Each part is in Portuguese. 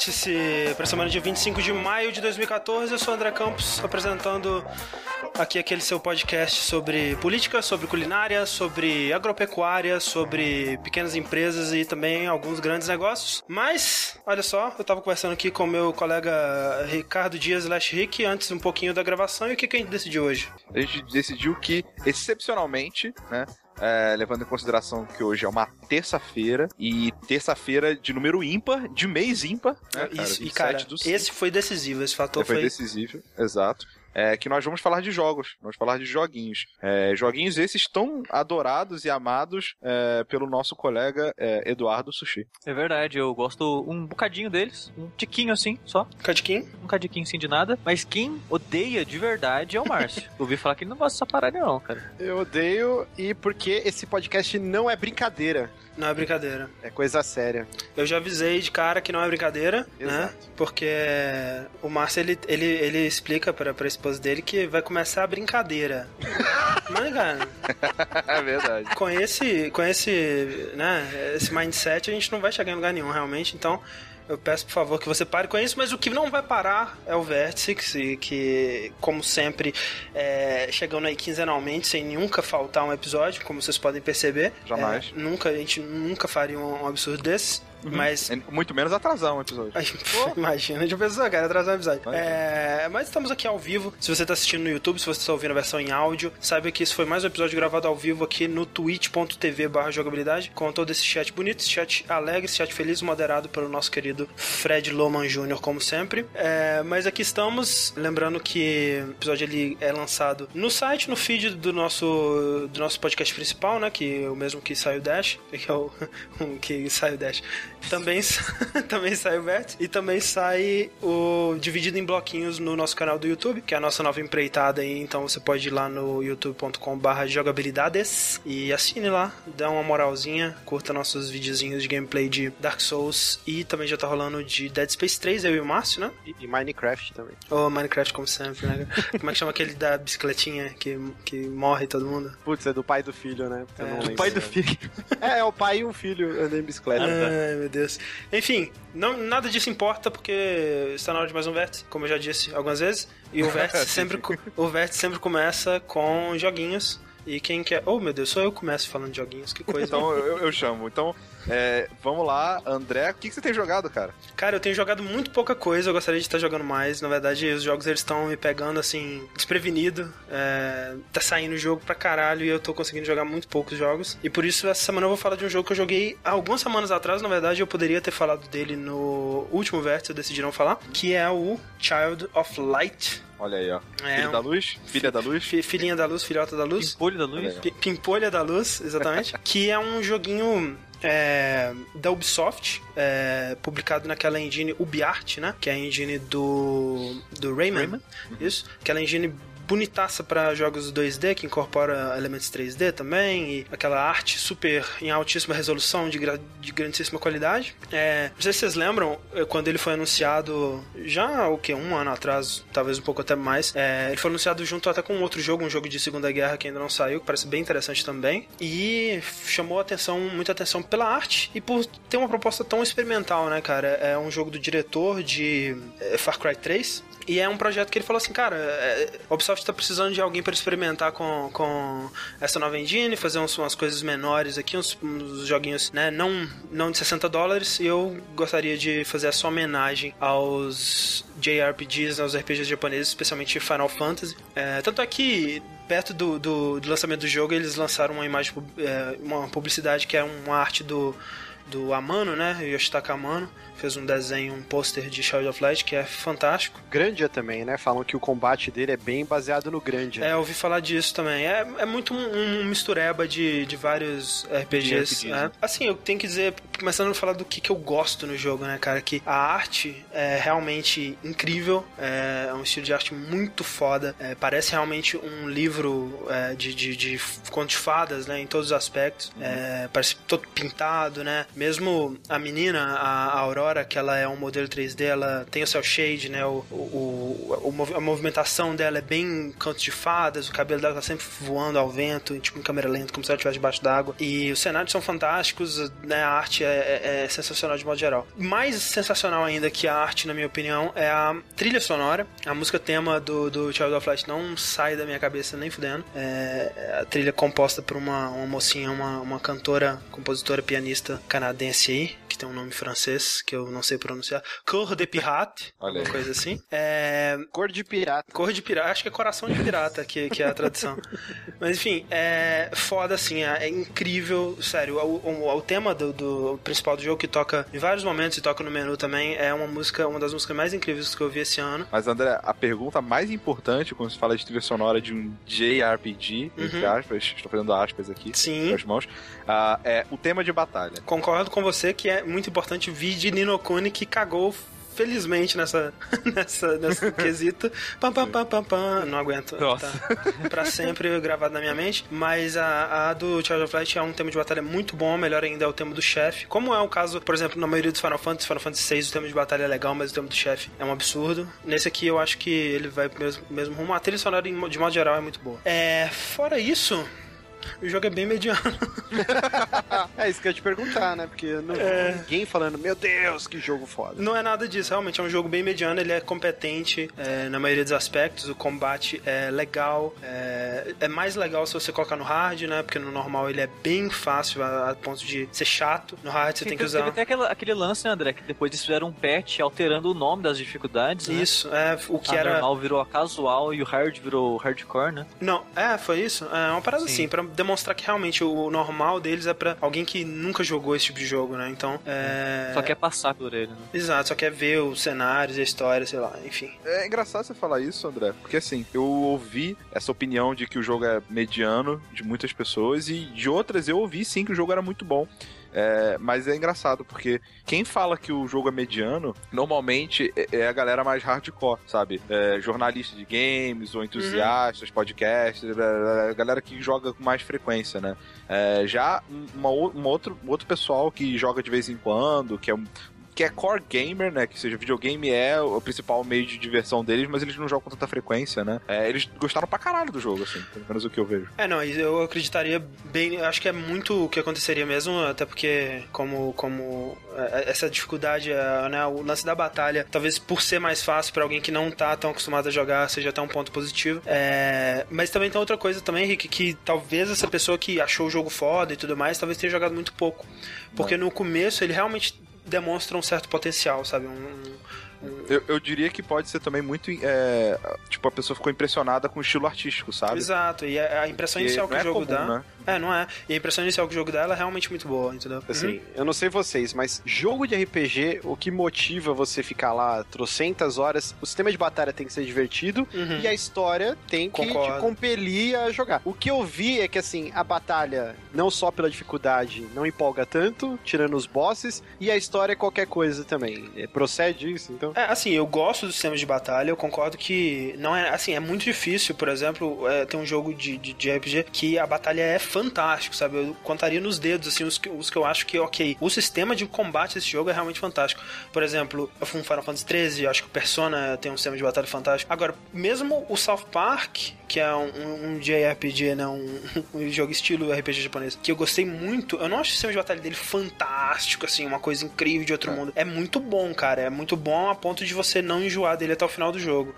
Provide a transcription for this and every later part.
Vértice, para a semana de 25 de maio de 2014. Eu sou André Campos, apresentando aqui aquele seu podcast sobre política, sobre culinária, sobre agropecuária, sobre pequenas empresas e também alguns grandes negócios. Mas, olha só, eu estava conversando aqui com meu colega Ricardo Dias Lash Rick antes um pouquinho da gravação e o que, que a gente decidiu hoje? A gente decidiu que, excepcionalmente, né, é, levando em consideração que hoje é uma terça-feira e terça-feira de número ímpar, de mês ímpar. Né, cara, Isso, e cara, esse foi decisivo, esse fator foi, foi decisivo, exato é, que nós vamos falar de jogos, vamos falar de joguinhos. É, joguinhos esses tão adorados e amados é, pelo nosso colega é, Eduardo Sushi. É verdade, eu gosto um bocadinho deles, um tiquinho assim, só. Um cadiquinho? Um cadiquinho sim de nada, mas quem odeia de verdade é o Márcio. Ouvi falar que ele não gosta dessa parada não, cara. Eu odeio e porque esse podcast não é brincadeira. Não é brincadeira. É coisa séria. Eu já avisei de cara que não é brincadeira, né? Exato. né? Porque o Márcio, ele, ele, ele explica pra, pra esposa dele que vai começar a brincadeira. Mas, cara... é verdade. Com esse, com esse, né, esse mindset, a gente não vai chegar em lugar nenhum, realmente. Então, eu peço, por favor, que você pare com isso, mas o que não vai parar é o Vértice, que, que como sempre, é, chegando aí quinzenalmente, sem nunca faltar um episódio, como vocês podem perceber. Jamais. É, nunca, a gente nunca faria um, um absurdo desse. Uhum. Mas. É muito menos atrasar um episódio. Imagina, de pessoa, cara, atrasar um episódio. É, mas estamos aqui ao vivo. Se você está assistindo no YouTube, se você está ouvindo a versão em áudio, saiba que esse foi mais um episódio gravado ao vivo aqui no twitch.tv barra jogabilidade, com todo esse chat bonito, esse chat alegre, esse chat feliz, moderado pelo nosso querido Fred Loman Jr., como sempre. É, mas aqui estamos, lembrando que o episódio ele é lançado no site, no feed do nosso, do nosso podcast principal, né? Que é o mesmo que sai o Dash, que é o que sai o Dash também, também sai o Vert e também sai o dividido em bloquinhos no nosso canal do YouTube, que é a nossa nova empreitada aí, então você pode ir lá no youtube.com/barra jogabilidades e assine lá, dá uma moralzinha, curta nossos videozinhos de gameplay de Dark Souls e também já tá rolando de Dead Space 3, eu e o Márcio, né? E, e Minecraft também. Oh, Minecraft como sempre, né? Como é que chama aquele da bicicletinha que, que morre todo mundo? Putz, é do pai e do filho, né? É, do pai e do filho. É, é o pai e um filho andando em bicicleta. Ai, meu Deus. Enfim, não, nada disso importa porque está na hora de mais um vértice, como eu já disse algumas vezes. E o vértice sempre, o vértice sempre começa com joguinhos. E quem quer. Oh meu Deus, só eu começo falando de joguinhos, que coisa. então eu, eu chamo. Então é, vamos lá, André, o que, que, você tem jogado, cara? Cara, eu tenho jogado muito pouca coisa, eu gostaria de estar jogando mais. Na verdade, os jogos eles estão me pegando assim, desprevenido. É, tá saindo jogo pra caralho e eu tô conseguindo jogar muito poucos jogos. E por isso, essa semana eu vou falar de um jogo que eu joguei algumas semanas atrás. Na verdade, eu poderia ter falado dele no último vértice, eu decidi não falar, que é o Child of Light. Olha aí, ó. É, Filho um... da luz? Filha da luz? Filhinha da luz, filhota da luz. Pimpolho da luz. Pimpolha da luz, exatamente. que é um joguinho é, da Ubisoft, é, publicado naquela engine UbiArt, né? Que é a engine do, do Rayman. Rayman? Isso. Aquela engine bonitaça para jogos 2D, que incorpora elementos 3D também, e aquela arte super em altíssima resolução, de, de grandíssima qualidade. É, não sei se vocês lembram, é, quando ele foi anunciado, já o que, um ano atrás, talvez um pouco até mais, é, ele foi anunciado junto até com outro jogo, um jogo de Segunda Guerra que ainda não saiu, que parece bem interessante também, e chamou atenção, muita atenção pela arte e por ter uma proposta tão experimental, né, cara? É um jogo do diretor de é, Far Cry 3, e é um projeto que ele falou assim, cara, é, a Ubisoft tá precisando de alguém para experimentar com, com essa nova engine, fazer umas coisas menores aqui, uns, uns, joguinhos, né, não, não de 60 dólares, e eu gostaria de fazer essa homenagem aos JRPGs, aos RPGs japoneses, especialmente Final Fantasy. É, tanto é que perto do, do, do, lançamento do jogo eles lançaram uma imagem, é, uma publicidade que é uma arte do do Amano, né? Yoshitaka Amano, fez um desenho, um pôster de Shadow of Light que é fantástico. Grandia também, né? Falam que o combate dele é bem baseado no Grandia. É, eu ouvi falar disso também. É, é muito um, um mistureba de, de vários RPGs. RPGs né? né? Assim, eu tenho que dizer, começando a falar do que, que eu gosto no jogo, né, cara? Que a arte é realmente incrível, é um estilo de arte muito foda, é, parece realmente um livro é, de, de, de contos de fadas, né? Em todos os aspectos. Uhum. É, parece todo pintado, né? Mesmo a menina, a, Aurora, que ela é um modelo 3D, ela tem o cel shade, né? O, o, o, a movimentação dela é bem canto de fadas, o cabelo dela tá sempre voando ao vento, tipo em câmera lenta, como se ela estivesse debaixo d'água. E os cenários são fantásticos, né? A arte é, é, é sensacional de modo geral. Mais sensacional ainda que a arte, na minha opinião, é a trilha sonora. A música tema do, do Child of Light não sai da minha cabeça nem fudendo. É, a trilha composta por uma, uma mocinha, uma, uma cantora, compositora, pianista canadense aí, que tem um nome francês, que eu não sei pronunciar. Cor de Pirate, alguma aí. coisa assim. É, Cor de pirata. Cor de pirata, acho que é coração de pirata que, que é a tradução. Mas enfim, é foda assim, é, é incrível, sério. O, o, o tema do, do principal do jogo que toca em vários momentos e toca no menu também é uma música, uma das músicas mais incríveis que eu vi esse ano. Mas, André, a pergunta mais importante quando se fala de trilha sonora de um JRPG, entre Uhum. aspas, estou fazendo aspas aqui Sim. com as mãos, ah, é o tema de batalha. Concordo com você que é muito importante vir de Nino Kuni que cagou felizmente nessa nessa nesse quesito. Pam, pam, pam, pam, pam. Não aguento. Nossa. Tá pra sempre gravado na minha mente. Mas a, a do Child of Light é um tema de batalha muito bom. Melhor ainda é o tema do chefe. Como é o caso, por exemplo, na maioria dos Final Fantasy, Final Fantasy VI, o tema de batalha é legal, mas o tema do chefe é um absurdo. Nesse aqui eu acho que ele vai pro mesmo, mesmo rumo. A trilha sonora, de modo geral, é muito boa. É, fora isso, o jogo é bem mediano. É isso que eu ia te perguntar, né? Porque eu não vi É. ninguém falando, meu Deus, que jogo foda. Não é nada disso, realmente é um jogo bem mediano, ele é competente é, na maioria dos aspectos, o combate é legal, é, é mais legal se você colocar no hard, né? Porque no normal ele é bem fácil a, a ponto de ser chato. No hard você tem que Teve usar. até aquela- aquele lance, né, André, que depois eles fizeram um patch alterando o nome das dificuldades, né? Isso, é o que a era. normal virou a casual e o hard virou hardcore, né? Não, é, foi isso? É uma parada Sim. assim, pra demonstrar que realmente o normal deles é pra alguém que nunca jogou esse tipo de jogo, né? Então, é. Só quer passar por ele, né? Exato, só quer ver os cenários, a história, sei lá, enfim. É engraçado você falar isso, André, porque assim, eu ouvi essa opinião de que o jogo é mediano de muitas pessoas e de outras eu ouvi sim que o jogo era muito bom. É, mas é engraçado, porque quem fala que o jogo é mediano, normalmente é- é a galera mais hardcore, sabe? É, jornalista de games, ou entusiastas, podcasts, blá, blá, a galera que joga com mais frequência, né? É, já uma, ou- um outro, um outro pessoal que joga de vez em quando, que é um que é core gamer, né? Que seja, videogame é o principal meio de diversão deles, mas eles não jogam com tanta frequência, né? É, eles gostaram pra caralho do jogo, assim, pelo menos o que eu vejo. É, não, eu acreditaria bem. Acho que é muito o que aconteceria mesmo, até porque, como, como é, essa dificuldade, é, né, o lance da batalha, talvez por ser mais fácil pra alguém que não tá tão acostumado a jogar, seja até um ponto positivo. É, mas também tem outra coisa também, Henrique, que talvez essa pessoa que achou o jogo foda e tudo mais, talvez tenha jogado muito pouco. Porque no começo ele realmente demonstra um certo potencial, sabe? Um, Eu, eu diria que pode ser também muito. é, tipo, a pessoa ficou impressionada com o estilo artístico, sabe? Exato, e a a impressão inicial que o é jogo comum, dá. né? É, não é. E a impressão inicial que o jogo dá ela é realmente muito boa, entendeu? Assim, eu não sei vocês, mas jogo de RPG, o que motiva você ficar lá trocentas horas, o sistema de batalha tem que ser divertido Uhum. e a história tem que Concordo. te compelir a jogar. O que eu vi é que, assim, a batalha, não só pela dificuldade, não empolga tanto, tirando os bosses, e a história é qualquer coisa também. É, Procede isso, então? É, assim, eu gosto dos sistemas de batalha, eu concordo que não é, assim, é muito difícil, por exemplo, é, ter um jogo de, de, de RPG que a batalha é fantástico, sabe? Eu contaria nos dedos, assim, os que, os que eu acho que, ok, o sistema de combate desse jogo é realmente fantástico. Por exemplo, eu fui um Final Fantasy XIII, eu acho que o Persona tem um sistema de batalha fantástico. Agora, mesmo o South Park, que é um, um, JRPG, né, um, um jogo estilo RPG japonês, que eu gostei muito, eu não acho o sistema de batalha dele fantástico, assim, uma coisa incrível de outro mundo. É muito bom, cara, é muito bom ponto de você não enjoar dele até o final do jogo.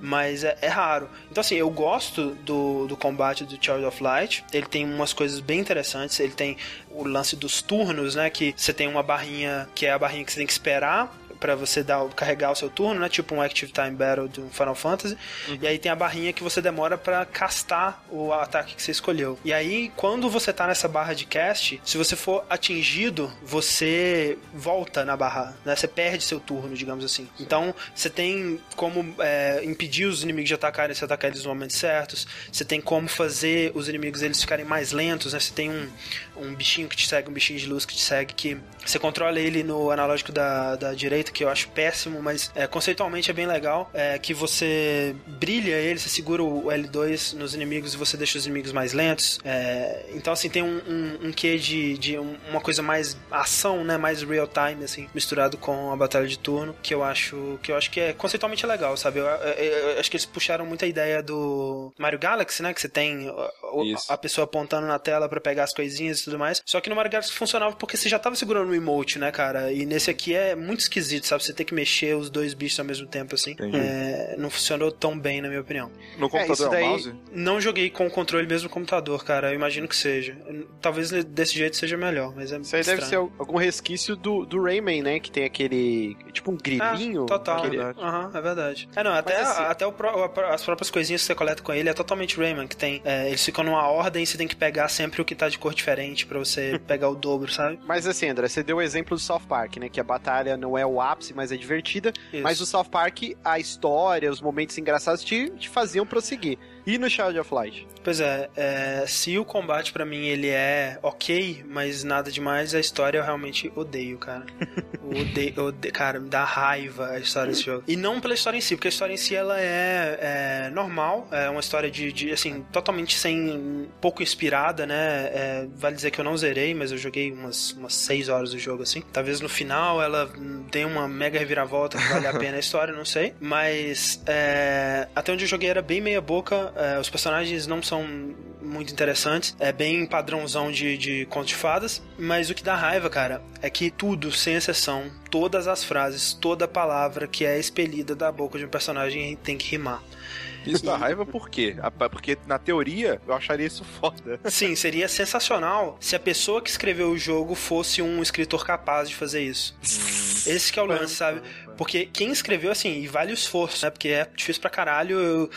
Mas é, é raro. Então, assim, eu gosto do, do combate do Child of Light. Ele tem umas coisas bem interessantes. Ele tem o lance dos turnos, né? Que você tem uma barrinha que é a barrinha que você tem que esperar pra você dar, carregar o seu turno, né? Tipo um Active Time Battle do Final Fantasy. E aí tem a barrinha que você demora pra castar o ataque que você escolheu. E aí, quando você tá nessa barra de cast, se você for atingido, você volta na barra, né? Você perde seu turno, digamos assim. Então, você tem como é, impedir os inimigos de atacarem se atacar eles nos momentos certos. Você tem como fazer os inimigos eles ficarem mais lentos, né? Você tem um, um bichinho que te segue, um bichinho de luz que te segue, que você controla ele no analógico da, da direita, F8, que eu acho péssimo, mas é, conceitualmente é bem legal. É que você brilha ele, você segura o L2 nos inimigos e você deixa os inimigos mais lentos. É, então, assim, tem um, um, um quê de, de uma coisa mais ação, né? Mais real time, assim, misturado com a batalha de turno, que eu acho que eu acho que é conceitualmente legal, sabe? Eu, eu, eu acho que eles puxaram muita ideia do Mario Galaxy, né? Que você tem a, a pessoa apontando na tela para pegar as coisinhas e tudo mais. Só que no Mario Galaxy funcionava porque você já tava segurando o emote, né, cara? E nesse aqui é muito esquisito, sabe? Você ter que mexer os dois bichos ao mesmo tempo, assim. É, não funcionou tão bem, na minha opinião. No computador é, daí... é o mouse? Não joguei com o controle mesmo no computador, cara. Eu imagino que seja. Talvez desse jeito seja melhor, mas é Isso aí estranho. deve ser algum resquício do, do Rayman, né? Que tem aquele. Tipo um grilinho. Ah, total. Aquele... Uhum, é verdade. É, não, até, assim... até o, as próprias coisinhas que você coleta com ele é totalmente Rayman, que tem. É, eles ficam numa ordem e você tem que pegar sempre o que tá de cor diferente para você pegar o dobro, sabe? Mas assim, André, você deu o exemplo do South Park, né? Que a batalha não é o ápice, mas é divertida. Isso. Mas o South Park, a história, os momentos engraçados te, te faziam prosseguir. E no Shadow of Light? Pois é, é se o combate para mim ele é ok, mas nada demais, a história eu realmente odeio, cara. odeio, odeio, cara, me dá raiva a história desse jogo. E não pela história em si, porque a história em si ela é, é normal, é uma história de, de, assim, totalmente sem, pouco inspirada, né? É, vale dizer que eu não zerei, mas eu joguei umas, umas seis horas do jogo, assim. Talvez no final ela dê uma mega reviravolta que vale a pena a história, não sei. Mas é, até onde eu joguei era bem meia boca, é, os personagens não são muito interessantes. É bem padrãozão de, de contos de fadas. Mas o que dá raiva, cara, é que tudo, sem exceção, todas as frases, toda palavra que é expelida da boca de um personagem tem que rimar. Isso dá raiva por quê? Porque na teoria eu acharia isso foda. Sim, seria sensacional se a pessoa que escreveu o jogo fosse um escritor capaz de fazer isso. Esse que é o lance, sabe? Porque quem escreveu, assim, e vale o esforço, né? Porque é difícil pra caralho. Eu,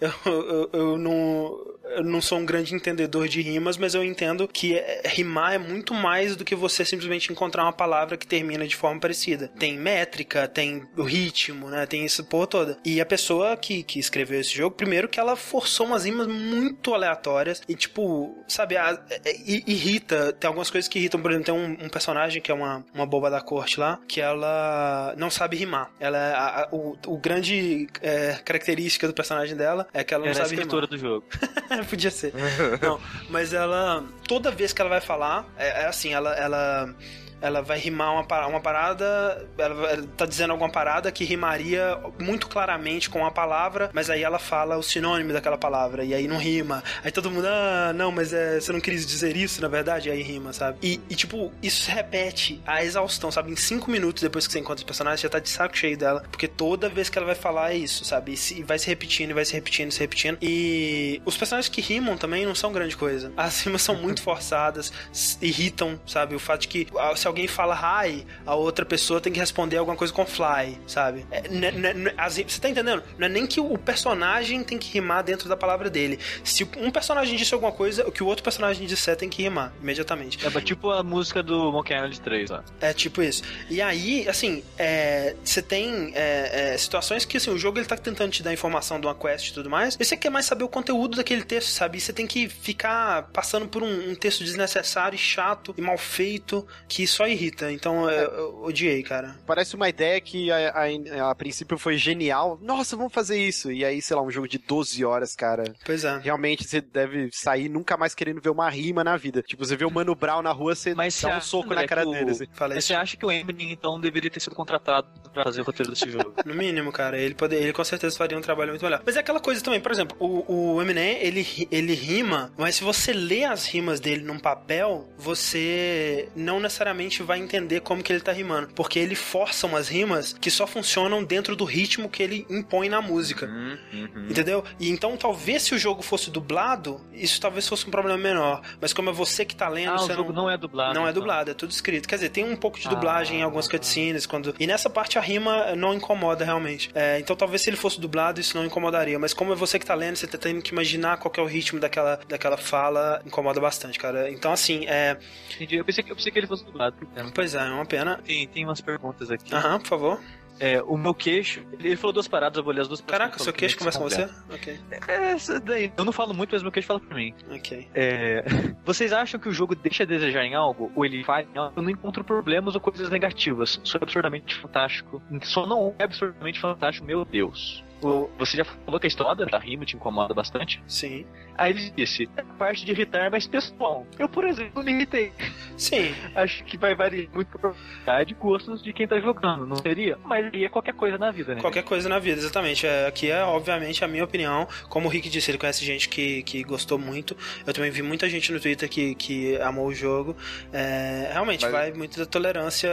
eu, eu, eu não eu não sou um grande entendedor de rimas, mas eu entendo que é, rimar é muito mais do que você simplesmente encontrar uma palavra que termina de forma parecida. Tem métrica, tem o ritmo, né? Tem essa porra toda. E a pessoa que, que escreveu esse jogo, primeiro que ela forçou umas rimas muito aleatórias e, tipo, sabe, a, a, é, irrita. Tem algumas coisas que irritam. Por exemplo, tem um, um, personagem que é uma, uma boba da corte lá, que ela não sabe rimar. Ela, é a, o, o grande é, característica do personagem dela é que ela não ela sabe é a rimar. do jogo. Podia ser. Não, mas ela. Toda vez que ela vai falar, é, é assim, ela. ela ela vai rimar uma, uma parada, ela tá dizendo alguma parada que rimaria muito claramente com a palavra, mas aí ela fala o sinônimo daquela palavra, e aí não rima. Aí todo mundo, ah, não, mas é, você não quis dizer isso, na verdade? E aí rima, sabe? E, e, tipo, isso se repete a exaustão, sabe? Em cinco minutos depois que você encontra o personagem, você já tá de saco cheio dela, porque toda vez que ela vai falar é isso, sabe? E, se, vai se repetindo, vai se repetindo, se repetindo. E os personagens que rimam também não são grande coisa. As rimas são muito forçadas, irritam, sabe? O fato de que se alguém fala hi, a outra pessoa tem que responder alguma coisa com fly, sabe? É, né, né, né, você tá entendendo? Não é nem que o personagem tem que rimar dentro da palavra dele. Se um personagem disse alguma coisa, o que o outro personagem disser tem que rimar imediatamente. É tipo a música do Monkey Island 3, ó. É tipo isso. E aí, assim, é, você tem é, é, situações que assim, o jogo ele tá tentando te dar informação de uma quest e tudo mais, e você quer mais saber o conteúdo daquele texto, sabe? E você tem que ficar passando por um, um texto desnecessário e chato e mal feito que só irrita. Então eu, eu odiei, cara. Parece uma ideia que a, a, a, princípio foi genial. Nossa, vamos fazer isso. E aí, sei lá, um jogo de 12 horas, cara. Pois é. Realmente você deve sair nunca mais querendo ver uma rima na vida. Tipo, você vê o Mano Brown na rua, você Mas dá um soco na cara dele. Assim. Mas você acha que o Eminem, então, deveria ter sido contratado pra fazer o roteiro desse jogo? no mínimo, cara. Ele, poder, ele com certeza faria um trabalho muito melhor. Mas é aquela coisa também, por exemplo, o, o Eminem, ele, ele rima, mas se você lê as rimas dele num papel, você não necessariamente vai entender como que ele tá rimando. Porque ele força umas rimas que só funcionam dentro do ritmo que ele impõe na música. Uhum, uhum. Entendeu? E então, talvez se o jogo fosse dublado, isso talvez fosse um problema menor. Mas como é você que tá lendo, ah, você o jogo não, não é dublado. Não é então. é dublado, é tudo escrito. Quer dizer, tem um pouco de dublagem ah, em algumas cutscenes. Quando... E nessa parte a rima não incomoda realmente. É, então talvez se ele fosse dublado, isso não incomodaria. Mas como é você que tá lendo, você tá tendo que imaginar qual é o ritmo daquela, daquela fala, incomoda bastante, cara. Então, assim, é. Entendi. Eu pensei que, eu pensei que ele fosse dublado. Pois é, é uma pena. Tem, tem umas perguntas aqui. Aham, por favor. É, o meu queixo, ele falou duas paradas, eu vou ler as duas paradas. Caraca, seu queixo conversa com você? Ok, É, daí. Eu não falo muito, mas meu queixo fala por mim. ok. É, vocês acham que o jogo deixa a desejar em algo? Ou ele faz em algo? Eu não encontro problemas ou coisas negativas. Sou absurdamente fantástico. Só não é absurdamente fantástico, meu Deus. O- Você já falou que a história da rima te incomoda bastante? Sim. Aí ele disse, a parte de irritar é mais pessoal. Eu, por exemplo, me irritei. Sim, Acho que vai variar muito por probabilidade e gostos de quem tá jogando, não seria? Mas aí é qualquer coisa na vida, né? qualquer coisa na vida, exatamente. É, aqui é, obviamente, a minha opinião. Como o Rick disse, ele conhece gente que, que gostou muito. Eu também vi muita gente no Twitter que, que amou o jogo. É, realmente, Mas- vai muito da tolerância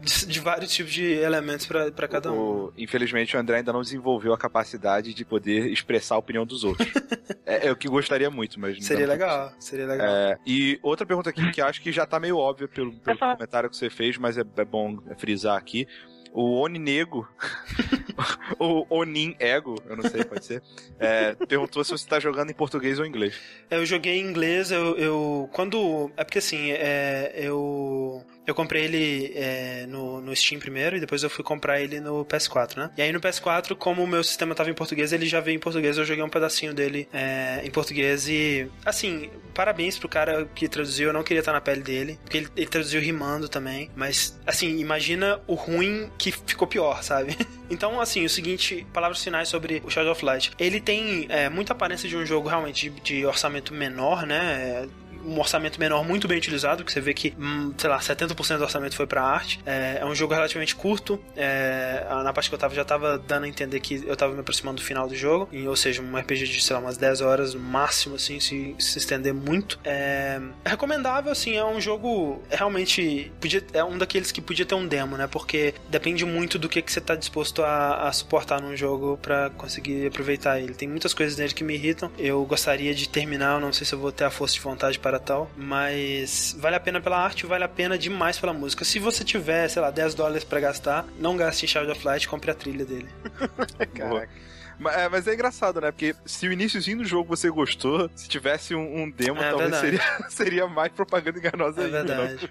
de, de vários tipos de elementos pra pra cada um. O- infelizmente o André ainda não desenvolveu a capacidade de poder expressar a opinião dos outros. é, é o que gostaria muito, mas. Seria legal, seria legal. É, e outra pergunta aqui que acho que já tá meio óbvia pelo, pelo Essa- comentário que você fez, mas é, é bom frisar aqui. O Oninego, o Onin Ego, eu não sei, pode ser, é, perguntou se você tá jogando em português ou inglês. Eu joguei em inglês, eu, eu quando é porque assim, é, eu eu comprei ele é, no, no Steam primeiro e depois eu fui comprar ele no PS4, né? E aí no PS4, como o meu sistema tava em português, ele já veio em português, eu joguei um pedacinho dele é, em português e assim, parabéns pro cara que traduziu, eu não queria estar na pele dele, porque ele, ele traduziu rimando também, mas assim, imagina o ruim que ficou pior, sabe? Então, assim, o seguinte, palavras finais sobre o Shadow of Light. Ele tem é, muita aparência de um jogo realmente de, de orçamento menor, né? Um orçamento menor muito bem utilizado, que você vê que, hum, sei lá, 70% do orçamento foi pra arte. É, é um jogo relativamente curto. é, na parte que eu tava, já tava dando a entender que eu tava me aproximando do final do jogo. E, ou seja, um RPG de, sei lá, umas 10 horas no máximo, assim, se, se estender muito. É, é recomendável, assim, é um jogo realmente. Podia, é um daqueles que podia ter um demo, né? Porque depende muito do que, que você tá disposto a, a suportar num jogo pra conseguir aproveitar ele. Tem muitas coisas nele que me irritam. Eu gostaria de terminar, não sei se eu vou ter a força de vontade para tal, mas vale a pena pela arte, vale a pena demais pela música. Se você tiver, sei lá, 10 dólares pra gastar, não gaste em Shadow of Light, compre a trilha dele. Caraca. Mas é, mas é engraçado, né? Porque se o iníciozinho do jogo você gostou, se tivesse um, um demo, É talvez verdade. seria, seria mais propaganda enganosa É ainda. né? verdade.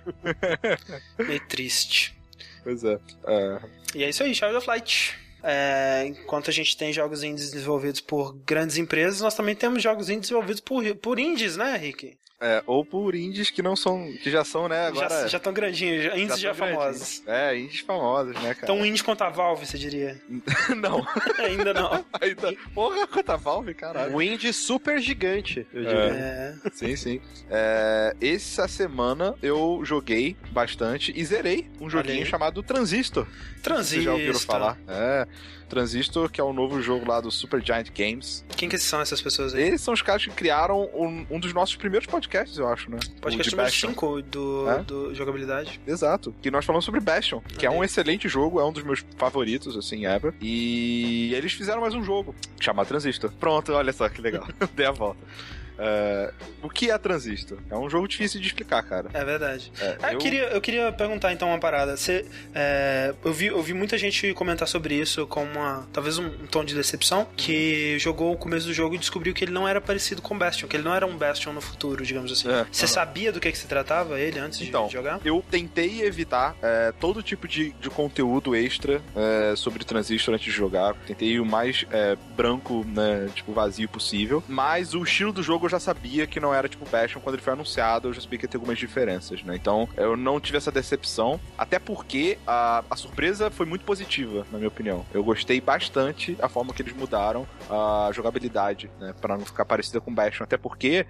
Meio triste. Pois é. É, E é isso aí, Shadow of Light. É, enquanto a gente tem jogos indies desenvolvidos por grandes empresas, nós também temos jogos indies desenvolvidos por, por indies, né, Rick? É, ou por indies que não são. que já são, né? Agora. já, já tão grandinhos, já- indies já, tão famosos. É, indies famosos, né, cara? Então um indie contra a Valve, você diria? não. Ainda não. Ainda. Porra, quanta Valve, caralho. Um indie super gigante, eu É. diria. É, Sim, sim. É, essa semana eu joguei bastante e zerei um joguinho chamado Transistor. Vocês Transistor. já ouviram falar? É. Transistor, que é o novo jogo lá do Super Giant Games. Quem que são essas pessoas aí? Eles são os caras que criaram um, um dos nossos primeiros podcasts, eu acho, né? Podcast número Bastion. 5 do, É? do jogabilidade. Exato. Que nós falamos sobre Bastion, que é um excelente jogo, é um dos meus favoritos, assim, ever. E eles fizeram mais um jogo, chamado Transistor. Pronto, olha só que legal. Dei a volta. É, o que é Transistor? É um jogo difícil de explicar, cara. É verdade. É, Ah, eu... queria, eu queria perguntar então uma parada. Você, é, eu, vi, eu vi muita gente comentar sobre isso com uma, talvez um, um tom de decepção, que jogou o começo do jogo e descobriu que ele não era parecido com Bastion, que ele não era um Bastion no futuro, digamos assim. É, Você sabia do que, que se tratava ele antes de- Então, de jogar? Eu tentei evitar é, todo tipo de, de conteúdo extra é, sobre Transistor antes de jogar. Tentei ir o mais é, branco, né, tipo, vazio possível. Mas o estilo do jogo eu já sabia que não era tipo Bastion. Quando ele foi anunciado, eu já sabia que ia ter algumas diferenças, né? Então, eu não tive essa decepção. Até porque a, a surpresa foi muito positiva, na minha opinião. Eu gostei bastante a forma que eles mudaram a jogabilidade, né? Pra não ficar parecida com Bastion. Até porque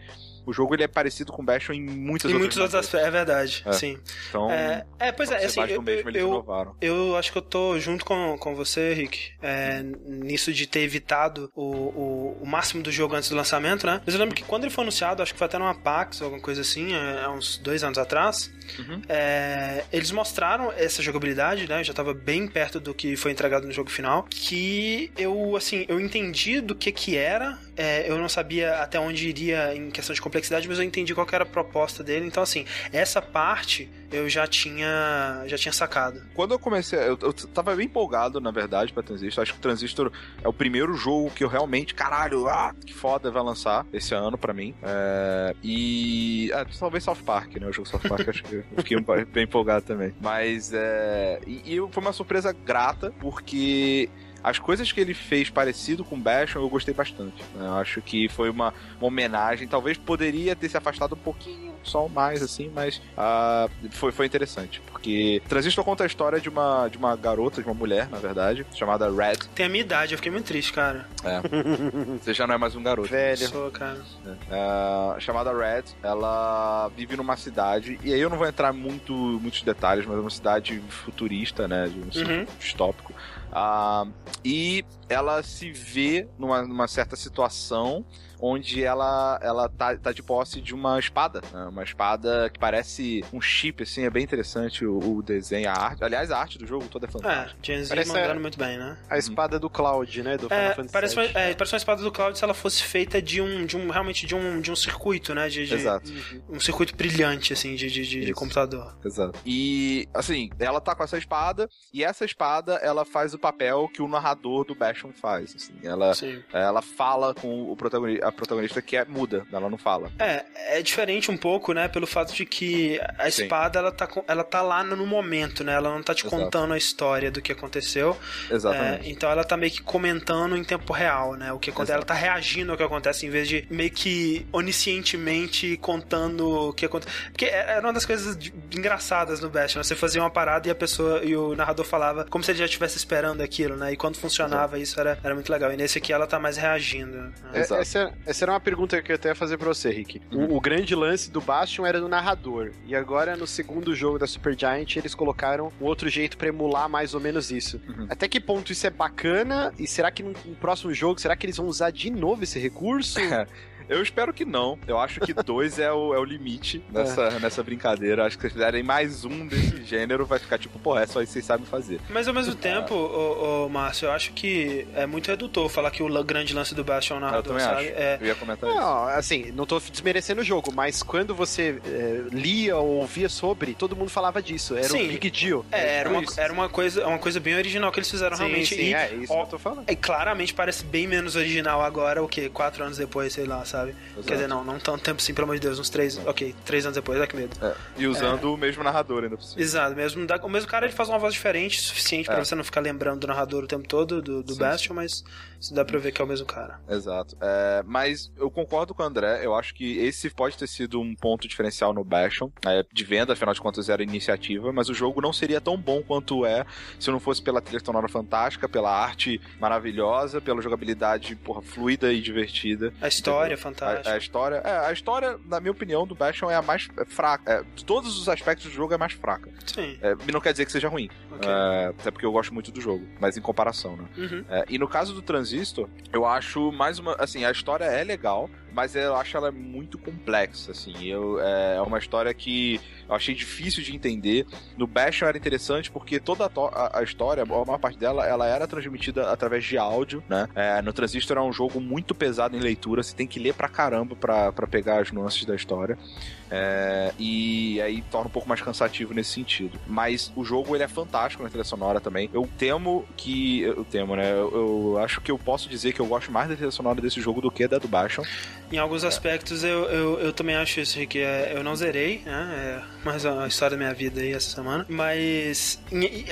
o jogo ele é parecido com Bastion em muitas Em outras outros maneiras. aspectos, é verdade, É. sim. Então, É, é, pois é, assim, eu, mesmo, eu, eu acho que eu tô junto com, com você, Rick, é, nisso de ter evitado o, o, o máximo do jogo antes do lançamento, né? Mas eu lembro que quando ele foi anunciado, acho que foi até numa PAX ou alguma coisa assim, é, há uns dois anos atrás, Uhum. é, eles mostraram essa jogabilidade, né? Já tava bem perto do que foi entregado no jogo final, que eu, assim, eu entendi do que que era é, eu não sabia até onde iria em questão de complexidade, mas eu entendi qual era a proposta dele. Então, assim, essa parte eu já tinha já tinha sacado. Quando eu comecei, eu, eu tava bem empolgado, na verdade, pra Transistor. Acho que Transistor é o primeiro jogo que eu realmente, caralho, ah, que foda vai lançar esse ano pra mim. É, e. É, talvez South Park, né? O jogo South Park, acho que eu fiquei bem empolgado também. Mas é. E, e foi uma surpresa grata, porque as coisas que ele fez parecido com Bastion eu gostei bastante. Né? Eu acho que foi uma, uma, homenagem. Talvez poderia ter se afastado um pouquinho, só mais assim, mas uh, foi, foi interessante. Porque Transistor conta a história de uma, de uma garota, de uma mulher, na verdade, chamada Red. Tem a minha idade, eu fiquei muito triste, cara. É. Você já não é mais um garoto. Velho. Sou, cara. É. Uh, chamada Red, ela vive numa cidade, e aí eu não vou entrar muito muitos detalhes, mas é uma cidade futurista, né? De um uhum. distópico. Uh, e ela se vê numa, numa certa situação onde ela, ela tá, tá de posse de uma espada. Né? Uma espada que parece um chip, assim, é bem interessante o, o, desenho, a arte. Aliás, a arte do jogo toda é fantástica. É, Gen Z mandando muito bem, né? A espada do Cloud, né? Do é, parece, uma, é, parece uma espada do Cloud se ela fosse feita de um, de um realmente de um, de um circuito, né? De, de Exato. Um circuito brilhante, assim, de, de, de, de computador. Exato. E, assim, ela tá com essa espada, e essa espada, ela faz o papel que o narrador do Bastion faz, assim. Ela, ela fala com o protagonista a protagonista que é muda, ela não fala. É, é diferente um pouco, né, pelo fato de que a Sim. espada ela tá, ela tá lá no momento, né? Ela não tá te Exato. contando a história do que aconteceu. Exatamente. É, então ela tá meio que comentando em tempo real, né? O que acontece, ela tá reagindo ao que acontece em vez de meio que oniscientemente contando o que acontece. Porque é, era uma das coisas engraçadas no Bastion, né? você fazia uma parada e a pessoa e o narrador falava como se ele já estivesse esperando aquilo, né? E quando funcionava Exato. isso era, era muito legal. E nesse aqui ela tá mais reagindo. Né? É, essa, essa era uma pergunta que eu até ia fazer pra você, Rick. Uhum. O, o, grande lance do Bastion era do narrador. E agora, no segundo jogo da Supergiant, eles colocaram um outro jeito para emular mais ou menos isso. Uhum. Até que ponto isso é bacana? E será que no, no próximo jogo, será que eles vão usar de novo esse recurso? Eu espero que não. Eu acho que dois é, o, é o limite nessa, é. nessa brincadeira. Acho que se fizerem mais um desse gênero, vai ficar tipo, pô, é só isso que vocês sabem fazer. Mas ao mesmo tempo, ô, ô, Márcio, eu acho que é muito redutor falar que o grande lance do Bastion é o narrador, eu sabe? Acho. É... Eu ia comentar não, isso. assim, não tô desmerecendo o jogo, mas quando você é, lia ou ouvia sobre, todo mundo falava disso. Era sim. um big deal. É, era, uma, era uma, coisa, uma coisa bem original que eles fizeram sim, realmente. Sim, e, é isso ó, que eu tô falando. E claramente parece bem menos original agora, o que? Quatro anos depois, sei lá, sabe? Exato. Quer dizer, não, não, tanto tempo assim, pelo amor de Deus, uns três. Ok, três anos depois, é que medo. É. E usando é. o mesmo narrador ainda por cima. Exato, mesmo, o mesmo cara ele faz uma voz diferente, suficiente é. para você não ficar lembrando do narrador o tempo todo, do, do Bastion, mas isso dá pra ver que é o mesmo cara. Exato. É, mas eu concordo com o André, eu acho que esse pode ter sido um ponto diferencial no Bastion, é, de venda, afinal de contas era iniciativa, mas o jogo não seria tão bom quanto é se não fosse pela trilha sonora fantástica, pela arte maravilhosa, pela jogabilidade porra, fluida e divertida. A história é fantástica. A, a, história, é, a história, na minha opinião, do Bastion é a mais fraca. É, de todos os aspectos do jogo é mais fraca. Sim. É, não quer dizer que seja ruim. Okay. É, até porque eu gosto muito do jogo, mas em comparação, né? Uhum. É, e no caso do Transistor, eu acho mais uma. Assim, a história é legal, mas eu acho ela muito complexa, assim. Eu, é, é uma história que eu achei difícil de entender. No Bastion era interessante porque toda a, a, história, a maior parte dela, ela era transmitida através de áudio, né? É, no Transistor é um jogo muito pesado em leitura, você tem que ler pra caramba pra, pra pegar as nuances da história. É, e aí torna um pouco mais cansativo nesse sentido. Mas o jogo ele é fantástico na trilha sonora também. Eu temo que. Eu temo, né? Eu, eu, acho que eu posso dizer que eu gosto mais da trilha sonora desse jogo do que da do Bastion. Em alguns é. aspectos eu, eu, eu, também acho isso, Rick. É, eu não zerei, né? É mais uma história da minha vida aí essa semana. Mas,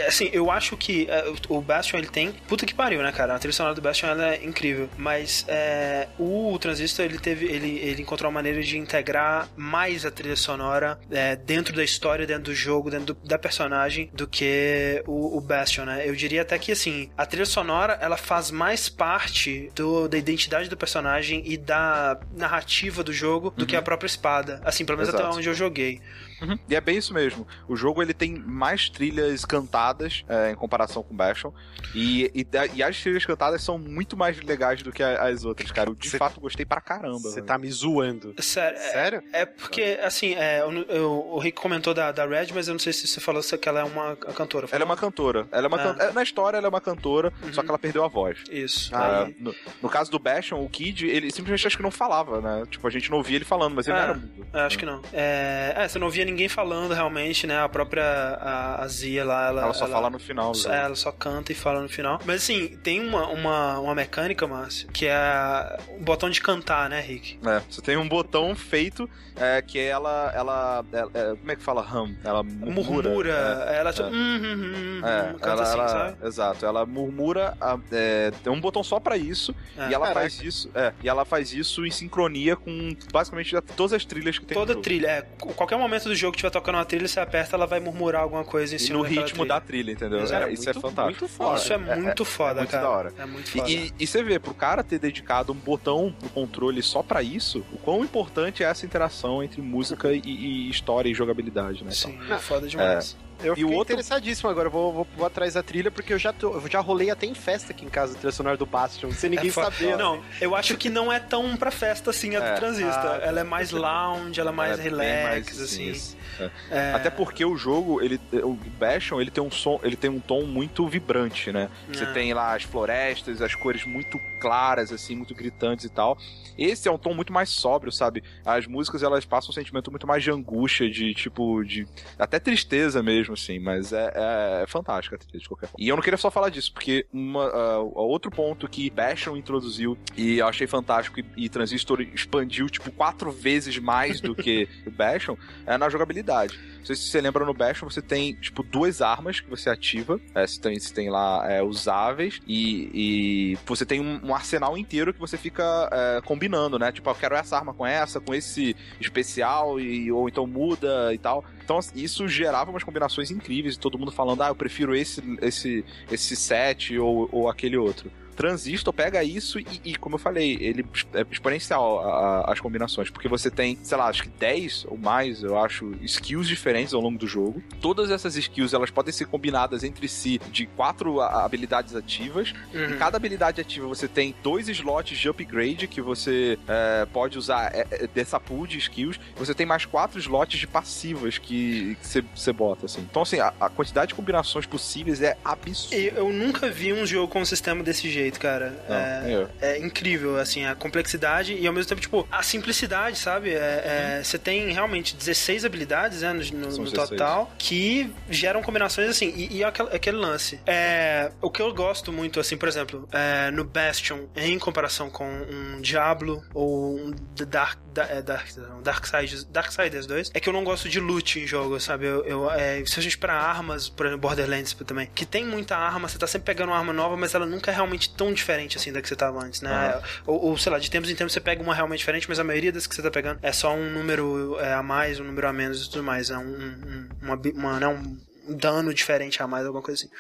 assim, eu acho que é, o Bastion ele tem. Puta que pariu, né, cara? A trilha sonora do Bastion ela é incrível. Mas é, o Transistor ele teve. Ele, ele encontrou uma maneira de integrar mais a trilha sonora é, dentro da história, dentro do jogo, dentro do, da personagem, do que o, o, Bastion, né? Eu diria até que, assim, a trilha sonora, ela faz mais parte do, da identidade do personagem e da, narrativa do jogo do que a própria espada. Assim, pelo menos até Exato. onde eu joguei. Uhum. E é bem isso mesmo. O jogo ele tem mais trilhas cantadas é, em comparação com Bastion. E, e, e as trilhas cantadas são muito mais legais do que as outras, cara. Eu de Cê- fato gostei pra caramba. Você tá me zoando. Sério. é- Sério? É porque, assim, é, eu- eu- o Rick comentou da, da Red, mas eu não sei se você falou se que ela é uma cantora. Ela é uma cantora. Ela é uma Ah. can- é, Na história, ela é uma cantora, Uhum. só que ela perdeu a voz. Isso. Ah, Aí- no, no caso do Bastion, o Kid, ele simplesmente acho que não falava, né? Tipo, a gente não ouvia ele falando, mas ele Ah, não era mudo. É, acho que não. É, é, você não via ninguém falando realmente, né? A própria a, a Zia lá, ela, Ela só fala no final. do É, ela só canta e fala no final. Mas assim, tem uma, uma, uma mecânica, Márcio, que é o botão de cantar, né, Rick? É, você tem um botão feito é, que ela, ela, ela- é, Como é que fala hum? Ela murmura. Murmura, ela tipo, é. hum, hum, hum, hum, É, canta ela, assim, ela- sabe? Exato, ela murmura, a- é, tem um botão só pra isso, É. e ela Caraca. faz isso, é, e ela faz isso em sincronia com basicamente todas as trilhas que tem Toda no jogo. trilha, é, qualquer momento do jogo que tiver tocando uma trilha, você aperta, ela vai murmurar alguma coisa em E cima no daquela ritmo trilha. da trilha, entendeu? É, isso é Muito- fantástico. muito foda. Isso é muito foda, muito cara. da hora. É muito E, foda. e, e você vê, pro cara ter dedicado um botão no controle só pra isso, o quão importante é essa interação entre música e, e história e jogabilidade, né? Sim, Não, é foda demais. Eu E o outro- interessadíssimo agora, vou, vou, vou atrás da trilha, porque eu já, tô, eu já rolei até em festa aqui em casa, trilha sonora do Bastion, sem ninguém É saber. Não, eu acho que não é tão pra festa assim a do É. Transistor. Ah, ela é mais lounge, ela é mais É relax, mais, assim. isso. É. É, Até porque o jogo, ele, o Bastion, ele tem um som, ele tem um tom muito vibrante, né? Você É. tem lá as florestas, as cores muito claras, assim, muito gritantes e tal. Esse é um tom muito mais sóbrio, sabe? As músicas, elas passam um sentimento muito mais de angústia, de tipo, de até tristeza mesmo, assim, mas é, é, é fantástica a trilha de qualquer forma. E eu não queria só falar disso, porque uma, ah, outro ponto que Bastion introduziu e eu achei fantástico e, e Transistor expandiu, tipo, quatro vezes mais do que o Bastion, é na jogabilidade. Não sei se você lembra no Bastion, você tem, tipo, duas armas que você ativa. É, você, tem, você tem lá é, usáveis e, e você tem um, um arsenal inteiro que você fica é, combinando, né? Tipo, eu quero essa arma com essa, com esse especial, e, ou então muda e tal. Então, assim, isso gerava umas combinações incríveis e todo mundo falando, ah, eu prefiro esse, esse, esse set ou, ou aquele outro. Transistor pega isso e, e, como eu falei, ele é exponencial a- a- as combinações, porque você tem, sei lá, acho que 10 ou mais, eu acho, skills diferentes ao longo do jogo. Todas essas skills, elas podem ser combinadas entre si de quatro habilidades ativas. Em Uhum. cada habilidade ativa você tem dois slots de upgrade que você é, pode usar é, é, dessa pool de skills. Você tem mais quatro slots de passivas que você bota, assim. Então, assim, a, a quantidade de combinações possíveis é absurda. E Eu nunca vi um jogo com um sistema desse jeito, cara. Não, é, é incrível, assim, a complexidade e ao mesmo tempo, tipo, a simplicidade, sabe? É- é, Você tem realmente 16 habilidades, né, no, no- São no 16. total, que geram combinações assim. E, e aquele, aquele lance. É, o que eu gosto muito, assim, por exemplo, é, no Bastion, em comparação com um Diablo ou um The Dark, da, é, Dark, não, Darksiders, Darksiders 2, é que eu não gosto de loot em jogo, sabe? Eu, eu, se a gente para armas, por exemplo, Borderlands também, que tem muita arma, você tá sempre pegando uma arma nova, mas ela nunca é realmente tão diferente assim da que você tava antes, né? Ou, ou, sei lá, de tempos em tempos você pega uma realmente diferente, mas a maioria das que você tá pegando é só um número é, a mais, um número a menos e tudo mais. É um, um, uma, uma, né, um dano diferente a mais, alguma coisa assim.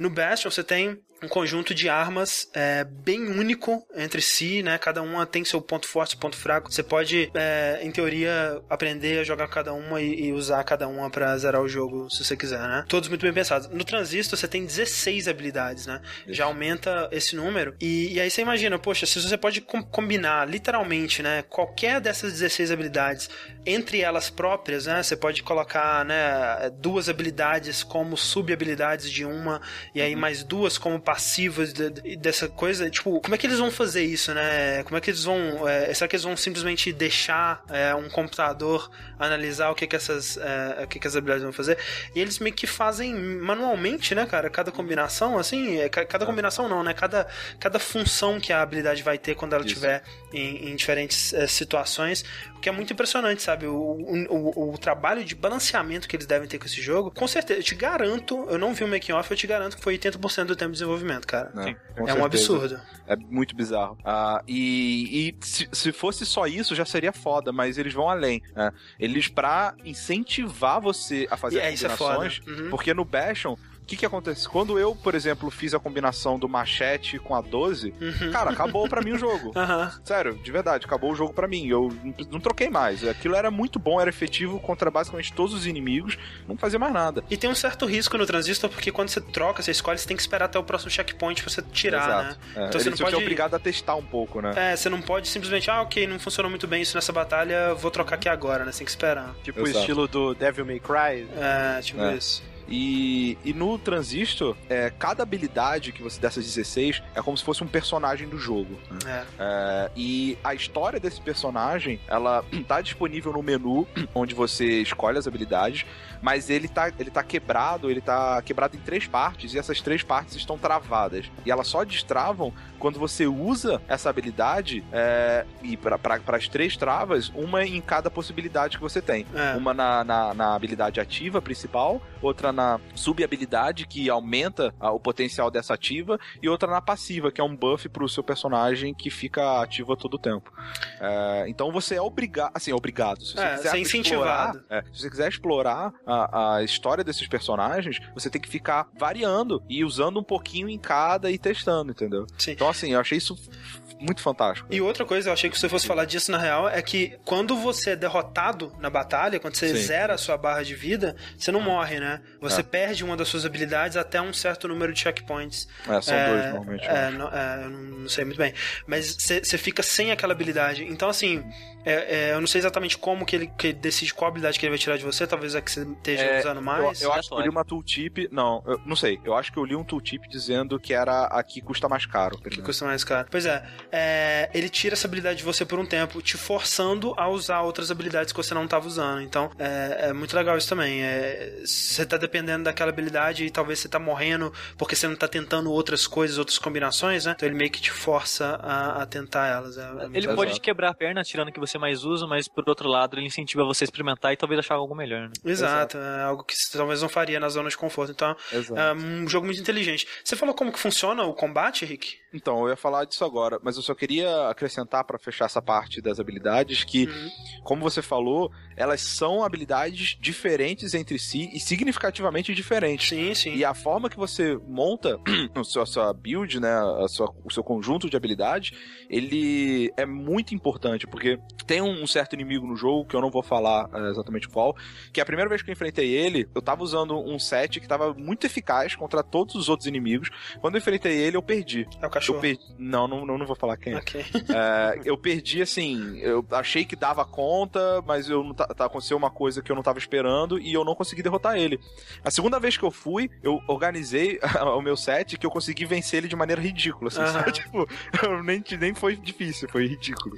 No Bastion você tem um conjunto de armas é, bem único entre si, né? Cada uma tem seu ponto forte, ponto fraco. Você pode, é, em teoria, aprender a jogar cada uma e, e usar cada uma pra zerar o jogo, se você quiser, né? Todos muito bem pensados. No Transistor você tem 16 habilidades, né? Já aumenta esse número. E, e aí você imagina, poxa, se você pode com- combinar literalmente, né? Qualquer dessas 16 habilidades entre elas próprias, né? Você pode colocar, né? Duas habilidades como sub-habilidades de uma e aí mais duas como passivas de- de- dessa coisa. Tipo, como é que eles vão fazer isso, né? Como é que eles vão. é, será que eles vão simplesmente deixar é, um computador analisar o que que essas, é, o que que as habilidades vão fazer? E eles meio que fazem manualmente, né, cara? Cada combinação, assim, é, ca- cada combinação não, né? Cada, cada função que a habilidade vai ter quando ela estiver em, em diferentes é, situações, que é muito impressionante, sabe? O, o, o- o trabalho de balanceamento que eles devem ter com esse jogo, com certeza, eu te garanto, eu não vi o making off, eu te garanto que foi 80% do tempo de desenvolvimento, cara. Sim. É um absurdo. É muito bizarro. Ah, e e se, se fosse só isso, já seria foda, mas eles vão além. né? Eles, pra incentivar você a fazer E é, isso é foda. combinações, Uhum. porque no Bastion, que que acontece? Quando eu, por exemplo, fiz a combinação do machete com a 12, Uhum. cara, acabou pra mim o jogo. Aham. Sério, de verdade, acabou o jogo pra mim. Eu não, não troquei mais. Aquilo era muito bom, era efetivo contra basicamente todos os inimigos, não fazia mais nada. E tem um certo risco no transistor, porque quando você troca, você escolhe, você tem que esperar até o próximo checkpoint pra você tirar, Exato. né? É, Então você ele não você é pode- obrigado a testar um pouco, né? É, você não pode simplesmente, ah, ok, não funcionou muito bem isso nessa batalha, vou trocar aqui agora, né? Você tem que esperar. Tipo o Exato. estilo do Devil May Cry. É, tipo É. isso. E, e no Transistor, é, cada habilidade que você dessas 16 é como se fosse um personagem do jogo. né? É. É, e a história desse personagem, ela tá disponível no menu, onde você escolhe as habilidades, mas ele tá, ele tá quebrado, ele tá quebrado em três partes, e essas três partes estão travadas. E elas só destravam quando você usa essa habilidade, é, e para as três travas, uma em cada possibilidade que você tem. É. Uma na, na, na habilidade ativa principal, outra na sub-habilidade, que aumenta ah, o potencial dessa ativa, e outra na passiva, que é um buff pro seu personagem que fica ativo a todo tempo. É, então você é obrigado, assim, obrigado. Se você É, quiser é explorar- é, se você quiser explorar a, a história desses personagens, você tem que ficar variando e usando um pouquinho em cada e testando, entendeu? Sim. Então, assim, eu achei isso muito fantástico. E outra coisa, eu achei que você fosse falar disso na real, é que quando você é derrotado na batalha, quando você Sim. zera a sua barra de vida, você não morre, né? Você É. perde uma das suas habilidades até um certo número de checkpoints. É, são É, dois, normalmente. É, não, é, não sei muito bem. Mas você você fica sem aquela habilidade. Então, assim, é, é, eu não sei exatamente como que ele, que ele decide qual habilidade que ele vai tirar de você. Talvez é que você esteja É, usando Eu, mais. eu acho que eu li uma tooltip. Não, eu não sei. Eu acho que eu li um tooltip dizendo que era a que custa mais caro. Que custa mais caro. Pois é, é, ele tira essa habilidade de você por um tempo, te forçando a usar outras habilidades que você não estava usando. Então, é, é muito legal isso também. É, você tá dependendo daquela habilidade e talvez você tá morrendo porque você não tá tentando outras coisas, outras combinações, né? Então ele meio que te força a, a tentar elas. É, é Ele pode te quebrar a perna tirando o que você mais usa, mas por outro lado ele incentiva você a experimentar e talvez achar algo melhor. Né? Exato, é algo que você talvez não faria na zona de conforto. Então, Exato. é um jogo muito inteligente. Você falou como que funciona o combate, Rick? Então, eu ia falar disso agora, mas eu só queria acrescentar pra fechar essa parte das habilidades que, Uhum. como você falou, elas são habilidades diferentes entre si e significativamente diferentes. Sim, sim. E a forma que você monta a sua, a sua build, né, a sua- o seu conjunto de habilidades, ele é muito importante, porque tem um certo inimigo no jogo, que eu não vou falar é, exatamente qual, que a primeira vez que eu enfrentei ele, eu tava usando um set que tava muito eficaz contra todos os outros inimigos. Quando eu enfrentei ele, eu perdi. É o Eu perdi. Não, não, não, vou falar quem. é. Ok. É, eu perdi assim, eu achei que dava conta, mas eu não tá, tá- aconteceu uma coisa que eu não tava esperando e eu não consegui derrotar ele. A segunda vez que eu fui, eu organizei o meu set que eu consegui vencer ele de maneira ridícula. Assim, sabe? Tipo, nem, nem foi difícil, foi ridículo.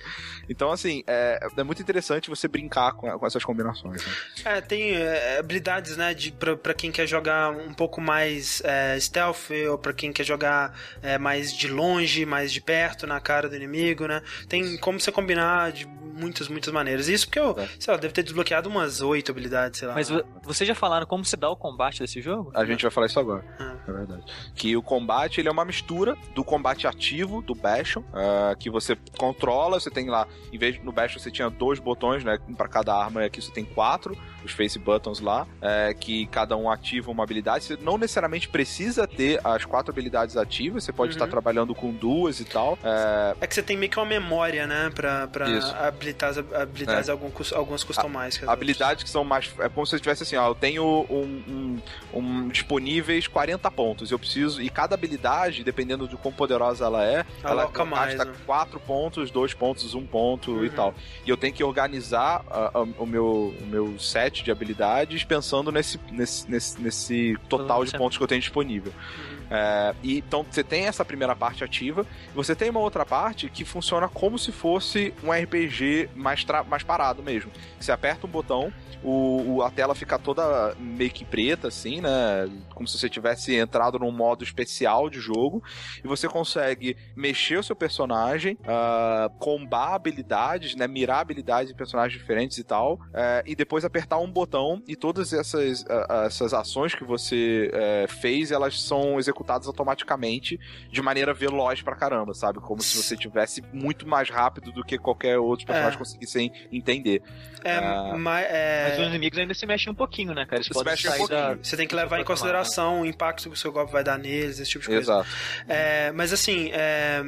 Então, assim, é, é muito interessante você brincar com, com essas combinações. né? É, tem é, habilidades, né, de, pra, pra quem quer jogar um pouco mais é, stealth, ou pra quem quer jogar é, mais de longe, mais de perto, na cara do inimigo, né? Tem como você combinar de muitas, muitas maneiras. Isso porque eu, É. sei lá, deve ter desbloqueado umas oito habilidades, sei lá. Mas vo- vocês já falaram como se dá o combate desse jogo? A gente vai falar isso agora. Ah. É verdade. Que o combate ele é uma mistura do combate ativo, do Bastion, ah, que você controla, você tem lá, em vez no Bastion você tinha dois botões, né? Um pra cada arma, e aqui você tem quatro, os face buttons lá, é, que cada um ativa uma habilidade. Você não necessariamente precisa ter as quatro habilidades ativas, você pode Uhum. estar trabalhando com duas e tal. É, É que você tem meio que uma memória, né? Pra, pra Isso. habilitar as habilidades, algum, algumas custam mais. que as habilidades que são mais. É como se eu tivesse assim, ó, eu tenho um, um- um disponíveis 40 pontos. Eu preciso. E cada habilidade, dependendo de quão poderosa ela é, ela mais, gasta né? 4 pontos, 2 pontos, 1 ponto e Uhum. tal. E eu tenho que organizar ah, ah, o, meu, o meu set de habilidades pensando nesse, nesse, nesse, nesse total de pontos que eu tenho disponível. Uhum. É, e, então você tem essa primeira parte ativa, você tem uma outra parte que funciona como se fosse um RPG mais, mais parado mesmo. Você aperta um botão, o, o- a tela fica toda meio que preta, assim, né? Como se você estivesse entrado num modo especial de jogo e você consegue mexer o seu personagem, uh, combar habilidades, né, mirar habilidades em personagens diferentes e tal, uh, e depois apertar um botão e todas essas, uh, essas ações que você eh, fez, elas são executadas automaticamente de maneira veloz pra caramba, sabe? Como se você tivesse muito mais rápido do que qualquer outro personagem é. conseguissem entender. É, mas, é... mas os inimigos ainda se mexem um pouquinho, né, cara? Eles se mexem um pouquinho. Da... Você tem que levar em consideração o impacto que o seu golpe vai dar neles, esse tipo de coisa. Exato. É, mas assim, é,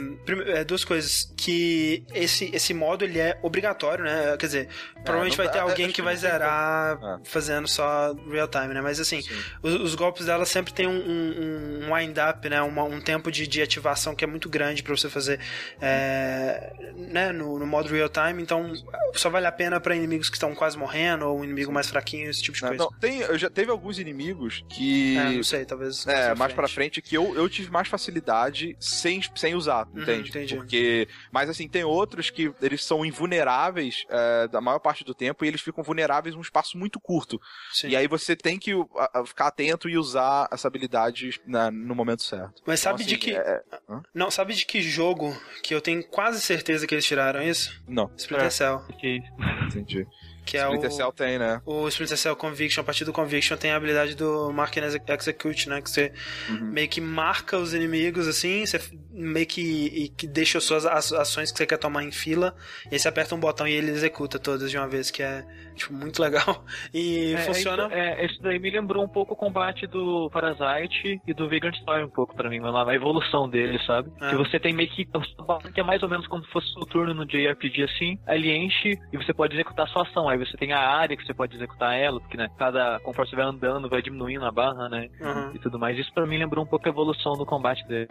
é, duas coisas. Que esse, esse modo ele é obrigatório, né? Quer dizer, é, provavelmente vai ter alguém que vai zerar fazendo só real time, né? Mas assim, os, os, golpes dela sempre tem um, um, um wind-up, né? Uma, um tempo de, de ativação que é muito grande para você fazer é, né? no, no modo real time. Então, só vale a pena para inimigos que estão quase morrendo ou um inimigo mais fraquinho, esse tipo de coisa. Não, tem, eu já teve alguns inimigos que. É, não sei, talvez. É, mais, mais pra frente que eu, eu tive mais facilidade sem, sem usar, uhum, entende? Entendi. Porque. Mas assim, tem outros que eles são invulneráveis é, da maior parte do tempo e eles ficam vulneráveis num espaço muito curto. Sim. E aí você tem que a, ficar atento e usar essa habilidade na, no momento certo. Mas então, sabe assim, de que. É... é não, sabe de que jogo que eu tenho quase certeza que eles tiraram isso? Não. Splinter Cell. Entendi. Que é Splinter o, Cell tem, né? O Splinter Cell Conviction, a partir do Conviction tem a habilidade do Mark and Execute, né? Que você uhum. meio que marca os inimigos, assim, você meio que, que deixa as suas ações que você quer tomar em fila, e aí você aperta um botão e ele executa todas de uma vez, que é, tipo, muito legal. E é, funciona... Isso, é, isso daí me lembrou um pouco o combate do Parasite e do Vegan Story um pouco pra mim, a evolução dele, sabe? É. Que você tem meio que... Que é mais ou menos como se fosse o turno no JRPG, assim, ele enche e você pode executar sua ação, Aí você tem a área que você pode executar ela, porque né, cada conforme você vai andando, vai diminuindo a barra, né? Uhum. E tudo mais. Isso para mim lembrou um pouco a evolução do combate dele.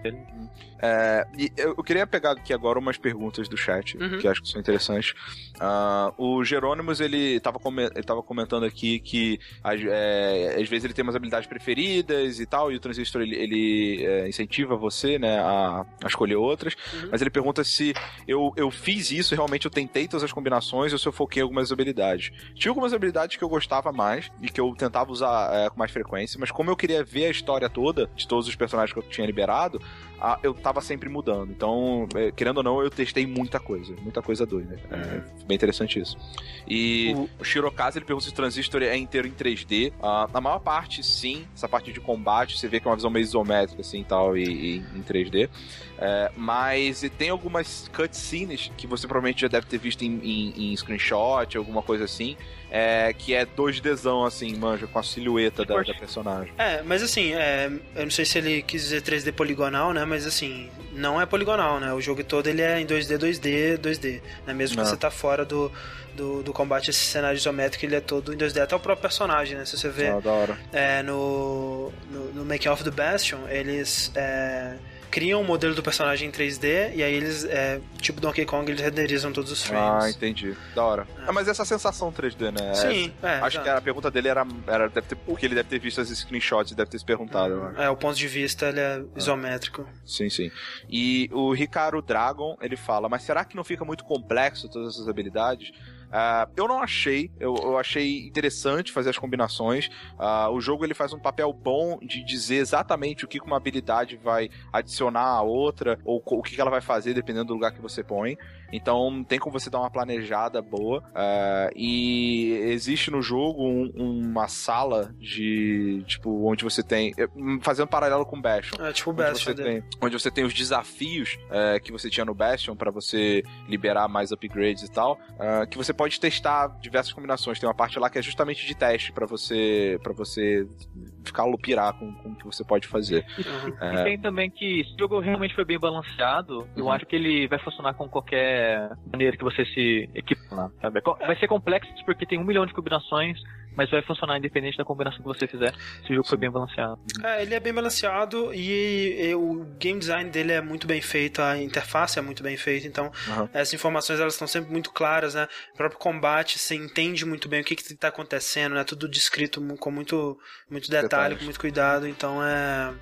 É, eu queria pegar aqui agora umas perguntas do chat, uhum. que acho que são interessantes. Uh, o Jerônimos, ele estava ele tava comentando aqui que é, às vezes ele tem umas habilidades preferidas e tal, e o Transistor ele, ele é, incentiva você, né, a, a escolher outras. Uhum. Mas ele pergunta se eu, eu fiz isso, realmente eu tentei todas as combinações, ou se eu foquei em algumas habilidades habilidades. Tinha algumas habilidades que eu gostava mais e que eu tentava usar é, com mais frequência, mas como eu queria ver a história toda de todos os personagens que eu tinha liberado, a, eu tava sempre mudando. Então, é, querendo ou não, eu testei muita coisa, muita coisa doida. É, uhum. bem interessante isso. E o, o Shirokaze, ele pergunta se o Transistor é inteiro em 3D. Uh, na maior parte, sim. Essa parte de combate, você vê que é uma visão meio isométrica, assim, e tal, e, e em 3D. É, mas tem algumas cutscenes que você provavelmente já deve ter visto em, em, em screenshot, alguma coisa assim, é, que é 2Dzão, assim, manja, com a silhueta da, da, personagem. É, mas assim, é, eu não sei se ele quis dizer 3D poligonal, né? Mas assim, não é poligonal, né? O jogo todo ele é em 2D, 2D, 2D, né? Mesmo que você tá fora do, do, do, combate, esse cenário isométrico ele é todo em 2D, até o próprio personagem, né? Se você vê ah, é, no, no, no Make Off do Bastion, eles é, criam o um modelo do personagem em 3D e aí eles, é, tipo Donkey Kong, eles renderizam todos os frames. Ah, entendi. Da hora. É. Ah, mas essa sensação 3D, né? Sim, é, Acho que a pergunta dele era, era deve ter, porque ele deve ter visto as screenshots e deve ter se perguntado. Hum, é, o ponto de vista ele é isométrico. Sim, sim. E o Ricardo Dragon, ele fala, mas será que não fica muito complexo todas essas habilidades? Uh, eu não achei, eu, eu, achei interessante fazer as combinações. Uh, o jogo ele faz um papel bom de dizer exatamente o que uma habilidade vai adicionar a outra, ou o que ela vai fazer dependendo do lugar que você põe. Então tem como você dar uma planejada boa. Uh, e existe no jogo um, uma sala de. Tipo, onde você tem. Fazendo paralelo com Bastion. É tipo o Bastion. Onde você, tem, onde você tem os desafios uh, que você tinha no Bastion para você liberar mais upgrades e tal. Uh, que você pode testar diversas combinações. Tem uma parte lá que é justamente de teste para você para você ficar lupirar com, com o que você pode fazer. Uhum. É... E tem também que se o jogo realmente foi bem balanceado, uhum. eu acho que ele vai funcionar com qualquer maneira que você se equipa. Sabe? Vai ser complexo porque tem um milhão de combinações, mas vai funcionar independente da combinação que você fizer, se o jogo for bem balanceado. É, ele é bem balanceado e, e, o game design dele é muito bem feito, a interface é muito bem feita, então uhum. essas informações elas estão sempre muito claras, né? O próprio combate, você entende muito bem o que está acontecendo, né? Tudo descrito com muito, muito detalhe, Detalhes. com muito cuidado, então É,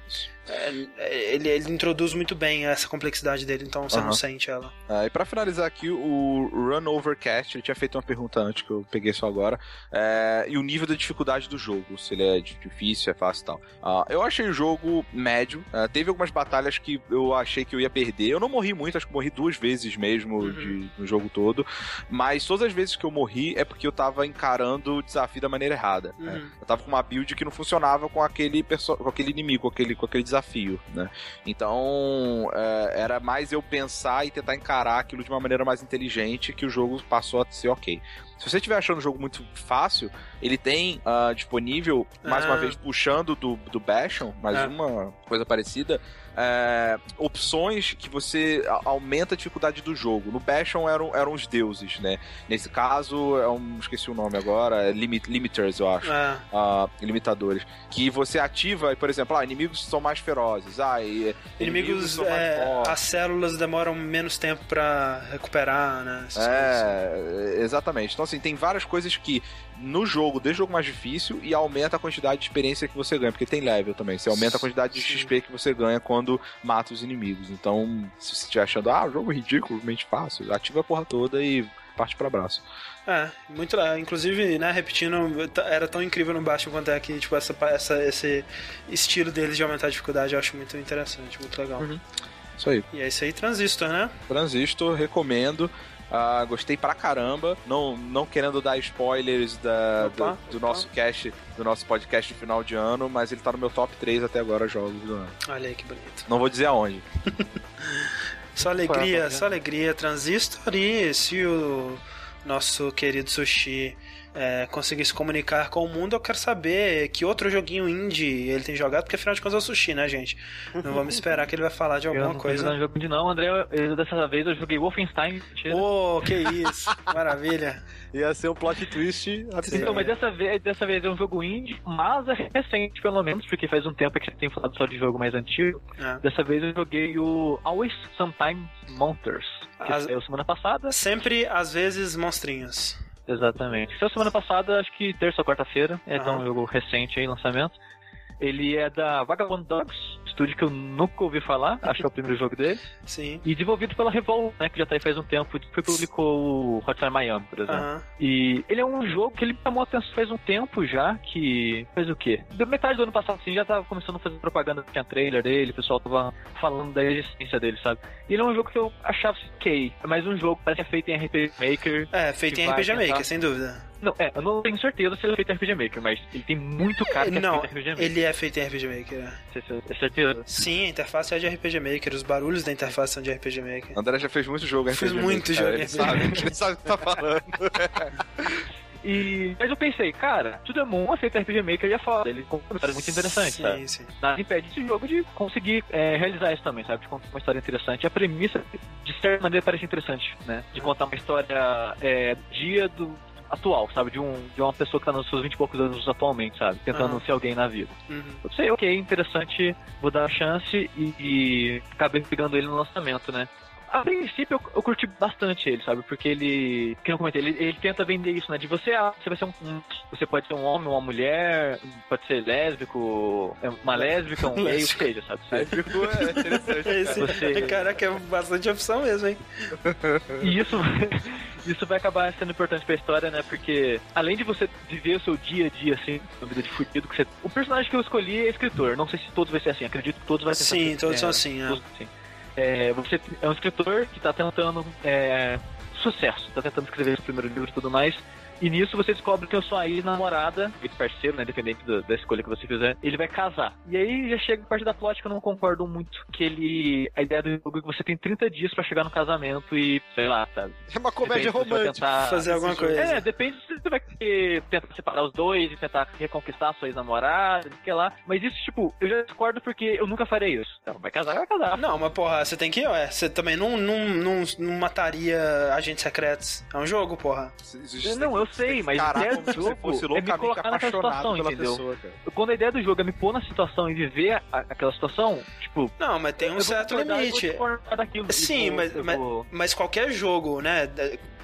ele, ele introduz muito bem essa complexidade dele, então você não sente ela. É, e pra finalizar aqui, o Run Overcast, ele tinha feito uma pergunta antes, que eu peguei só agora, é, e o nível da dificuldade do jogo, se ele é di- difícil, é fácil e tal. Ah, eu achei o jogo médio, é, teve algumas batalhas que eu achei que eu ia perder, eu não morri muito, acho que morri duas vezes mesmo Uhum. de- no jogo todo, mas todas as vezes que eu morri é porque eu tava encarando o desafio da maneira errada. né? Uhum. Eu tava com uma build que não funcionava com aquele, com aquele inimigo, com aquele, com aquele desafio, né? Então, é, era mais eu pensar e tentar encarar aquilo de uma maneira mais inteligente que o jogo passou a ser ok. Se você estiver achando o jogo muito fácil, ele tem ah, disponível, mais uma Ah. vez puxando do, do Bastion, mais É. uma coisa parecida, é, opções que você aumenta a dificuldade do jogo. No Bastion eram, eram os deuses, né? Nesse caso, é um, esqueci o nome agora, é limit, Limiters, eu acho É, ah, limitadores. Que você ativa, por exemplo, ah, inimigos são mais ferozes. Ah, e, inimigos, mais é, as células demoram menos tempo pra recuperar, né? essas coisas. É, exatamente. Então, assim, tem várias coisas que no jogo, deixa o jogo mais difícil e aumenta a quantidade de experiência que você ganha, porque tem level também. Você aumenta a quantidade de Sim. XP que você ganha quando mata os inimigos. Então, se você estiver achando, ah, o jogo é ridiculamente fácil, ativa a porra toda e parte pro abraço. É, muito. Inclusive, né, repetindo, t- era tão incrível no Bastion quanto é aqui, tipo, essa, essa, esse estilo deles de aumentar a dificuldade eu acho muito interessante, muito legal. Uhum. Isso aí. E é isso aí, Transistor, né? Transistor, recomendo. Ah, gostei pra caramba. Não, não querendo dar spoilers da, Opa, do, do opa. nosso cast, do nosso podcast de final de ano, mas ele tá no meu top 3 até agora jogos do ano. Olha aí que bonito. Não vou dizer aonde. Só alegria, é a só alegria, Transistor e se o nosso querido Sushi é, conseguir se comunicar com o mundo, eu quero saber que outro joguinho indie ele tem jogado, porque afinal de contas é o Sushi, né, gente? Não vamos esperar que ele vai falar de Eu alguma não tô coisa. jogando jogo de não, André. Eu, eu- dessa vez eu joguei Wolfenstein. Ô, que isso, maravilha. Ia ser um plot twist absurdo. Então, mas dessa vez, dessa vez é um jogo indie, mas é recente, pelo menos, porque faz um tempo que a gente tem falado só de jogo mais antigo. É. Dessa vez eu joguei o Always Sometimes Monsters, que As- saiu semana passada. Sempre, às vezes, monstrinhos. Exatamente. Saiu semana passada, acho que terça ou quarta-feira. É então Aham. um jogo recente aí, lançamento. Ele é da Vagabond Dogs, estúdio que eu nunca ouvi falar, acho que é o primeiro jogo dele. Sim. E desenvolvido pela Revolve, né, que já tá aí faz um tempo, que publicou o Hotline Miami, por exemplo. Aham. E ele é um jogo que ele me chamou a atenção faz um tempo já, que faz o quê? Da metade do ano passado, assim, já tava começando a fazer propaganda, tinha trailer dele, o pessoal tava falando da existência dele, sabe? E ele é um jogo que eu achava assim, ok, é mais um jogo, parece que é feito em RPG Maker. É, feito Que em RPG Maker, sem dúvida. Não, é, eu não tenho certeza se ele é feito em RPG Maker, mas ele tem muito cara que Não, é feito em RPG Maker. ele é feito em RPG Maker. é. Você tem certeza? Sim, a interface é de RPG Maker, os barulhos da interface são de RPG Maker. André já fez muito jogo Fiz RPG muito Maker, jogo cara, ele RPG Maker. ele sabe o que tá falando. E, mas eu pensei, cara, tudo é bom, feito em RPG Maker e é foda. Ele conta uma história muito interessante, sim, sabe? Sim, nada impede esse jogo de conseguir é, realizar isso também, sabe? De contar uma história interessante. E a premissa, de certa maneira, parece interessante, né? De contar uma história é, do dia do atual, sabe? De, um, de uma pessoa que tá nos seus 20 e poucos anos atualmente, sabe? Tentando Aham. ser alguém na vida. Uhum. Eu sei, ok, interessante, vou dar a chance e, e acabei pegando ele no lançamento, né? A princípio eu, eu curti bastante ele, sabe? Porque ele, que eu comentei, ele, ele tenta vender isso, né? De você, ah, você vai ser um, um- Você pode ser um homem, uma mulher, pode ser lésbico, é uma lésbica, um gay, o que Lésbico. seja, sabe? Ficou é, interessante. Esse, Você- Caraca, é bastante opção mesmo, hein? E isso, isso vai acabar sendo importante pra história, né? Porque além de você viver o seu dia a dia, assim, uma vida de fudido, que você... o personagem que eu escolhi é escritor. Não sei se todos vai ser assim, acredito que todos vai ser Sim, assim. todos É, são assim, é. todos assim. É, você é um escritor que tá tentando é, sucesso, tá tentando escrever seu primeiro livro e tudo mais. E nisso você descobre que a sua ex-namorada, ex-parceiro, né, independente do- da escolha que você fizer, ele vai casar. E aí já chega a parte da plot que eu não concordo muito, que ele... A ideia do jogo é que você tem 30 dias pra chegar no casamento e, sei lá, sabe? É uma comédia Depende romântica. tentar- Fazer alguma coisa. É, depende se você vai querer tentar separar os dois e tentar reconquistar a sua ex-namorada, não sei lá. Mas isso, tipo, eu já discordo porque eu nunca farei isso. Então, vai casar, vai casar. Não, mas porra, você tem que. Ué, você também não, não, não, não mataria agentes secretos. É um jogo, porra. Não, eu sei, mas a Caraca, ideia como do jogo é me colocar apaixonado situação, entendeu? pessoa. Quando a ideia do jogo é me pôr na situação e viver a- aquela situação, tipo. Não, mas tem um certo limite. daquilo, Sim, vou- mas, mas, mas qualquer jogo, né?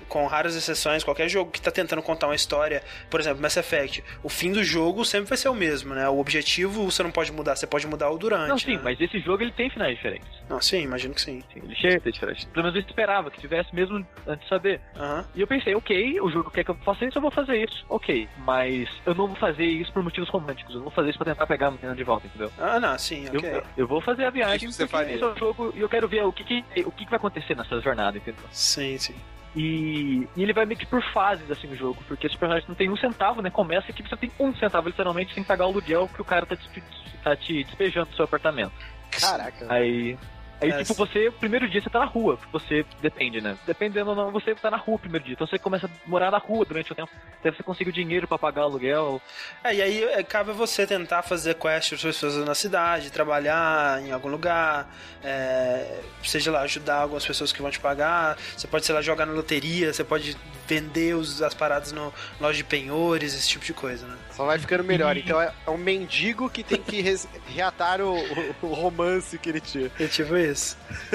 Com raras exceções, qualquer jogo que tá tentando contar uma história, por exemplo, Mass Effect, o fim do jogo sempre vai ser o mesmo, né? O objetivo você não pode mudar, você pode mudar o durante. Não, sim, né? mas esse jogo ele tem finais diferentes. Não, sim, imagino que sim. Sim, ele chega a ter diferente. Pelo menos eu esperava que tivesse mesmo antes de saber. Aham. E eu pensei, ok, o jogo quer que eu faça isso, eu vou fazer isso. Ok, mas eu não vou fazer isso por motivos românticos. Eu não vou fazer isso pra tentar pegar a menina de volta, entendeu? Ah, não, sim, ok. eu, eu vou fazer a viagem Isso você porque faria. esse é o jogo e eu quero ver o que, que- o que, que vai acontecer nessa jornada, entendeu? Sim, sim. E, e ele vai meio que por fases, assim, o jogo, porque os personagens não tem um centavo, né? Começa que você tem um centavo, literalmente, sem pagar o aluguel que o cara tá te, tá te despejando do seu apartamento. Caraca. Aí. Aí, É, tipo, sim. você, o primeiro dia você tá na rua, você depende, né? Dependendo ou não, você tá na rua o primeiro dia. Então você começa a morar na rua durante o tempo, até você conseguir o dinheiro pra pagar o aluguel. É, e aí é, cabe a você tentar fazer quest para as pessoas na cidade, trabalhar em algum lugar, é, seja lá, ajudar algumas pessoas que vão te pagar. Você pode, sei lá, jogar na loteria, você pode vender os, as paradas no loja de penhores, esse tipo de coisa, né? Só vai ficando melhor. Então é, é um mendigo que tem que reatar o, o- o romance que ele tinha. É tipo isso.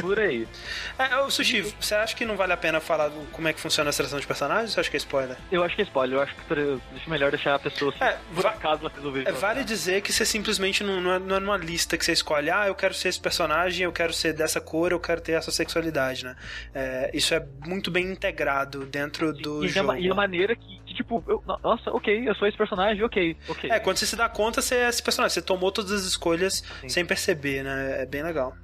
Por aí. É, ô, Sushi, você acha que não vale a pena falar do- como é que funciona a seleção de personagens? Ou você acha que é spoiler? Eu acho que é spoiler, eu acho que deixa melhor deixar a pessoa assim, É, por acaso ela resolver É, vale dizer que você simplesmente não, não, é, não é numa lista que você escolhe, ah, eu quero ser esse personagem, eu quero ser dessa cor, eu quero ter essa sexualidade, né? É, isso é muito bem integrado dentro do e, jogo. a, e a maneira que, que, tipo, eu- nossa, ok, eu sou esse personagem, ok, ok. É, quando você se dá conta, você é esse personagem. Você tomou todas as escolhas Sim. sem perceber, né? É bem legal.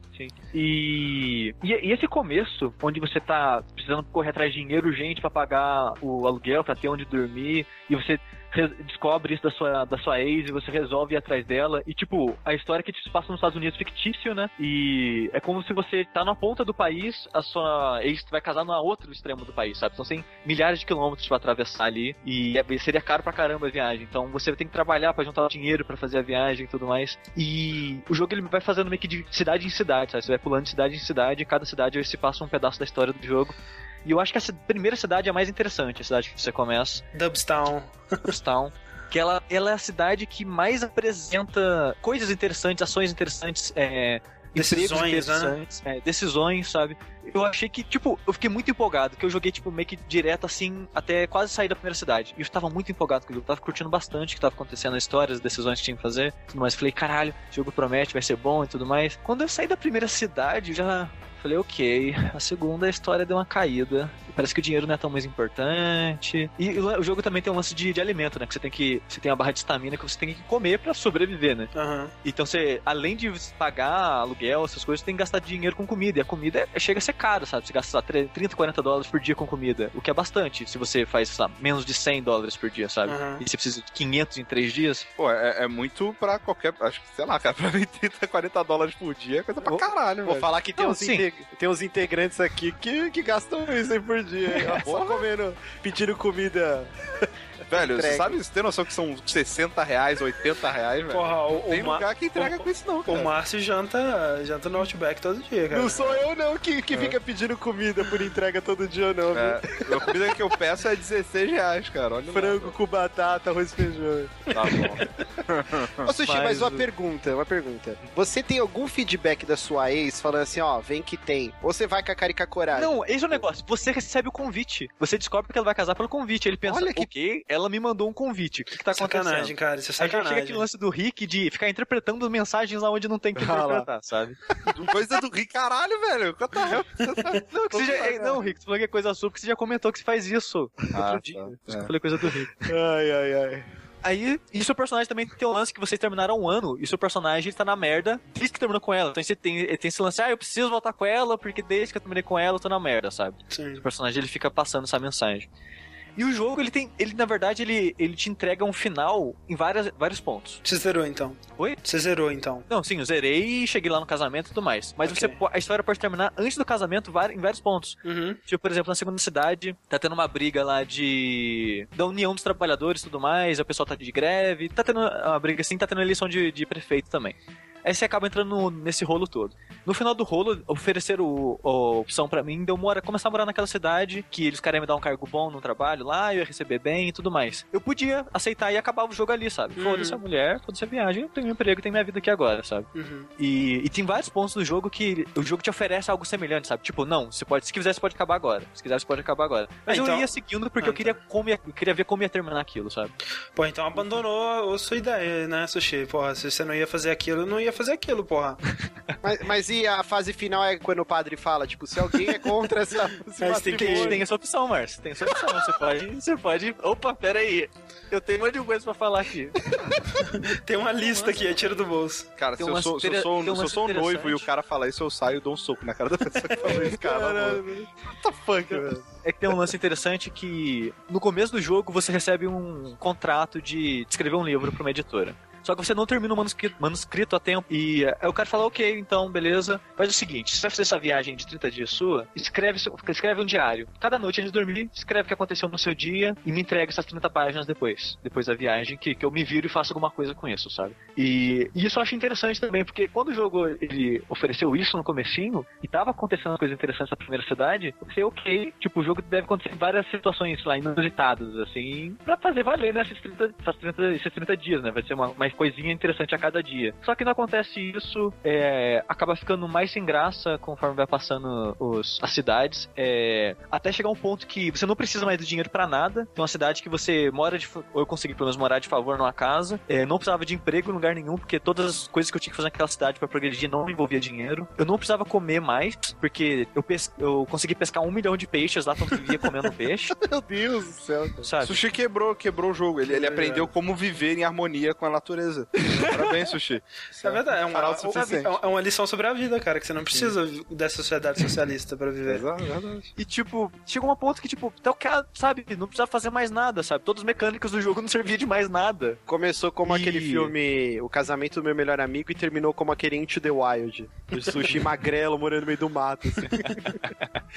E, e, e esse começo, onde você tá precisando correr atrás de dinheiro urgente pra pagar o aluguel, pra ter onde dormir, e você descobre isso da sua, da sua ex e você resolve ir atrás dela. E, tipo, a história que se passa nos Estados Unidos fictício, né? E é como se você tá na ponta do país, a sua ex vai casar no outro extremo do país, sabe? São tem milhares de quilômetros pra atravessar ali e é- seria caro pra caramba a viagem. Então você tem que trabalhar pra juntar dinheiro pra fazer a viagem e tudo mais. E o jogo ele vai fazendo meio que de cidade em cidade, sabe? Você vai pulando de cidade em cidade e cada cidade se passa um pedaço da história do jogo. E eu acho que a ci- primeira cidade é a mais interessante, a cidade que você começa. Dubstown. Town, que ela, ela é a cidade que mais apresenta coisas interessantes, ações interessantes, é, Decisões, né? interessantes, é, decisões, sabe? Eu achei que, tipo, eu fiquei muito empolgado, que eu joguei, tipo, meio que direto, assim, até quase sair da primeira cidade. E eu tava muito empolgado com o jogo, tava curtindo bastante o que tava acontecendo, a história, as decisões que tinha que fazer, tudo mais. Falei, caralho, o jogo promete, vai ser bom e tudo mais. Quando eu saí da primeira cidade, eu já falei, ok, a segunda a história deu uma caída. Parece que o dinheiro não é tão mais importante. E o o jogo também tem um lance de, de alimento, né? Que você tem que. Você tem a barra de estamina que você tem que comer pra sobreviver, né? Aham. Então você, além de pagar aluguel, essas coisas, você tem que gastar dinheiro com comida. E a comida é- chega a ser cara, sabe? Você gasta sei lá, 30, 40 dólares por dia com comida. O que é bastante se você faz, sei lá, menos de 100 dólares por dia, sabe? Aham. E você precisa de 500 em 3 dias. Pô, é, é muito pra qualquer. Acho que, sei lá, cara, pra mim 30, 40 dólares por dia é coisa pra Vou- caralho, Vou velho. falar que tem, Não, uns integ- tem uns integrantes aqui que, que gastam isso aí por dia. hein? Só comendo, pedindo comida. Velho, você entrega. sabe, você tem noção que são 60 reais, 80 reais, velho? Porra, o, tem o, lugar que entrega o- com isso não, cara. o Márcio janta, janta no Outback todo dia, cara. Não sou eu não que, que fica pedindo comida por entrega todo dia não, viu? É, a comida que eu peço é 16 reais, cara. Olha lá. Frango com batata, arroz e feijão. Tá bom. Ô Sushi, Mas mas uma pergunta, uma pergunta. Você tem algum feedback da sua ex falando assim, ó, vem que tem? Ou você vai com a carica coragem? Não, esse é o negócio. Você recebe o convite. Você descobre que ela vai casar pelo convite. Ele pensa, Olha que- ok, ela me mandou um convite. O que, que tá Sacanagem, acontecendo? cara. Isso é Aí já chega sacanagem. aquele lance do Rick de ficar interpretando mensagens lá onde não tem que Ah lá. interpretar, sabe? Coisa do Rick, caralho, velho. Quanto Não, que você já- não, Rick, você falou que é coisa sua, porque você já comentou que você faz isso. Ah, outro dia. tá. Por isso que É. eu falei coisa do Rick. Ai, ai, ai. Aí, e seu personagem também tem um lance que vocês terminaram um ano, e seu personagem tá na merda desde que terminou com ela. Então você tem, tem esse lance, ah, eu preciso voltar com ela, porque desde que eu terminei com ela eu tô na merda, sabe? Sim. O personagem ele fica passando essa mensagem. E o jogo, ele tem. Ele, na verdade, ele, ele te entrega um final em várias, vários pontos. Você zerou então? Oi? Você zerou então? Não, sim, eu zerei e cheguei lá no casamento e tudo mais. Mas Ok. você, a história pode terminar antes do casamento em vários pontos. Uhum. Tipo, por exemplo, na segunda cidade, tá tendo uma briga lá de. da União dos Trabalhadores e tudo mais, o pessoal tá de greve, tá tendo uma briga assim, tá tendo eleição de, de prefeito também. Aí você acaba entrando no- nesse rolo todo. No final do rolo, ofereceram o- a opção pra mim de eu morar, começar a morar naquela cidade, que eles queriam me dar um cargo bom no trabalho lá, eu ia receber bem e tudo mais. Eu podia aceitar e acabava o jogo ali, sabe? Uhum. Foda-se a mulher, foda-se a viagem, eu tenho meu emprego, tenho minha vida aqui agora, sabe? Uhum. E, e tem vários pontos do jogo que o jogo te oferece algo semelhante, sabe? Tipo, não, você pode, se quiser, você pode acabar agora. Se quiser, você pode acabar agora. Mas Ah, então- eu ia seguindo porque Ah, eu queria como ia, eu queria ver como ia terminar aquilo, sabe? Pô, então abandonou a sua ideia, né, Sushi? Porra, se você não ia fazer aquilo, não ia fazer aquilo, porra. Mas, mas e a fase final é quando o padre fala, tipo, se alguém é contra essa Mas tem que- Tem, essa opção, Márcio. Tem essa opção. Você pode. Você pode. Opa, pera aí. Eu tenho um monte de coisa pra falar aqui. Tem uma lista aqui, é tiro do bolso. Cara, se eu, sou, se eu sou, se eu sou um noivo e o cara falar isso, eu saio e dou um soco na cara da pessoa que falou isso, cara. boa. What the fuck, velho? É que tem um lance interessante que no começo do jogo você recebe um contrato de escrever um livro pra uma editora. Só que você não termina o manuscrito, manuscrito a tempo. E é, o cara fala, ok, então, beleza. Faz o seguinte, você vai fazer essa viagem de 30 dias sua, escreve, escreve um diário. Cada noite antes de dormir, escreve o que aconteceu no seu dia e me entrega essas 30 páginas depois. Depois da viagem, que, que eu me viro e faço alguma coisa com isso, sabe? E, e isso eu acho interessante também, porque quando o jogo ele ofereceu isso no comecinho, e tava acontecendo coisas interessantes na primeira cidade, pensei, ok, tipo, o jogo deve acontecer várias situações lá, inusitadas, assim, pra fazer valer nesses 30, essas 30, esses 30 dias, né? Vai ser uma, uma coisinha interessante a cada dia. Só que não acontece isso, é, acaba ficando mais sem graça conforme vai passando os, as cidades, é, até chegar um ponto que você não precisa mais do dinheiro pra nada. Tem uma cidade que você mora de. Ou eu consegui pelo menos morar de favor numa casa, é, não precisava de emprego em lugar nenhum, porque todas as coisas que eu tinha que fazer naquela cidade pra progredir não envolvia dinheiro. Eu não precisava comer mais, porque eu, pes- eu consegui pescar um milhão de peixes lá, então eu vivia comendo peixe, Meu Deus do céu. sabe? Sushi quebrou, quebrou o jogo. Ele, ele É aprendeu como viver em harmonia com a natureza. Parabéns, Sushi. É verdade, é uma, Farol suficiente. é uma lição sobre a vida, cara, que você não precisa dessa sociedade socialista pra viver. Exato, verdade. E, tipo, chegou um ponto que, tipo, até o cara, sabe, não precisava fazer mais nada, sabe? Todas as mecânicas do jogo não serviam de mais nada. Começou como E- aquele filme O Casamento do Meu Melhor Amigo e terminou como aquele Into the Wild. O sushi magrelo morando no meio do mato. assim.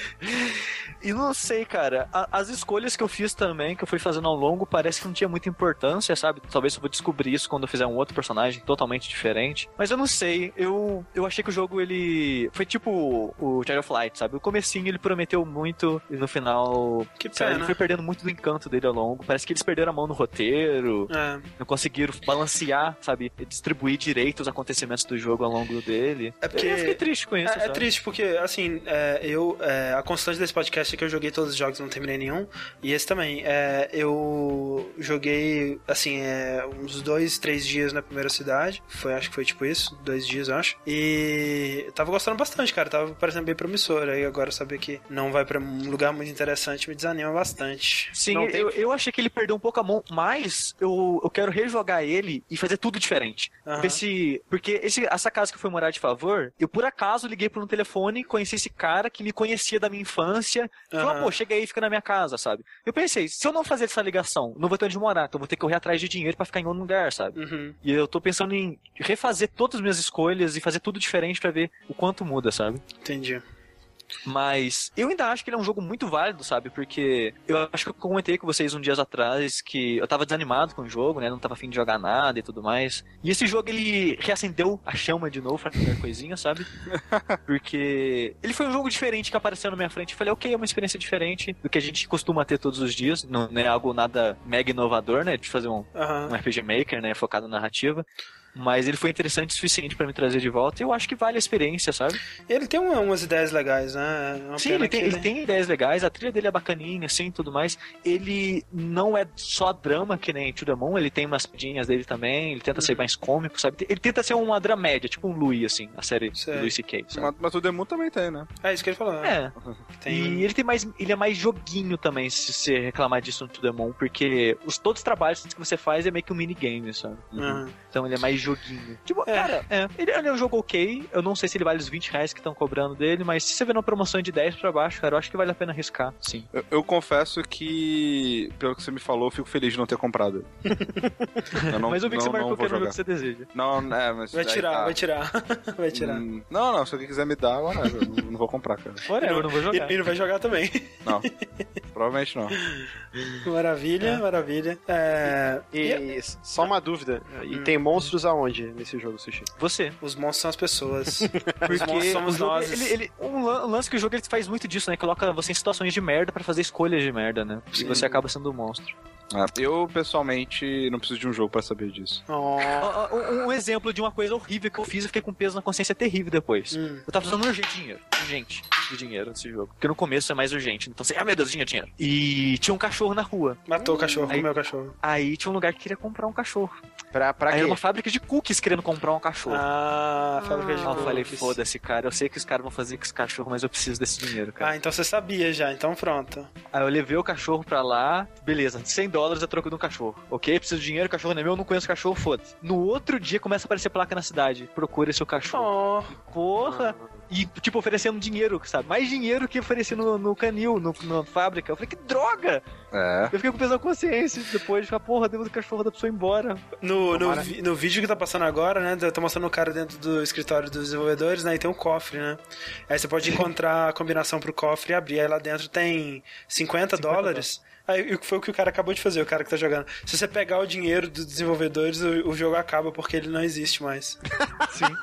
E não sei, cara, a- as escolhas que eu fiz também, que eu fui fazendo ao longo, parece que não tinha muita importância, sabe? Talvez eu vou descobrir isso quando eu fizer um outro personagem totalmente diferente. Mas eu não sei, eu, eu achei que o jogo, ele... Foi tipo o Child of Light, sabe? O comecinho ele prometeu muito e no final... Que lá, ele foi perdendo muito do encanto dele ao longo. Parece que eles perderam a mão no roteiro, É. não conseguiram balancear, sabe? Distribuir direito os acontecimentos do jogo ao longo dele. É porque- Eu fiquei triste com isso, É, é triste porque, assim, é, eu. é, a constante desse podcast é que eu joguei todos os jogos e não terminei nenhum. E esse também. É, eu joguei, assim, é, uns dois, três dias na primeira cidade. Foi, acho que foi tipo isso. Dois dias, eu acho. E eu tava gostando bastante, cara. Tava parecendo bem promissor. Aí agora saber que não vai pra um lugar muito interessante me desanima bastante. Sim, Não tem- eu, eu achei que ele perdeu um pouco a mão, mas eu, eu quero rejogar ele e fazer tudo diferente. Aham. Ver se. Porque esse, essa casa que eu fui morar de favor, eu por acaso liguei por um telefone, conheci esse cara que me conhecia da minha infância. Falou, Aham. pô, chega aí e fica na minha casa, sabe? Eu pensei, se eu não fazer essa ligação, não vou ter onde morar, então eu vou ter que correr atrás de dinheiro pra ficar em outro lugar, sabe? Uhum. E eu tô pensando em refazer todas as minhas escolhas e fazer tudo diferente pra ver o quanto muda, sabe? Entendi. Mas eu ainda acho que ele é um jogo muito válido, sabe? Porque eu acho que eu comentei com vocês um dias atrás que eu tava desanimado com o jogo, né? Não tava afim de jogar nada e tudo mais. E esse jogo ele reacendeu a chama de novo, faz qualquer coisinha, sabe? Porque ele foi um jogo diferente que apareceu na minha frente. Eu falei, ok, é uma experiência diferente do que a gente costuma ter todos os dias. Não, é algo nada mega inovador, né? De fazer um, Aham. um RPG Maker, né? Focado na narrativa. Mas ele foi interessante o suficiente pra me trazer de volta. E eu acho que vale a experiência, sabe? Ele tem uma- umas ideias legais, né? É uma Sim, ele tem, que ele tem ideias legais, a trilha dele é bacaninha, assim, tudo mais. Ele não é só drama, que nem To The Moon, ele tem umas pedinhas dele também, ele tenta Uhum. ser mais cômico, sabe? Ele tenta ser uma dramédia, tipo um Louis, assim, a série Sei. do Louis C.K.? Mas, mas o Demon também tem, né? É isso que ele falou. né? É, Tem... e ele tem mais. Ele é mais joguinho também, se você reclamar disso no To The Moon, porque os, todos os trabalhos que você faz é meio que um minigame, sabe? Aham. Então ele é mais joguinho. Tipo, É. cara, é, ele, ele é um jogo ok. Eu não sei se ele vale os 20 reais que estão cobrando dele, mas se você vê numa promoção de 10 pra baixo, cara, eu acho que vale a pena arriscar. Sim. Eu, eu confesso que, pelo que você me falou, eu fico feliz de não ter comprado. Eu não- mas eu vi que não- você marcou que era o jogar. que você deseja. Não, é, mas. Vai tirar, tá. vai tirar. vai tirar. Hum, Não, não, se alguém quiser me dar, whatever, eu não, não vou comprar, cara. Whatever, eu não vou E, jogar. e não vai jogar também. Não. Provavelmente não. Maravilha, maravilha. É... E só uma dúvida. E Hum. tem monstros aonde nesse jogo, Sushi? Você. Os monstros são as pessoas. Porque Os monstros somos nós. Ele, ele- um lan- lance que o jogo ele faz muito disso, né? Coloca você em situações de merda pra fazer escolhas de merda, né? E Sim. você acaba sendo um monstro. Ah, eu, pessoalmente, não preciso de um jogo pra saber disso. Oh. Um, um exemplo de uma coisa horrível que eu fiz e fiquei com peso na consciência terrível depois. Hum. Eu tava precisando urgente de dinheiro. Urgente de dinheiro nesse jogo. Porque no começo é mais urgente. Então você, ah meu Deus, tinha dinheiro. E tinha um cachorro na rua. Matou o cachorro, Aí- comeu o cachorro. Aí tinha um lugar que queria comprar um cachorro. Pra, pra Aí quê? era uma fábrica de cookies querendo comprar um cachorro. Ah, fábrica de Aí eu falei, cookies. foda-se, cara. Eu sei que os caras vão fazer com esse cachorro, mas eu preciso desse dinheiro, cara. Ah, então você sabia já, então pronto. Aí eu levei o cachorro pra lá, beleza, 100 dólares a troco de um cachorro. Ok, preciso de dinheiro, o cachorro não é meu, eu não conheço cachorro, foda-se. No outro dia começa a aparecer placa na cidade, procure seu cachorro. Oh, Porra! E, tipo, oferecendo dinheiro, sabe? Mais dinheiro que oferecia no, no canil, no, na fábrica. Eu falei, que droga! É. Eu fiquei com peso na consciência depois de falar, porra, deu o cachorro da pessoa embora. no, no, vi- no vídeo que tá passando agora, né? Tá mostrando o cara dentro do escritório dos desenvolvedores, né? E tem um cofre, né? Aí você pode encontrar a combinação pro cofre e abrir. Aí lá dentro tem 50, dólares. Aí foi o que o cara acabou de fazer, o cara que tá jogando. Se você pegar o dinheiro dos desenvolvedores, o, o jogo acaba porque ele não existe mais. Sim.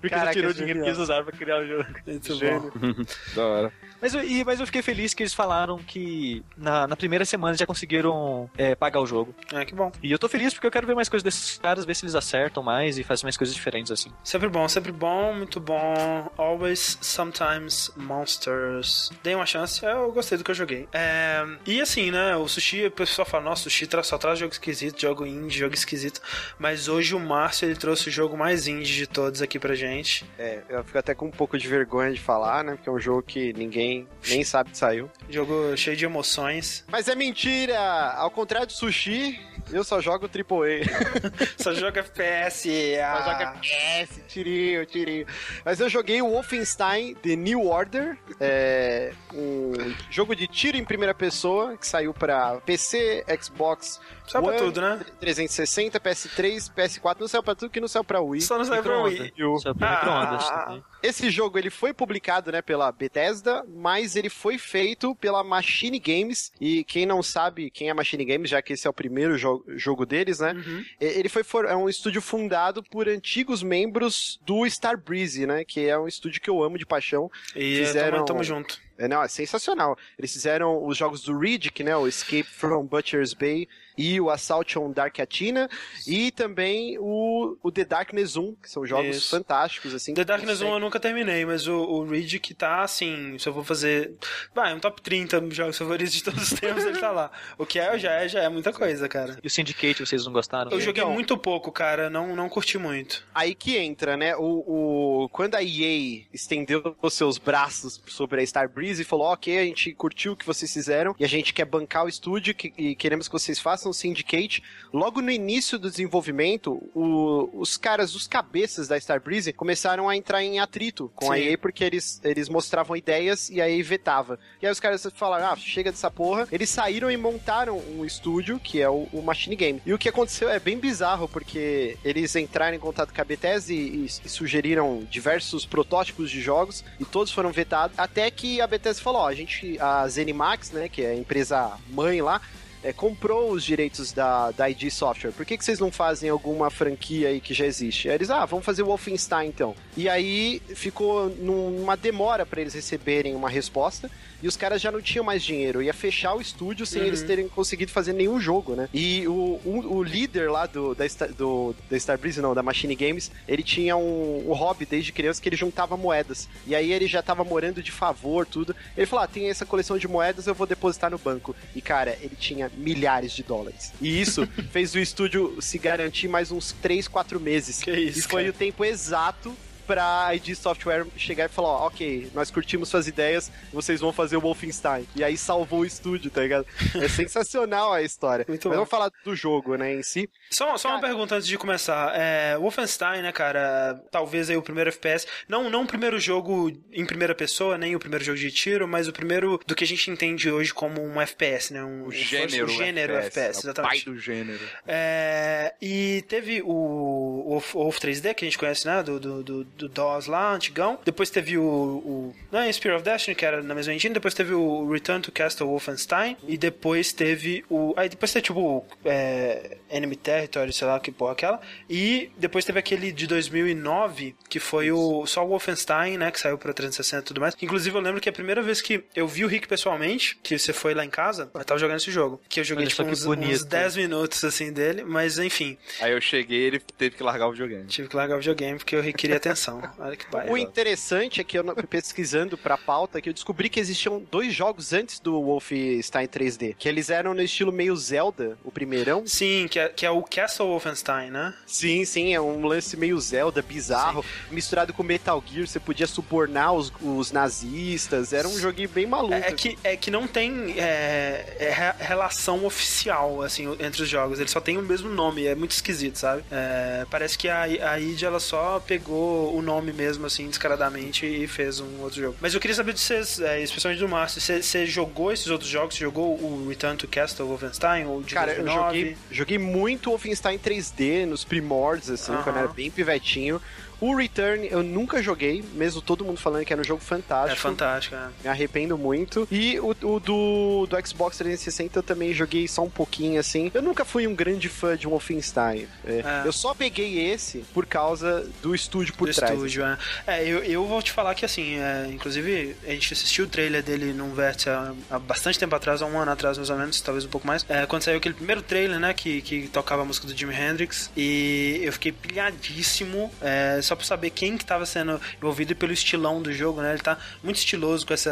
Porque Caraca, ele tirou o que dinheiro que eles usaram pra criar o jogo. Muito Gênio. bom. Da hora. Mas eu, e- mas eu fiquei feliz que eles falaram que na, na primeira semana já conseguiram é, pagar o jogo. É, que bom. E eu tô feliz porque eu quero ver mais coisas desses caras, ver se eles acertam mais e fazem mais coisas diferentes assim. Sempre bom, sempre bom, muito bom. Always, sometimes, monsters. Dei uma chance, eu gostei do que eu joguei. É, e assim, né, o Sushi, o pessoal fala, nossa, o Sushi só traz jogo esquisito, jogo indie, jogo esquisito. Mas hoje o Márcio, ele trouxe o jogo mais indie de todos aqui pra gente. É, eu fico até com um pouco de vergonha de falar, né? Porque é um jogo que ninguém nem sabe que saiu. Jogo cheio de emoções. Mas é mentira! Ao contrário do Sushi, eu só jogo AAA. Só joga FPS. Só ah. joga FPS, tirinho, tirinho. Mas eu joguei o Wolfenstein The New Order, é um jogo de tiro em primeira pessoa que saiu pra PC, Xbox pra One, tudo, né? 360, PS3, PS4, não saiu pra tudo que não saiu pra Wii. Só não saiu pra Wii. Só pra Ah. Esse jogo ele foi publicado, né, pela Bethesda, mas ele foi feito pela Machine Games. E quem não sabe quem é Machine Games, já que esse é o primeiro jo jogo deles, né? Uhum. Ele foi for- é um estúdio fundado por antigos membros do Starbreeze, né? Que é um estúdio que eu amo de paixão. E Fizeram- tamo, tamo junto. É, não, é sensacional. Eles fizeram os jogos do Riddick, né? O Escape from Butcher's Bay e o Assault on Dark Atina. E também o, o The Darkness 1, que são jogos Isso. fantásticos, assim. The Darkness 1 conseguem- eu nunca terminei, mas o, o Reed que tá assim, se eu vou fazer. Vai, um top 30 jogos favoritos de todos os tempos, ele tá lá. O que é, já é, já é muita coisa, cara. E o Syndicate, vocês não gostaram? Eu joguei Então- muito pouco, cara, não, não curti muito. Aí que entra, né? O, o, quando a EA estendeu os seus braços sobre a Starbreeze e falou: Ok, a gente curtiu o que vocês fizeram e a gente quer bancar o estúdio que- e queremos que vocês façam o Syndicate. Logo no início do desenvolvimento, o- os caras, os cabeças da Starbreeze começaram a entrar em atrito com a Sim. EA porque eles, eles mostravam ideias e a EA vetava. E aí os caras falaram: Ah, chega dessa porra. Eles saíram e montaram um estúdio que é o, o Machine Game. E o que aconteceu é bem bizarro porque eles entraram em contato com a Bethesda e, e- e sugeriram diversos protótipos de jogos e todos foram vetados. Até que a Bethesda falou: Ó, a gente, a Zenimax, né, que é a empresa mãe lá, é, comprou os direitos da, da ID Software. Por que, que vocês não fazem alguma franquia aí que já existe? Aí eles, ah, vamos fazer o Wolfenstein então. E aí ficou numa demora para eles receberem uma resposta. E os caras já não tinham mais dinheiro. Ia fechar o estúdio sem Uhum. eles terem conseguido fazer nenhum jogo, né? E o, o, o líder lá do, da, Star, do, da Starbreeze, não, da Machine Games, ele tinha um, um hobby desde criança que ele juntava moedas. E aí ele já tava morando de favor, tudo. Ele falou: ah, tem essa coleção de moedas, eu vou depositar no banco. E cara, ele tinha milhares de dólares. E isso fez o estúdio se garantir mais uns 3, 4 meses. Que isso, e foi cara. o tempo exato pra ID Software chegar e falar, ó, ok, nós curtimos suas ideias, vocês vão fazer o Wolfenstein. E aí salvou o estúdio, tá ligado? É sensacional a história. Muito Mas bom. vamos falar do jogo, né, em si. Só, só uma pergunta antes de começar. É, Wolfenstein, né, cara? Talvez aí o primeiro FPS. Não, não o primeiro jogo em primeira pessoa, nem o primeiro jogo de tiro, mas o primeiro do que a gente entende hoje como um FPS, né? Um, O gênero, o gênero FPS, é o pai exatamente. do gênero. É, e teve o, o Wolf 3D, que a gente conhece, né? Do, do, do, do DOS lá, antigão. Depois teve o, o não é Spear of Destiny, que era na mesma engine. Depois teve o Return to Castle Wolfenstein. E depois teve o... Aí depois teve, tipo, é, Enemy Territory, sei lá que porra aquela. E depois teve aquele de 2009, que foi o só o Wolfenstein, né, que saiu pra 360 e tudo mais. Inclusive, eu lembro que a primeira vez que eu vi o Rick pessoalmente, que você foi lá em casa, eu tava jogando esse jogo. Que eu joguei, Olha tipo, uns, uns 10 minutos, assim, dele. Mas, enfim, Aí eu cheguei ele teve que largar o videogame. tive que largar o videogame porque eu queria atenção. Olha que. O interessante é que eu pesquisando pra pauta que eu descobri que existiam dois jogos antes do Wolfenstein 3D, que eles eram no estilo meio Zelda, o primeirão. Sim, que é, que é o Castle Wolfenstein, né? Sim, sim, é um lance meio Zelda, bizarro, misturado com Metal Gear, você podia subornar os, os nazistas, era um joguinho bem maluco. É, é que, é que não tem é, é re- relação oficial, assim, entre os jogos. Eles só têm o mesmo nome, é muito esquisito, sabe? É, parece que a, a id ela só pegou o nome mesmo, assim, descaradamente e fez um outro jogo. Mas eu queria saber de vocês, é, especialmente do Márcio, você, jogou esses outros jogos? Você jogou o Return to Castle Wolfenstein, ou de Cara, eu 2009? joguei, joguei muito Wolfenstein 3D nos primórdios, assim, Aham. quando eu era bem pivetinho. O Return eu nunca joguei, mesmo todo mundo falando que era um jogo fantástico. É fantástico, é. Me arrependo muito. E o, o do, do Xbox 360 eu também joguei só um pouquinho, assim. Eu nunca fui um grande fã de Wolfenstein. É, É. Eu só peguei esse por causa do estúdio por do trás. estúdio, é. É, eu, eu vou te falar que assim, é, inclusive a gente assistiu o trailer dele num vértice há, há bastante tempo atrás, há um ano atrás mais ou menos, talvez um pouco mais. É, quando saiu aquele primeiro trailer, né, que, que tocava a música do Jimi Hendrix, e eu fiquei pilhadíssimo, é, só pra saber quem que tava sendo envolvido e pelo estilão do jogo, né? Ele tá muito estiloso com essa,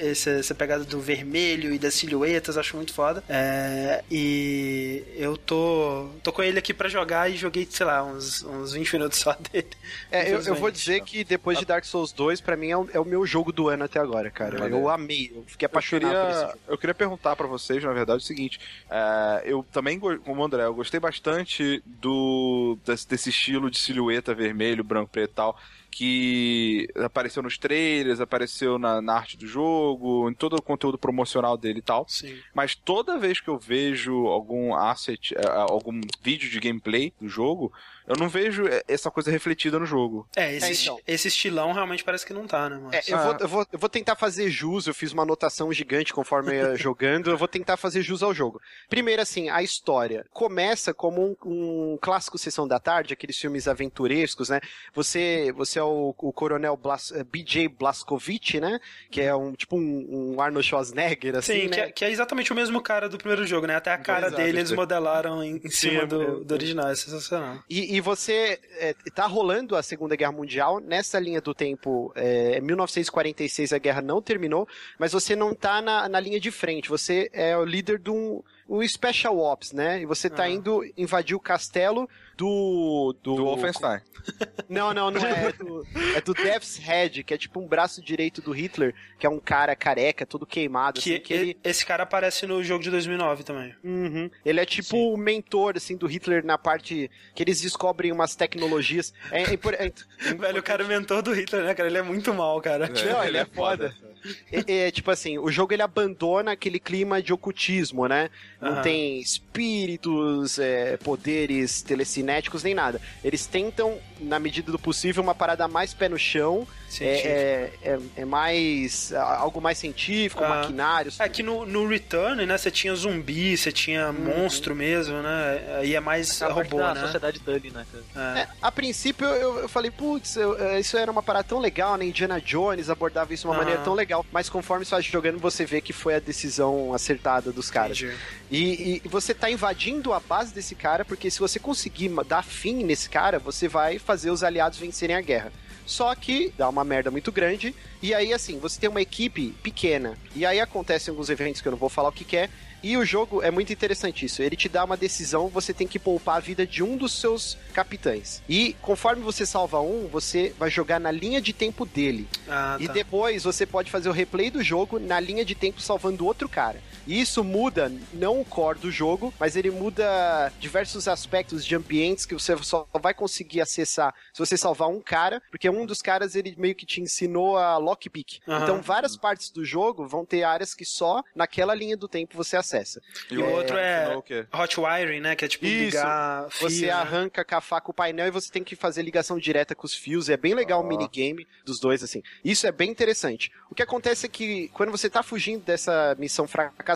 essa, essa pegada do vermelho e das silhuetas, acho muito foda. É, e eu tô, tô com ele aqui pra jogar e joguei, sei lá, uns, uns 20 minutos só dele. É, eu, eu vou dizer que depois de Dark Souls 2, pra mim é o, é o meu jogo do ano até agora, cara. Olha. Eu amei, eu fiquei Eu apaixonado por esse queria, jogo. eu queria perguntar pra vocês, na verdade, o seguinte: é, eu também, como o André, eu gostei bastante do desse, desse estilo de silhueta vermelho, branco, preto e tal, que apareceu nos trailers, apareceu na, na arte do jogo, em todo o conteúdo promocional dele e tal. Sim. Mas toda vez que eu vejo algum asset, eh, algum vídeo de gameplay do jogo, eu não vejo eh, essa coisa refletida no jogo. É, esse, É, então. esse estilão realmente parece que não tá, né, mano? É, eu, Ah. vou, eu, vou, eu vou tentar fazer jus, eu fiz uma anotação gigante conforme eu ia jogando, eu vou tentar fazer jus ao jogo. Primeiro, assim, a história começa como um, um clássico Sessão da Tarde, aqueles filmes aventurescos, né? Você, você é o, o coronel Blas, eh, BJ Blazkowicz, né? Que é um tipo um, um Arnold Schwarzenegger, assim, Sim, né? que, é, que é exatamente o mesmo cara do primeiro jogo, né? Até a cara Exato, dele eles modelaram em, em cima é- do, é- do original, é sensacional. E, e você é, tá rolando a Segunda Guerra Mundial, nessa linha do tempo, é, 1946 a guerra não terminou, mas você não tá na, na linha de frente, você é o líder de um, um Special Ops, né? E você tá Ah. indo invadir o castelo do... Do, Do Wolfenstein. Não, não, não é. É do, é do Death's Head, que é tipo um braço direito do Hitler, que é um cara careca, todo queimado, Que, assim, que ele... esse cara aparece no jogo de 2009 também. Uhum. Ele é tipo o mentor, assim, do Hitler na parte que eles descobrem umas tecnologias. É, é, impor- é- Velho, o cara é o mentor do Hitler, né, cara? Ele é muito mal, cara. Não, ele é foda. É, é, tipo assim, o jogo ele abandona aquele clima de ocultismo, né? Não Aham. tem espíritos, é, poderes telecinéticos, nem nada. Eles tentam, na medida do possível, uma parada mais pé no chão. É, é, é, é mais. algo mais científico, Ah. maquinários. É que no, no Return, né, você tinha zumbi, você tinha monstro mesmo, né? Aí é mais A parte robô, da né? sociedade Dani, né? É. É, a princípio eu, eu falei, putz, é, isso era uma parada tão legal, né? Indiana Jones abordava isso de uma Aham. maneira tão legal. Mas conforme você vai jogando, você vê que foi a decisão acertada dos caras. E, e você tá invadindo a base desse cara, porque se você conseguir dar fim nesse cara, você vai fazer os aliados vencerem a guerra. Só que dá uma merda muito grande. E aí, assim, você tem uma equipe pequena. E aí acontecem alguns eventos que eu não vou falar o que, que é. E o jogo é muito interessante isso. Ele te dá uma decisão, você tem que poupar a vida de um dos seus capitães. E conforme você salva um, você vai jogar na linha de tempo dele. Ah, E tá. depois você pode fazer o replay do jogo na linha de tempo salvando outro cara. E isso muda não o core do jogo, mas ele muda diversos aspectos de ambientes que você só vai conseguir acessar se você salvar um cara, porque um dos caras ele meio que te ensinou a lockpick. Aham. Então várias partes do jogo vão ter áreas que só naquela linha do tempo você acessa. E o outro é ensinou o quê? hot wiring, né? Que é tipo Isso. ligar fio, Você né? arranca com a faca o painel e você tem que fazer ligação direta com os fios. É bem legal o Ó. minigame dos dois, assim. Isso é bem interessante. O que acontece é que quando você tá fugindo dessa missão fracassada,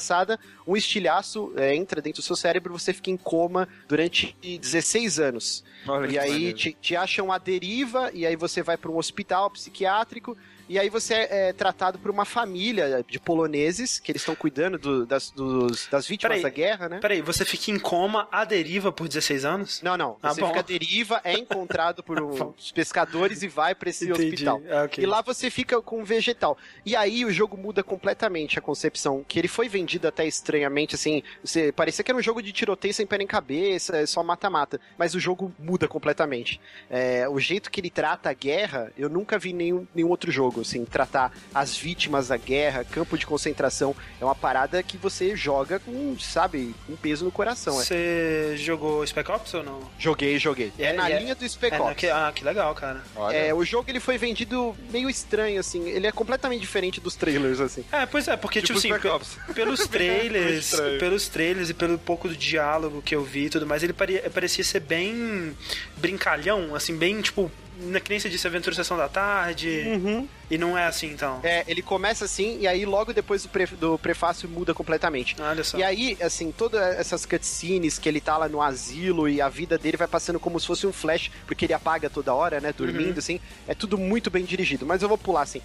um estilhaço é, entra dentro do seu cérebro e você fica em coma durante 16 anos. Olha E aí te, te acham à deriva, e aí você vai para um hospital psiquiátrico, e aí você é, é tratado por uma família de poloneses, que eles estão cuidando do- das, dos- das vítimas Peraí. da guerra, né? Peraí, você fica em coma à deriva por 16 anos? Não, não. Ah, Você bom. fica à deriva, é encontrado por uns pescadores e vai para esse hospital. Ah, ok. E lá você fica com um vegetal. E aí o jogo muda completamente a concepção. Que ele foi vendido até estranhamente, assim. Você, parecia que era um jogo de tiroteio sem pé nem cabeça, é só mata-mata. Mas o jogo muda completamente. É, o jeito que ele trata a guerra, eu nunca vi nenhum, nenhum outro jogo, assim, tratar as vítimas da guerra, campo de concentração. É uma parada que você joga com, sabe, com peso no coração. é. Você jogou Spec Ops ou não? Joguei, joguei. É, É, na é- linha do Spec É, Ops. que- ah, que legal, cara. Olha. É, o jogo ele foi vendido meio estranho, assim. Ele é completamente diferente dos trailers, assim. É, pois é, porque, tipo, Tipo assim, Ops. pelos trailers, pelos trailers e pelo pouco do diálogo que eu vi e tudo mais, ele pare- parecia ser bem brincalhão, assim, bem, tipo, na que nem você disse, Aventura Sessão da Tarde, e não é assim, então. É, ele começa assim, e aí logo depois do, pre- do prefácio muda completamente. Olha só. E aí, assim, todas essas cutscenes que ele tá lá no asilo e a vida dele vai passando como se fosse um flash, porque ele apaga toda hora, né, dormindo, Uhum. assim, é tudo muito bem dirigido. Mas eu vou pular, assim.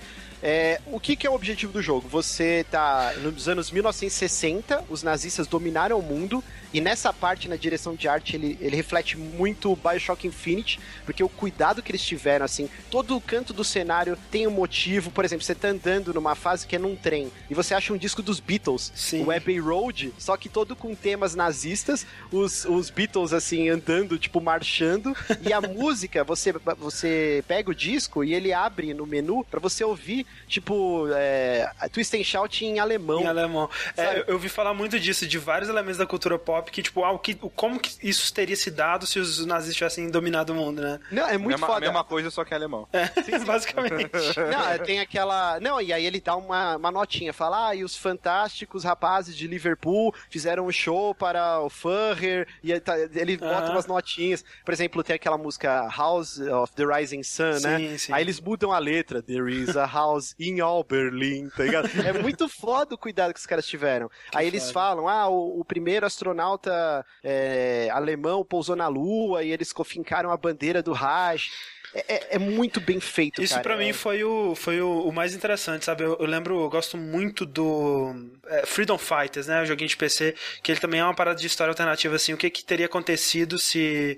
É, o que, que é o objetivo do jogo? Você tá nos anos 1960, os nazistas dominaram o mundo, e nessa parte, na direção de arte, ele, ele reflete muito Bioshock Infinite, porque o cuidado que eles tiveram, assim, todo o canto do cenário tem um motivo. Por exemplo, você tá andando numa fase que é num trem, e você acha um disco dos Beatles, Sim. o Abbey Road, só que todo com temas nazistas, os, os Beatles, assim, andando, tipo, marchando, e a música, você, você pega o disco e ele abre no menu pra você ouvir, tipo, é, Twist and Shout em alemão. Em alemão. É, eu, eu ouvi falar muito disso, de vários elementos da cultura pop, que, tipo, ah, o que, o- como que isso teria se dado se os nazistas tivessem dominado o mundo, né? Não, é muito mesma, foda. A mesma coisa, só que em alemão. É, basicamente. Não, tem aquela. Não, e aí ele dá uma, uma notinha, fala, ah, e os fantásticos rapazes de Liverpool fizeram um show para o Furrer, e ele, tá- ele bota umas notinhas. Por exemplo, tem aquela música House of the Rising Sun, né? Sim, sim. Aí eles mudam a letra, There is a house in all Berlin, tá ligado? É muito foda o cuidado que os caras tiveram. aí eles foda. falam, ah, o, o primeiro astronauta é, alemão pousou na Lua e eles fincaram a bandeira do Reich. É, é- é muito bem feito, Isso pra mim É- foi, o, foi o, o mais interessante, sabe? Eu, eu lembro, eu gosto muito do é, Freedom Fighters, né? O joguinho de PC, que ele também é uma parada de história alternativa, assim. O que, que teria acontecido se.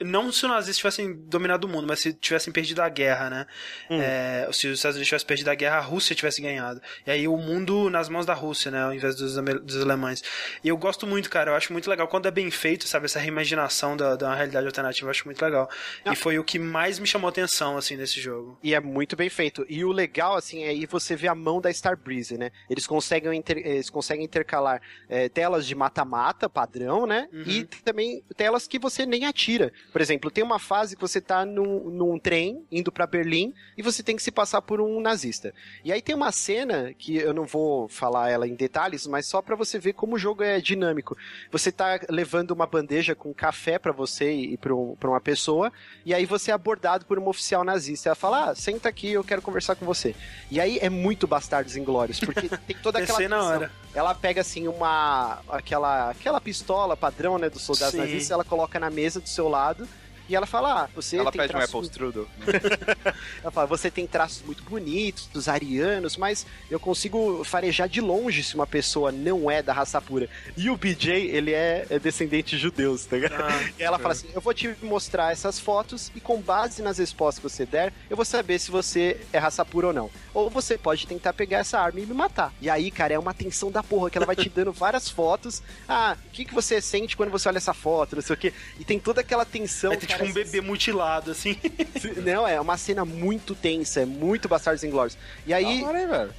Não se os nazistas tivessem dominado o mundo, mas se tivessem perdido a guerra, né? É, se os Estados Unidos tivessem perdido a guerra, a Rússia tivesse ganhado. E aí o mundo nas mãos da Rússia, né? Ao invés dos, dos alemães. E eu gosto muito, cara. Eu acho muito legal. Quando é bem feito, sabe? Essa reimaginação da, da realidade alternativa, eu acho muito legal. Não. E foi o que mais me chamou atenção, assim, nesse jogo. E é muito bem feito. E o legal, assim, é aí você vê a mão da Starbreeze, né? Eles conseguem, inter- eles conseguem intercalar é, telas de mata-mata, padrão, né? Uhum. E também telas que você nem atira. Por exemplo, tem uma fase que você tá num, num trem indo pra Berlim e você tem que se passar por um nazista. E aí tem uma cena que eu não vou falar ela em detalhes, mas só pra você ver como o jogo é dinâmico. Você tá levando uma bandeja com café pra você e pra, um- uma pessoa, e aí você é abordado por uma oficial nazista. Ela fala: Ah, senta aqui, eu quero conversar com você. E aí é muito Bastardos Inglórios, porque tem toda aquela. Na hora. Ela pega assim uma. aquela, aquela pistola padrão, né, dos soldados Sim. nazistas, ela coloca na mesa do seu lado. E ela fala, ah, você Ela tem pede um traços Apple Strudel. ela fala, você tem traços muito bonitos, dos arianos, mas eu consigo farejar de longe se uma pessoa não é da raça pura. E o BJ, ele é, é descendente de judeus, tá ligado? Ah, E ela fala assim: eu vou te mostrar essas fotos e com base nas respostas que você der, eu vou saber se você é raça pura ou não. Ou você pode tentar pegar essa arma e me matar. E aí, cara, é uma tensão da porra, que ela vai te dando várias fotos. Ah, o que, que você sente quando você olha essa foto, não sei o quê. E tem toda aquela tensão. Aí tem tipo um bebê mutilado, assim. Não, é uma cena muito tensa, é muito Bastardos Inglórios. E aí,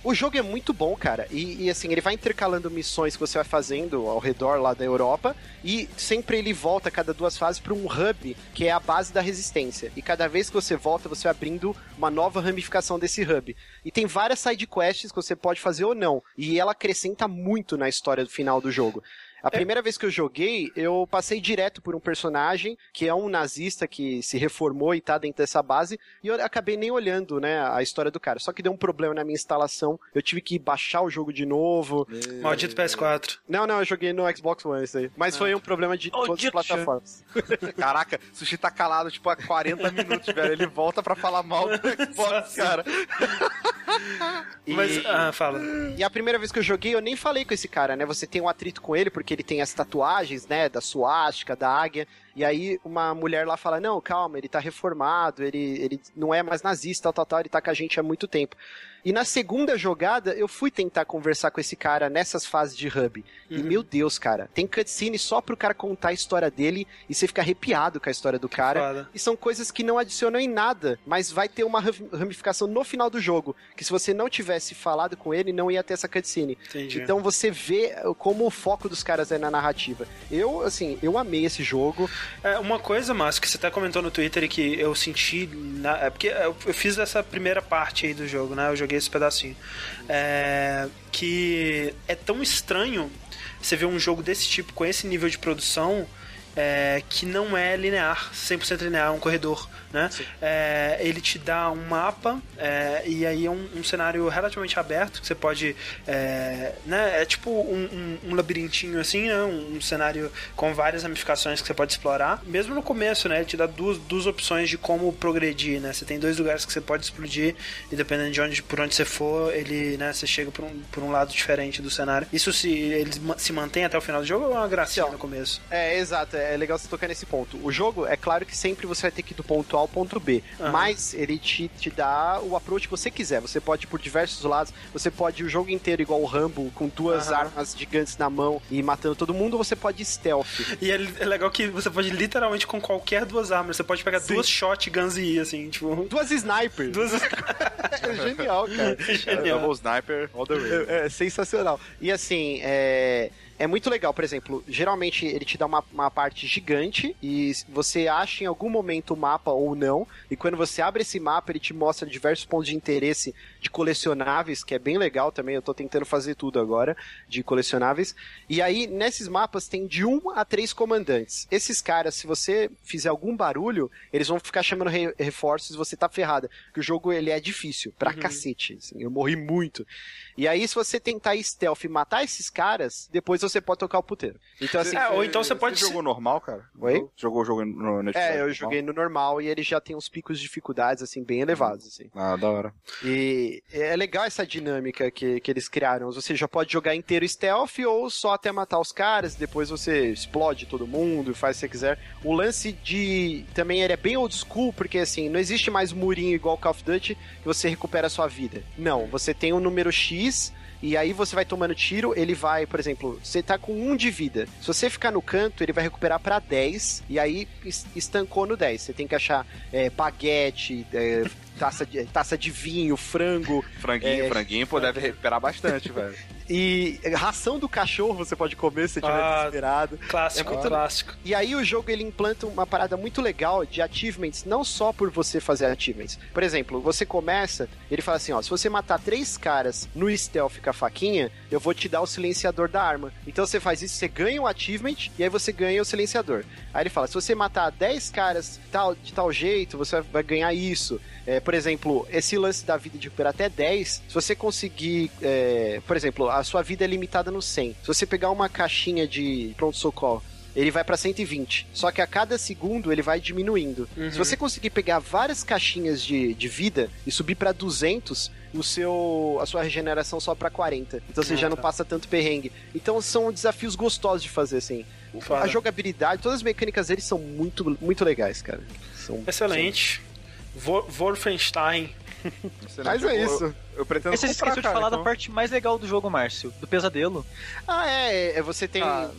o jogo é muito bom, cara. E, e, assim, ele vai intercalando missões que você vai fazendo ao redor lá da Europa. E sempre ele volta cada duas fases para um hub, que é a base da resistência. E cada vez que você volta, você vai abrindo uma nova ramificação desse hub. E tem várias side quests que você pode fazer ou não. E ela acrescenta muito na história do final do jogo. A primeira vez que eu joguei, eu passei direto por um personagem que é um nazista que se reformou e tá dentro dessa base, e eu acabei nem olhando, né, a história do cara. Só que deu um problema na minha instalação, eu tive que baixar o jogo de novo. Maldito PS4. Não, não, eu joguei no Xbox One isso aí. Mas ah. foi um problema de todas as plataformas. Caraca, Sushi tá calado, tipo, há 40 minutos, velho. Ele volta pra falar mal do Xbox, cara. e... Mas, ah, fala. E a primeira vez que eu joguei, eu nem falei com esse cara, né? Você tem um atrito com ele, porque ele tem as tatuagens, né, da suástica, da águia, e aí uma mulher lá fala: Não, calma, ele tá reformado, ele, ele não é mais nazista, tal, tal, tal, ele tá com a gente há muito tempo. E na segunda jogada, eu fui tentar conversar com esse cara nessas fases de hub. Uhum. E meu Deus, cara, tem cutscene só pro cara contar a história dele e você fica arrepiado com a história do cara. Foda. E são coisas que não adicionam em nada, mas vai ter uma ramificação no final do jogo. Que se você não tivesse falado com ele, não ia ter essa cutscene. Entendi. Então você vê como o foco dos caras é na narrativa. Eu, assim, eu amei esse jogo. É, uma coisa, Márcio, que você até comentou no Twitter e que eu senti. Na, é porque eu, eu, fiz essa primeira parte aí do jogo, né? Eu joguei esse pedacinho. É, que é tão estranho você ver um jogo desse tipo, com esse nível de produção, é, que não é linear, 100% linear, é um corredor né? É, ele te dá um mapa é, e aí é um, um, cenário relativamente aberto que você pode, é, né? É tipo um, um, um labirintinho assim, né? Um, cenário com várias ramificações que você pode explorar. Mesmo no começo, né? Ele te dá duas, duas opções de como progredir, né? Você tem dois lugares que você pode explodir e dependendo de onde por onde você for, ele, né? Você chega por um, por um lado diferente do cenário. Isso se ele se mantém até o final do jogo ou é uma gracinha no começo? É, exato. É legal você tocar nesse ponto. O jogo, é claro que sempre você vai ter que ir do ponto A ao ponto B. Uhum. Mas ele te, te dá o approach que você quiser. Você pode ir por diversos lados, você pode ir o jogo inteiro igual o Rambo, com duas uhum. armas gigantes na mão e matando todo mundo, ou você pode ir stealth. E é, é, legal que você pode literalmente com qualquer duas armas. Você pode pegar Sim. duas shotguns e ir, assim, tipo. Duas snipers. Duas... é genial, cara. É genial. É, double sniper all the way. É, é sensacional. E assim, é é muito legal. Por exemplo, geralmente ele te dá uma, uma parte gigante e você acha em algum momento o mapa ou não. E quando você abre esse mapa, ele te mostra diversos pontos de interesse de colecionáveis, que é bem legal também. Eu tô tentando fazer tudo agora de colecionáveis. E aí, nesses mapas, tem de um a três comandantes. Esses caras, se você fizer algum barulho, eles vão ficar chamando re reforços e você tá ferrada. Porque o jogo ele é difícil, pra uhum. cacete. Assim, eu morri muito. E aí, se você tentar stealth e matar esses caras, depois você pode tocar o puteiro. Então, assim. É, ou então você pode. Você jogou normal, cara? Oi? Jogou o jogo no, no É, eu normal? joguei no normal e ele já tem uns picos de dificuldades, assim, bem elevados, assim. Ah, da hora. E é legal essa dinâmica que, que eles criaram. Você já pode jogar inteiro stealth ou só até matar os caras, depois você explode todo mundo e faz o que você quiser. O lance de. Também ele é bem old school, porque assim, não existe mais murinho igual Call of Duty que você recupera a sua vida. Não, você tem um número X e aí você vai tomando tiro, ele vai, por exemplo, você tá com um de vida. Se você ficar no canto, ele vai recuperar para 10, e aí estancou no 10. Você tem que achar é, baguete, é, taça, de, taça de vinho, frango. Franguinho, é, franguinho, pô, deve recuperar bastante, velho. E ração do cachorro você pode comer se estiver ah, desesperado. Clássico, é muito... clássico. E aí o jogo ele implanta uma parada muito legal de achievements, não só por você fazer achievements. Por exemplo, você começa, ele fala assim, ó, se você matar três caras no stealth com a faquinha, eu vou te dar o silenciador da arma. Então você faz isso, você ganha um achievement e aí você ganha o silenciador. Aí ele fala, se você matar 10 caras tal, de tal jeito, você vai ganhar isso. É, por exemplo, esse lance da vida de recuperar até 10, se você conseguir, é, por exemplo, a sua vida é limitada no 100. Se você pegar uma caixinha de pronto-socorro ele vai para 120. Só que a cada segundo ele vai diminuindo. Uhum. Se você conseguir pegar várias caixinhas de, de vida e subir para 200, o seu a sua regeneração sobe para 40. Então você ah, já não tá. passa tanto perrengue. Então são desafios gostosos de fazer assim. A jogabilidade, todas as mecânicas deles são muito muito legais, cara. São, Excelente. São... Wolfenstein. Mas é isso. Eu, eu pretendo Você esqueceu de falar então. da parte mais legal do jogo, Márcio, do pesadelo. Ah, é. é você tem. Ah,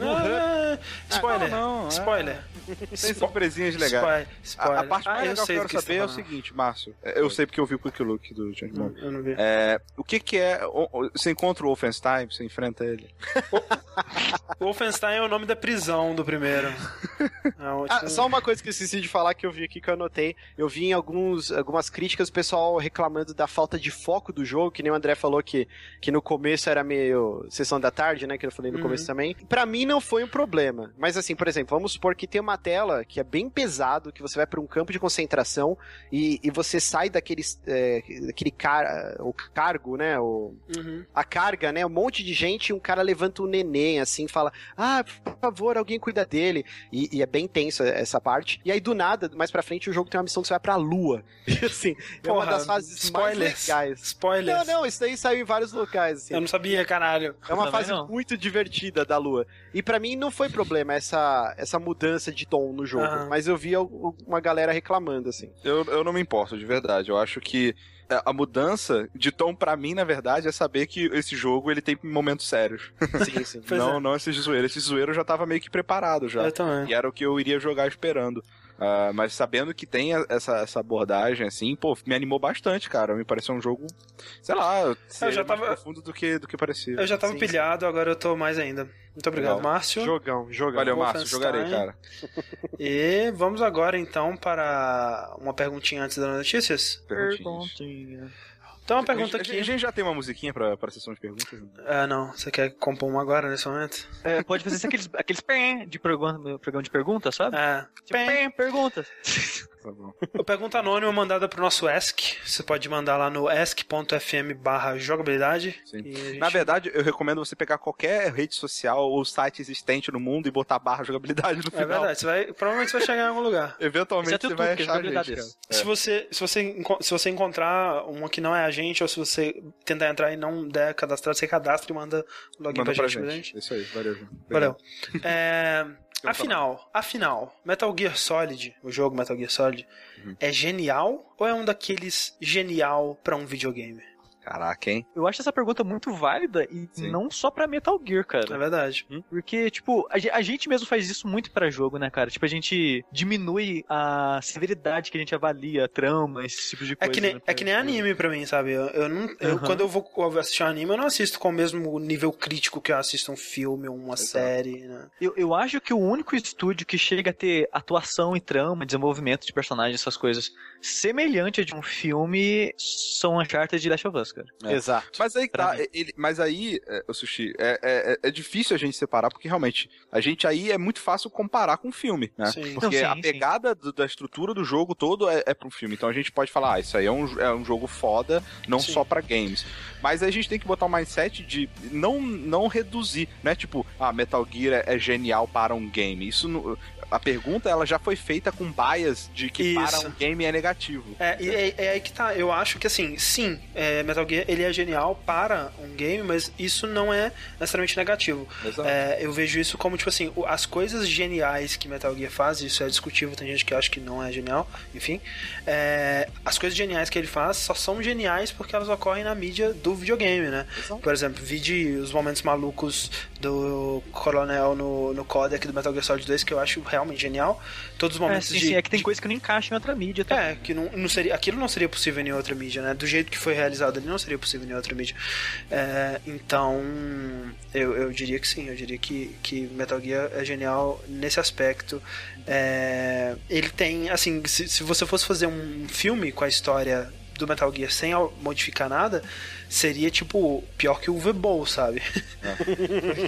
Ah, spoiler. não, não, é. spoiler. Tem surpresinhas legais. Spoiler. A, a parte Ah, legal que eu quero que você saber é tá o seguinte, Márcio. é, Eu sei porque eu vi o Quick Look do James Hum, Bond. Eu não vi. É, o que que é... o- o- Você encontra o Wolfenstein, você enfrenta ele. Wolfenstein é o nome da prisão do primeiro. É um Ah, ótimo- só uma coisa que eu esqueci de falar que eu vi aqui que eu anotei. Eu vi em alguns, algumas críticas o pessoal reclamando da falta de foco do jogo, que nem o André falou que, que no começo era meio sessão da tarde, né? Que eu falei no Uhum. começo também. Pra mim não foi um problema. Mas assim, por exemplo, vamos supor que tem uma tela que é bem pesado, que você vai pra um campo de concentração e, e você sai daquele, é, daquele cara, o cargo, né? O, Uhum. a carga, né? Um monte de gente e um cara levanta um neném, assim, fala: Ah, por favor, alguém cuida dele. E, e é bem tenso essa parte. E aí, do nada, mais pra frente, o jogo tem uma missão que você vai pra lua. Assim, é uma Porra, das fases spoilers. mais legais. Spoilers. Não, não, isso daí saiu em vários locais, assim. Eu não sabia, caralho. É uma Também fase não. muito divertida da lua. E pra mim não foi problema essa, essa mudança de tom no jogo. Mas eu vi uma galera reclamando, assim. Eu, eu não me importo, de verdade. Eu acho que é, a mudança de tom pra mim, na verdade, é saber que esse jogo ele tem momentos sérios. Sim, sim. Não, é. não esses zoeiros. Esse zoeiro eu já tava meio que preparado já. Eu também. E era o que eu iria jogar esperando. Ah, mas sabendo que tem essa, essa abordagem, assim, pô, me animou bastante, cara. Me pareceu um jogo, sei lá, ser já mais tava- profundo do que, do que parecia. Eu já tava Sim, pilhado, agora eu tô mais ainda. Muito obrigado, Legal. Márcio. Jogão, jogão. Valeu. Márcio, jogarei, cara. E vamos agora então para uma perguntinha antes das notícias. Perguntinhas. Então, uma A pergunta gente, aqui. a gente já tem uma musiquinha pra, pra sessão de perguntas? Ah, não. Você quer compor uma agora nesse momento? É, pode fazer aqueles, aqueles pém de programa, programa de perguntas, sabe? Ah, Tipo, pém, perguntas. Tá bom. a pergunta anônima mandada pro nosso Ask. Você pode mandar lá no ask.fm barra jogabilidade. Gente- Na verdade, eu recomendo você pegar qualquer rede social ou site existente no mundo e botar barra jogabilidade no É final. verdade, você vai, provavelmente você vai chegar em algum lugar. Eventualmente Exceto você vai é achar a gente. Se você, se, você, se você encontrar uma que não é a gente, ou se você tentar entrar e não der cadastrar, você cadastra e manda o login Manda pra, pra gente, gente. Isso aí, valeu. João. Valeu. É, afinal, afinal, Metal Gear Solid, o jogo Metal Gear Solid, Uhum. é genial ou é um daqueles genial pra um videogame? Caraca, hein? Eu acho essa pergunta muito válida e Sim. não só pra Metal Gear, É cara. verdade. Porque, tipo, a, ge- a gente mesmo faz isso muito pra jogo, né, cara? Tipo, a gente diminui a severidade que a gente avalia, a trama, esse tipo de É coisa. que, nem, né, é que nem anime pra mim, sabe? Eu, eu não, eu, Aham. Quando eu vou assistir um anime, eu não assisto com o mesmo nível crítico que eu assisto um filme ou uma Exato. série, né? Eu, eu acho que o único estúdio que chega a ter atuação e trama, desenvolvimento de personagens, essas coisas, semelhante a de um filme, são Uncharted e Last of Us, cara. É. Exato. Mas aí tá, ele, mas aí, é, o Sushi, é, é, é difícil a gente separar, porque realmente, a gente aí é muito fácil comparar com o filme, né? Sim. Porque Não, sim, a pegada do- da estrutura do jogo todo é, é pro filme. Então a gente pode falar, ah, isso aí é um, é um jogo foda, não Sim. só pra games. Mas a gente tem que botar um mindset de não, não reduzir, né? Tipo, ah, Metal Gear é, é genial para um game. Isso não- a pergunta ela já foi feita com bias de que para Isso. um game é negativo. É, e é, é aí que tá. Eu acho que assim, sim, é, Metal Gear ele é genial para um game, mas isso não é necessariamente negativo. É, eu vejo isso como, tipo assim, as coisas geniais que Metal Gear faz, isso é discutível, tem gente que acha que não é genial, enfim. é, as coisas geniais que ele faz só são geniais porque elas ocorrem na mídia do videogame, né? Exato. Por exemplo, vide os momentos malucos do Coronel no, no codec do Metal Gear Solid 2, que eu acho realmente genial. Todos os É, momentos sim, de, sim, é que tem de coisa que não encaixa em outra mídia, tá? é, que não, não seria, aquilo não seria possível em outra mídia, né? Do jeito que foi realizado ali, não seria possível em outra mídia. É, então, eu, eu diria que sim, eu diria que, que Metal Gear é genial nesse aspecto. É, ele tem, assim, se, se você fosse fazer um filme com a história do Metal Gear sem modificar nada, seria tipo pior que o V-Bowl, sabe?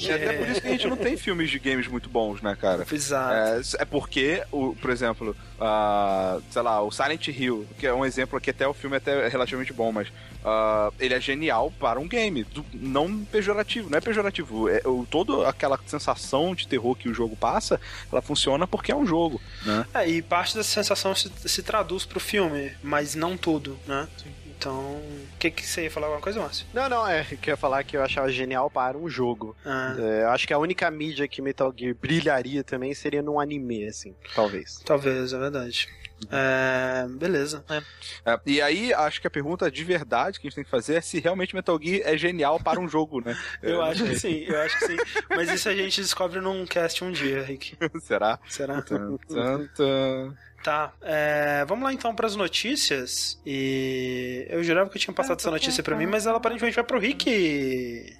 E até por isso que a gente não tem filmes de games muito bons, né, cara? Exato. É, é porque, o, por exemplo, ah, sei lá, o Silent Hill, que é um exemplo que até o filme é até relativamente bom, mas ah, ele é genial para um game, não pejorativo, não é pejorativo. É, o, toda aquela sensação de terror que o jogo passa, ela funciona porque é um jogo, né? É, e parte dessa sensação se, se traduz pro filme, mas não tudo, né? Então, o que, que você ia falar alguma coisa, Márcio? Não, não, é. Eu ia falar que eu achava genial para um jogo. Ah, É, eu acho que a única mídia que Metal Gear brilharia também seria num anime, assim, talvez. talvez, é verdade. É, beleza. É, e aí, acho que a pergunta de verdade que a gente tem que fazer é se realmente Metal Gear é genial para um jogo, né? Eu acho que sim, eu acho que sim. Mas isso a gente descobre num cast um dia, Rick. Será? Será? Tan, tan, tan. Tá, é, vamos lá então pras notícias. E eu jurava que eu tinha passado essa notícia pra mim, mas ela aparentemente vai pro Rick.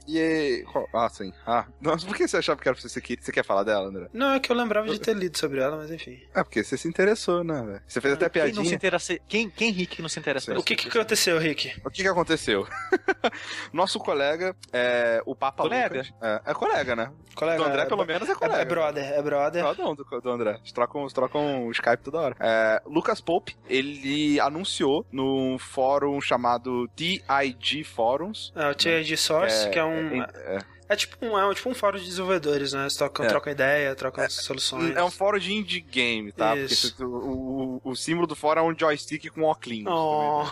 E aí, Ah, sim. Ah, nossa, por que você achava que era pra você que você quer falar dela, André? Não, é que eu lembrava de ter lido sobre ela, mas enfim. É porque você se interessou, né? velho? Você fez até Quem não se piadinha. interessa. Quem, quem Rick não se interessa O que, essa que aconteceu, Rick? O que que aconteceu? Nosso colega, é, o Papa Colega? Lucas... É, é colega, né? Colega, Do André, pelo é, menos, é colega. é brother, é brother. Ah, não, do, do André. Eles trocam, eles trocam o Skype toda hora. É, Lucas Pope, ele anunciou no fórum chamado DIG Forums. É o TID Source, que é um. é, É tipo um, é tipo um fórum de desenvolvedores, né? Eles trocam, É. trocam ideia, trocam soluções. é um fórum de indie game, tá? Isso. Porque o, o, o símbolo do fórum é um joystick com óculos. Oh,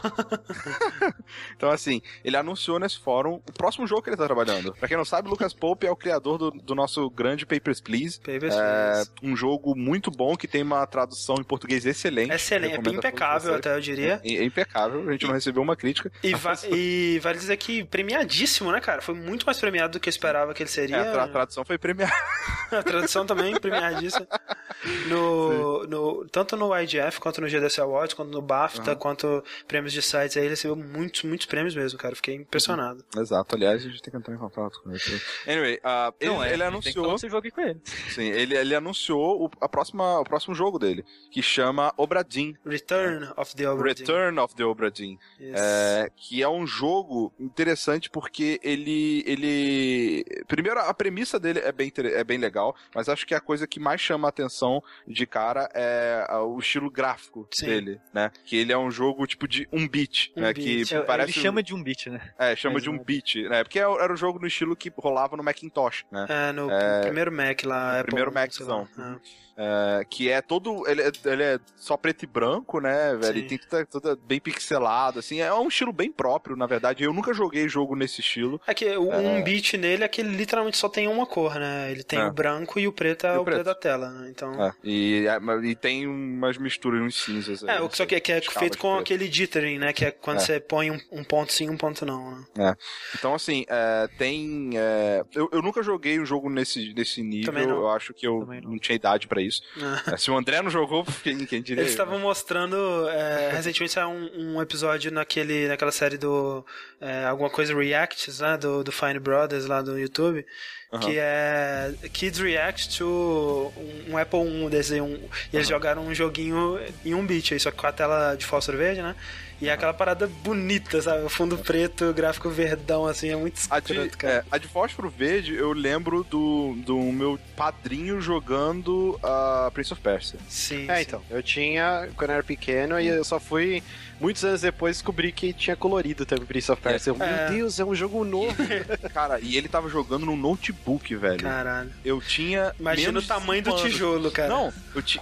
Então, assim, ele anunciou nesse fórum o próximo jogo que ele tá trabalhando. Pra quem não sabe, Lucas Pope é o criador do, do nosso grande Papers, Please. Papers, É Please. um jogo muito bom que tem uma tradução em português excelente. Excelente, é impecável até, eu diria. É, é impecável, a gente não recebeu uma crítica. E, va- e vale dizer que premiadíssimo, né, cara? Foi muito mais premiado do que eu esperava que ele É, seria. a tra- tradução foi premiada. A tradução também premiadíssima. No, no, tanto no IGF, quanto no GDC Awards, quanto no BAFTA, Aham. quanto prêmios de sites aí, ele recebeu muitos, muitos prêmios mesmo, cara. Eu Fiquei impressionado. Exato, aliás, a gente tem que entrar em contato com ele. Anyway, ah, ele, Não, é, ele a anunciou. esse jogo aqui com ele. Sim, ele, ele anunciou o, a próxima, o próximo jogo dele, que chama Obradin. Return of the Obra Dinn. Return of the Obradin. Yes. É, que é um jogo interessante porque ele. ele Primeiro, a premissa dele é bem, é bem legal, mas acho que a coisa que mais chama a atenção de cara é o estilo gráfico Sim. dele, né? Que ele é um jogo tipo de um beat, Um né? beat. Que É, parece. Ele chama de um beat, né? É, chama de um beat, né? Porque era o jogo no estilo que rolava no Macintosh, né? É, no É, primeiro Mac lá. Apple, primeiro sei Maczão. lá. É, que é todo. Ele é, ele é só preto e branco, né, velho? Ele tem tudo, bem pixelado, assim. É um estilo bem próprio, na verdade. Eu nunca joguei jogo nesse estilo. É que um beat nele é que ele literalmente só tem uma cor, né? Ele tem É. o branco e o preto é o o preto preto. da tela, né? Então. É, e, é, e tem umas misturas, uns cinzas. É, o que só que, que é feito com preto. aquele dithering, né? Que é quando É. você põe um, um ponto sim, um ponto não, né? Então, assim, é, tem. é, eu, eu nunca joguei um jogo nesse, nesse nível. Eu acho que eu Também não. não. tinha idade pra isso. Ah. É, se o André não jogou, quem, quem diria? Eles estavam mostrando. é, recentemente saiu um, um episódio naquele, naquela série do. é, alguma coisa Reacts, né? Do, do Fine Brothers lá do YouTube. Aham. Que é Kids React to um, Apple 1 desse. Um, e eles jogaram um joguinho em um bit aí, só que com a tela de fósforo verde, né? E é aquela parada bonita, sabe? O fundo preto, gráfico verdão, assim, é muito A de, escroto, cara. é, a de fósforo verde, eu lembro do, do meu padrinho jogando a Prince of Persia. Sim. É, sim. então. Eu tinha quando eu era pequeno e eu só fui. Muitos anos depois descobri que tinha colorido também Prince of Persia. Eu, É. Meu Deus, é um jogo novo. Cara, e ele tava jogando no notebook, velho. Caralho. Eu tinha. Imagina o tamanho do tijolo, cara. Não,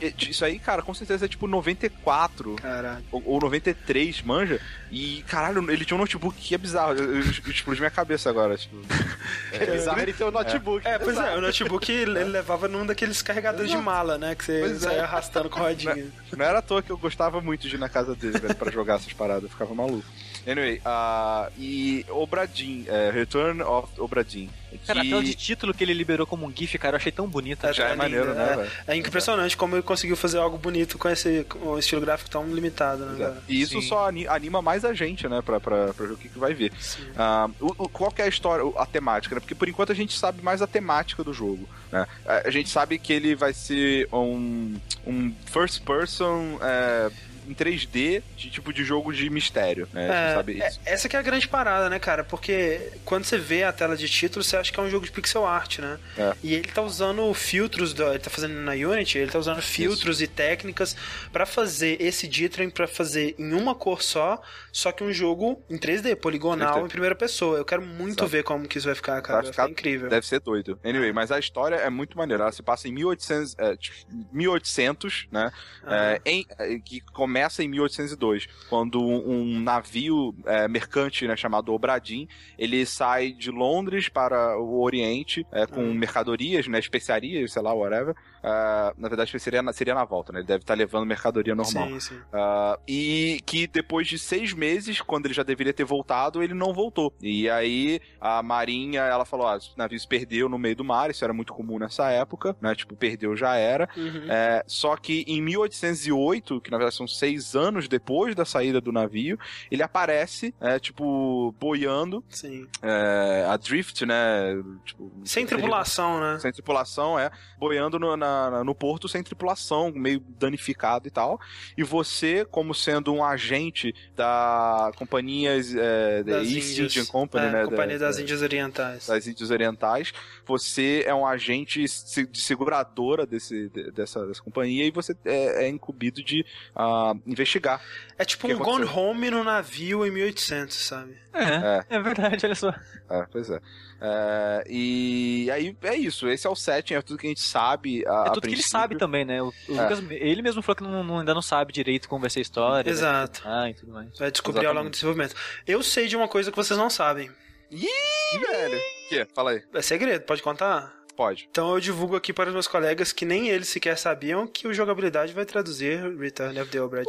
eh, isso aí, cara, com certeza é tipo 94 Caralho. ou, ou 93, manja. E, caralho, ele tinha um notebook que é bizarro. Eu, eu, explodiu minha cabeça agora, tipo. É bizarro ele ter um notebook. É, pois é, o notebook ele levava num daqueles carregadores de mala, né? Que você Pois é. saia arrastando com rodinha. Não era à toa que eu gostava muito de ir na casa dele, velho, pra jogar essas paradas. Eu ficava maluco. Anyway, ah, e Obradin, é, Return of Obradin. Cara, a que tela de título que ele liberou como um GIF, cara, eu achei tão bonita. já é, linda, maneiro, né, velho? É impressionante como ele conseguiu fazer algo bonito com esse com o estilo gráfico tão limitado, né, cara? E isso Sim. só ani- anima mais a gente, né, pra, pra, pra ver o que, que vai ver. Sim. Ah, o- o- qual que é a história, o- a temática, né? Porque por enquanto a gente sabe mais a temática do jogo, né? A, a gente sabe que ele vai ser um, um first person é, em 3D, de tipo de jogo de mistério, né? É, sabe é- isso. essa que é a grande parada, né, cara? Porque quando você vê a tela de título, você acha que é um jogo de pixel art, né? É. E ele tá usando filtros, do, ele tá fazendo na Unity, ele tá usando filtros e técnicas pra fazer esse dithering pra fazer em uma cor só, só que um jogo em 3D, poligonal, 3D. em primeira pessoa. Eu quero muito Exato. ver como que isso vai ficar, cara. Vai Vai ficar- ficar incrível. Deve ser doido. Anyway, mas a história é muito maneira. Ela se passa em 1800, é, tipo, 1800 né? Ah. É, em- é, que começa em 1802, quando um, navio é, mercante né, chamado Obradim, ele sai de Londres para o Oriente é, com Hum. mercadorias, né, especiarias, sei lá, whatever, Uh, na verdade, seria na, seria na volta, né? Ele deve estar levando mercadoria normal. Sim, sim. Uh, e que depois de seis meses, quando ele já deveria ter voltado, ele não voltou. E aí a Marinha, ela falou: ah, o navio se perdeu no meio do mar, isso era muito comum nessa época, né? Tipo, perdeu já era. Uhum. É, só que em 1808, que na verdade são seis anos depois da saída do navio, ele aparece, é, tipo, boiando. Sim. É, adrift, né? Tipo, sem tripulação, né? Sem tripulação, é. Boiando no, na, no porto sem tripulação, meio danificado e tal. E você, como sendo um agente da companhia é, da East Indian Company, é, né? Companhia da, das Índias Orientais. Das Índias Orientais. Você é um agente de seguradora desse, dessa, dessa companhia e você é, é incumbido de uh, investigar. É tipo um Gone Home no navio em 1800, sabe? É, é, é verdade, olha só. É, pois é. É, e aí é isso, esse é o setting, é tudo que a gente sabe. A, é tudo que ele sabe também, né? O, o é. Lucas, ele mesmo falou que não, não, ainda não sabe direito como vai ser a história. Exato. Ah, e tudo mais. Vai descobrir Exatamente. ao longo do desenvolvimento. Eu sei de uma coisa que vocês não sabem. Ih, velho! O quê? Fala aí. É segredo, pode contar? Pode. Então eu divulgo aqui para os meus colegas que nem eles sequer sabiam que o jogabilidade vai traduzir Return of the Obra.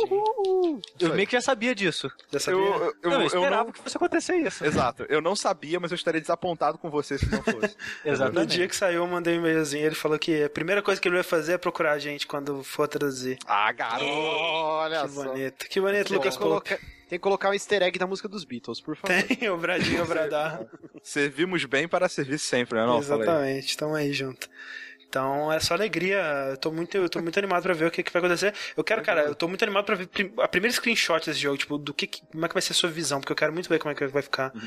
Eu meio que já sabia disso. Já sabia? Eu, eu, eu, não, eu esperava eu não... que fosse acontecer isso. Exato. Eu não sabia, mas eu estaria desapontado com você se não fosse. Exatamente. No dia que saiu, eu mandei um e-mailzinho. Ele falou que a primeira coisa que ele vai fazer é procurar a gente quando for traduzir. Ah, garoto! Olha que só. bonito. Que bonito, Lucas. Coloca... Tem que colocar um easter egg da música dos Beatles, por favor. Tem, o Bradinho, o Bradar. Servimos bem para servir sempre, né? Não, Exatamente, tamo aí junto. Então é só alegria. Eu tô muito, eu tô muito animado pra ver o que, que vai acontecer. Eu quero, cara, eu tô muito animado pra ver a primeira screenshot desse jogo, tipo, do que, como é que vai ser a sua visão, porque eu quero muito ver como é que vai ficar. Uhum.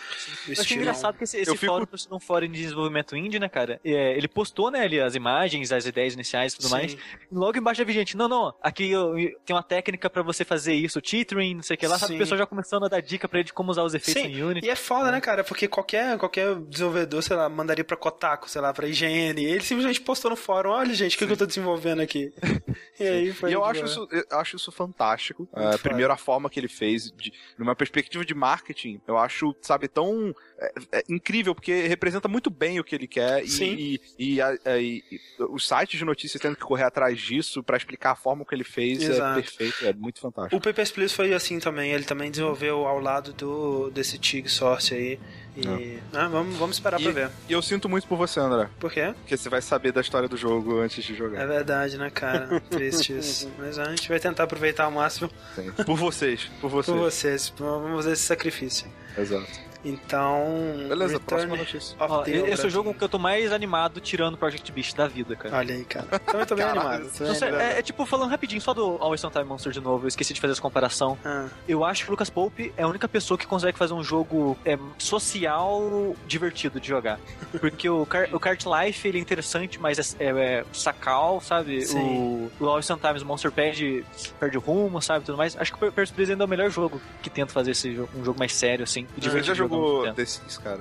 Eu achei engraçado que esse, esse fórum, fico... um fórum de desenvolvimento indie, né, cara? É, ele postou, né, ali as imagens, as ideias iniciais e tudo Sim. mais. E logo embaixo havia gente, não, não, aqui eu, tem uma técnica pra você fazer isso, tethering, não sei o que lá, sabe? O pessoal já começando a dar dica pra ele de como usar os efeitos Sim. no Unity. E é foda, né, cara? Porque qualquer, qualquer desenvolvedor, sei lá, mandaria pra Kotaku, sei lá, pra IGN. Ele simplesmente postou no fórum, olha, gente, que, que eu tô desenvolvendo aqui? e aí foi. E eu acho, isso, eu acho isso fantástico. Uh, primeiro, a forma que ele fez, de, numa perspectiva de marketing, eu acho, sabe, tão é, é incrível, porque representa muito bem o que ele quer Sim. e, e, e, e, os sites de notícias tendo que correr atrás disso para explicar a forma que ele fez é Exato. é perfeito, é muito fantástico. O Papers, Please foi assim também, ele também desenvolveu ao lado do desse TIG Source aí. E ah, vamos, vamos esperar e, pra ver. E eu sinto muito por você, André. Por quê? Porque você vai saber da história do jogo antes de jogar. É verdade, né, cara? Triste isso. Mas a gente vai tentar aproveitar ao máximo. Sim. Por vocês. Por vocês. Por vocês. Vamos fazer esse sacrifício. Exato. Então. Beleza, Return próxima notícia. Ó, esse é o jogo que eu tô mais animado tirando Project Beast da vida, cara. Olha aí, cara. Também tô bem animado. Não sei, é, é, tipo, falando rapidinho, só do Always On Time Monster de novo, eu esqueci de fazer essa comparação. Ah. Eu acho que o Lucas Pope é a única pessoa que consegue fazer um jogo é, social divertido de jogar. Porque o, Car o Kart Life ele é interessante, mas é, é, é sacal, sabe? Sim. O, o Always On Time Monster perde, perde o rumo, sabe? Tudo mais. Acho que o Please ainda é o melhor jogo que tenta fazer esse jogo, um jogo mais sério, assim. E divertido. já jogou jogou The Sims, cara.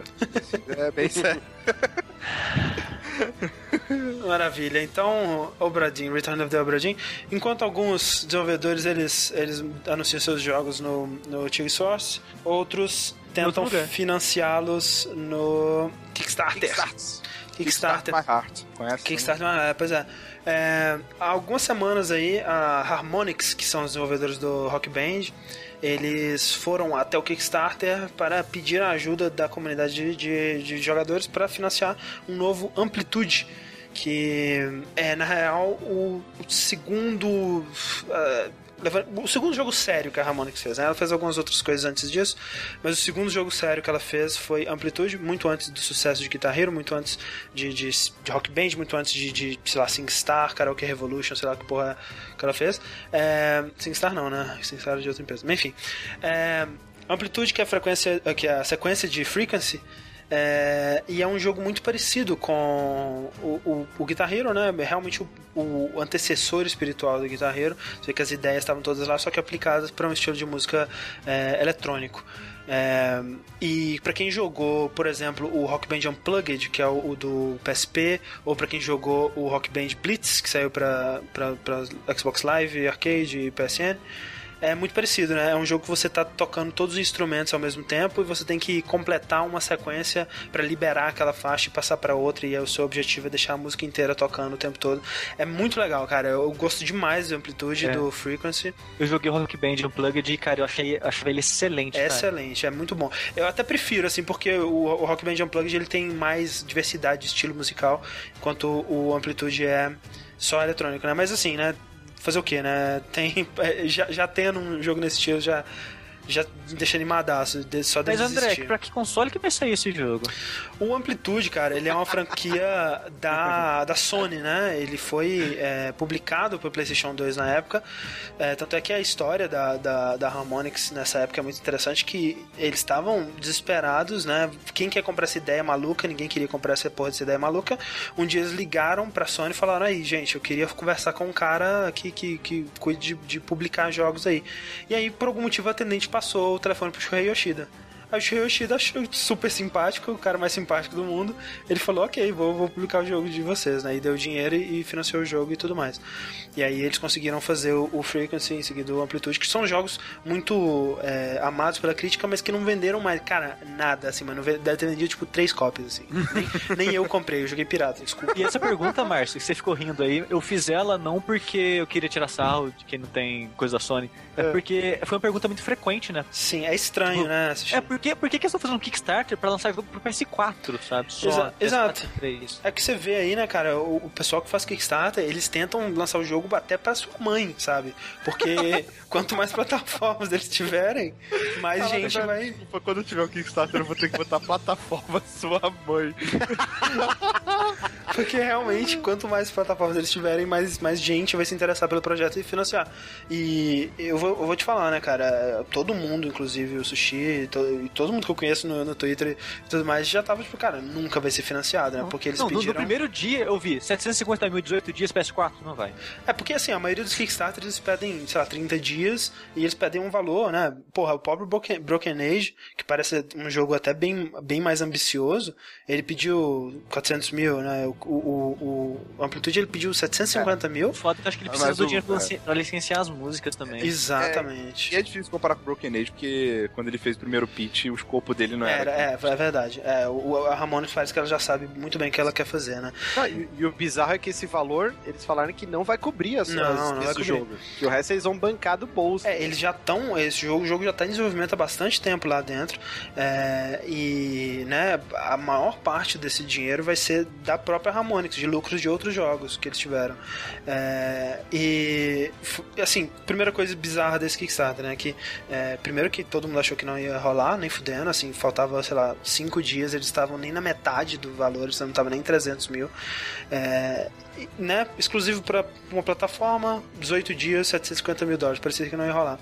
é bem sério. Maravilha. Então, Obradin, Return of the Obradin. Enquanto alguns desenvolvedores eles, eles anunciam seus jogos no, no Team Source, outros tentam financiá-los no Kickstarter. Kickstarter. Kickstarter. My Heart. Conhece? Kickstarter, My Heart, pois é. é. Há algumas semanas aí, a Harmonix, que são os desenvolvedores do Rock Band, eles foram até o Kickstarter para pedir a ajuda da comunidade de, de, de jogadores para financiar um novo Amplitude que é na real o, segundo uh, o segundo jogo sério que a Harmonix fez. Né? Ela fez algumas outras coisas antes disso, mas o segundo jogo sério que ela fez foi Amplitude, muito antes do sucesso de Guitar Hero, muito antes de, de, de Rock Band, muito antes de, de sei lá, SingStar, Karaoke Revolution, sei lá que porra que ela fez. É, SingStar não, né? SingStar é de outra empresa. Mas enfim. É, Amplitude, que é a, frequência, que é a sequência de Frequency, é, e é um jogo muito parecido com o, o, o Guitar Hero, né? É realmente o, o, antecessor espiritual do Guitar Hero. Você vê que as ideias estavam todas lá, só que aplicadas para um estilo de música é, eletrônico. É, e para quem jogou, por exemplo, o Rock Band Unplugged, que é o, o do PSP, ou para quem jogou o Rock Band Blitz, que saiu para Xbox Live, Arcade e PSN, é muito parecido, né? É um jogo que você tá tocando todos os instrumentos ao mesmo tempo e você tem que completar uma sequência para liberar aquela faixa e passar para outra e o seu objetivo é deixar a música inteira tocando o tempo todo. É muito legal, cara. Eu gosto demais da amplitude É. do Frequency. Eu joguei o Rock Band Unplugged e, cara, eu achei, achei ele excelente. É excelente, é muito bom. Eu até prefiro, assim, porque o, o Rock Band Unplugged ele tem mais diversidade de estilo musical, enquanto o Amplitude é só eletrônico, né? Mas assim, né? Fazer o que, né? Tem, é, já, já tendo um jogo nesse estilo, já, já me deixa animadaço, só Mas, André, desistir. pra que console que vai sair esse jogo? O Amplitude, cara, ele é uma franquia da, da Sony, né? Ele foi é, publicado pro PlayStation 2 na época. É, tanto é que a história da, da, da Harmonix nessa época é muito interessante, que eles estavam desesperados, né? Quem quer comprar essa ideia maluca? Ninguém queria comprar essa porra dessa ideia maluca. Um dia eles ligaram pra Sony e falaram aí, gente, eu queria conversar com um cara que, que, que cuide de, de publicar jogos aí. E aí, por algum motivo, o atendente passou o telefone pro Shuhei Yoshida. Aí o Yoshida achou super simpático, o cara mais simpático do mundo. Ele falou, ok, vou, vou publicar o jogo de vocês, né? E deu dinheiro e, e financiou o jogo e tudo mais. E aí eles conseguiram fazer o, o Frequency, em seguida o Amplitude, que são jogos muito é, amados pela crítica, mas que não venderam mais, cara, nada, assim, mano. Deve ter vendido, tipo, três cópias, assim. nem, nem eu comprei, eu joguei pirata, desculpa. E essa pergunta, Márcio, que você ficou rindo aí, eu fiz ela não porque eu queria tirar sarro de quem não tem coisa da Sony, é, É. porque foi uma pergunta muito frequente, né? Sim, é estranho, né? assistir. É porque, por que que eles estão fazendo um Kickstarter pra lançar jogo pro PS4, sabe? Só Exa- exato. PS3. É que você vê aí, né, cara, o, o pessoal que faz Kickstarter, eles tentam lançar o jogo até pra sua mãe, sabe? Porque quanto mais plataformas eles tiverem, mais gente vai. Desculpa, quando eu tiver o Kickstarter, eu vou ter que botar plataforma sua mãe. Porque realmente, quanto mais plataformas eles tiverem, mais, mais gente vai se interessar pelo projeto e financiar. E eu vou, eu vou te falar, né, cara? Todo mundo, inclusive o Sushi, to- e todo mundo que eu conheço no, no Twitter e tudo mais, já tava tipo, cara, nunca vai ser financiado, né? Porque eles não, no- no, pediram. primeiro dia eu vi 750 mil, 18 dias, PS4, não vai. É porque assim, a maioria dos Kickstarters eles pedem, sei lá, 30 dias e eles pedem um valor, né? Porra, o próprio Broken, Broken Age, que parece um jogo até bem, bem mais ambicioso, ele pediu 400 mil, né? O, o, o, o Amplitude ele pediu 750 mil. O foda é que acho que ele precisa mas do dinheiro pra, é. pra licenciar as músicas também. Exatamente. E é difícil comparar com o Broken Age, porque quando ele fez o primeiro pitch, o escopo dele não Era, era. é, é verdade. É, o, a Ramones parece que ela já sabe muito bem o que ela quer fazer, né? Ah, e, e o bizarro é que esse valor, eles falaram que não vai cobrir as, Não, as- não esse jogo. Que o resto eles vão bancar do bolso. É, eles já estão. Esse jogo, o jogo já está em desenvolvimento há bastante tempo lá dentro. é, e né, a maior parte desse dinheiro vai ser da própria Harmonix, de lucros de outros jogos que eles tiveram. É, e assim, primeira coisa bizarra desse Kickstarter, né? Que é, primeiro que todo mundo achou que não ia rolar, nem fudendo, assim, faltava, sei lá, cinco dias, eles estavam nem na metade do valor, eles não estavam nem 300 mil. É, né, exclusivo para uma plataforma, 18 dias, 750 mil dólares, parecia que não ia rolar.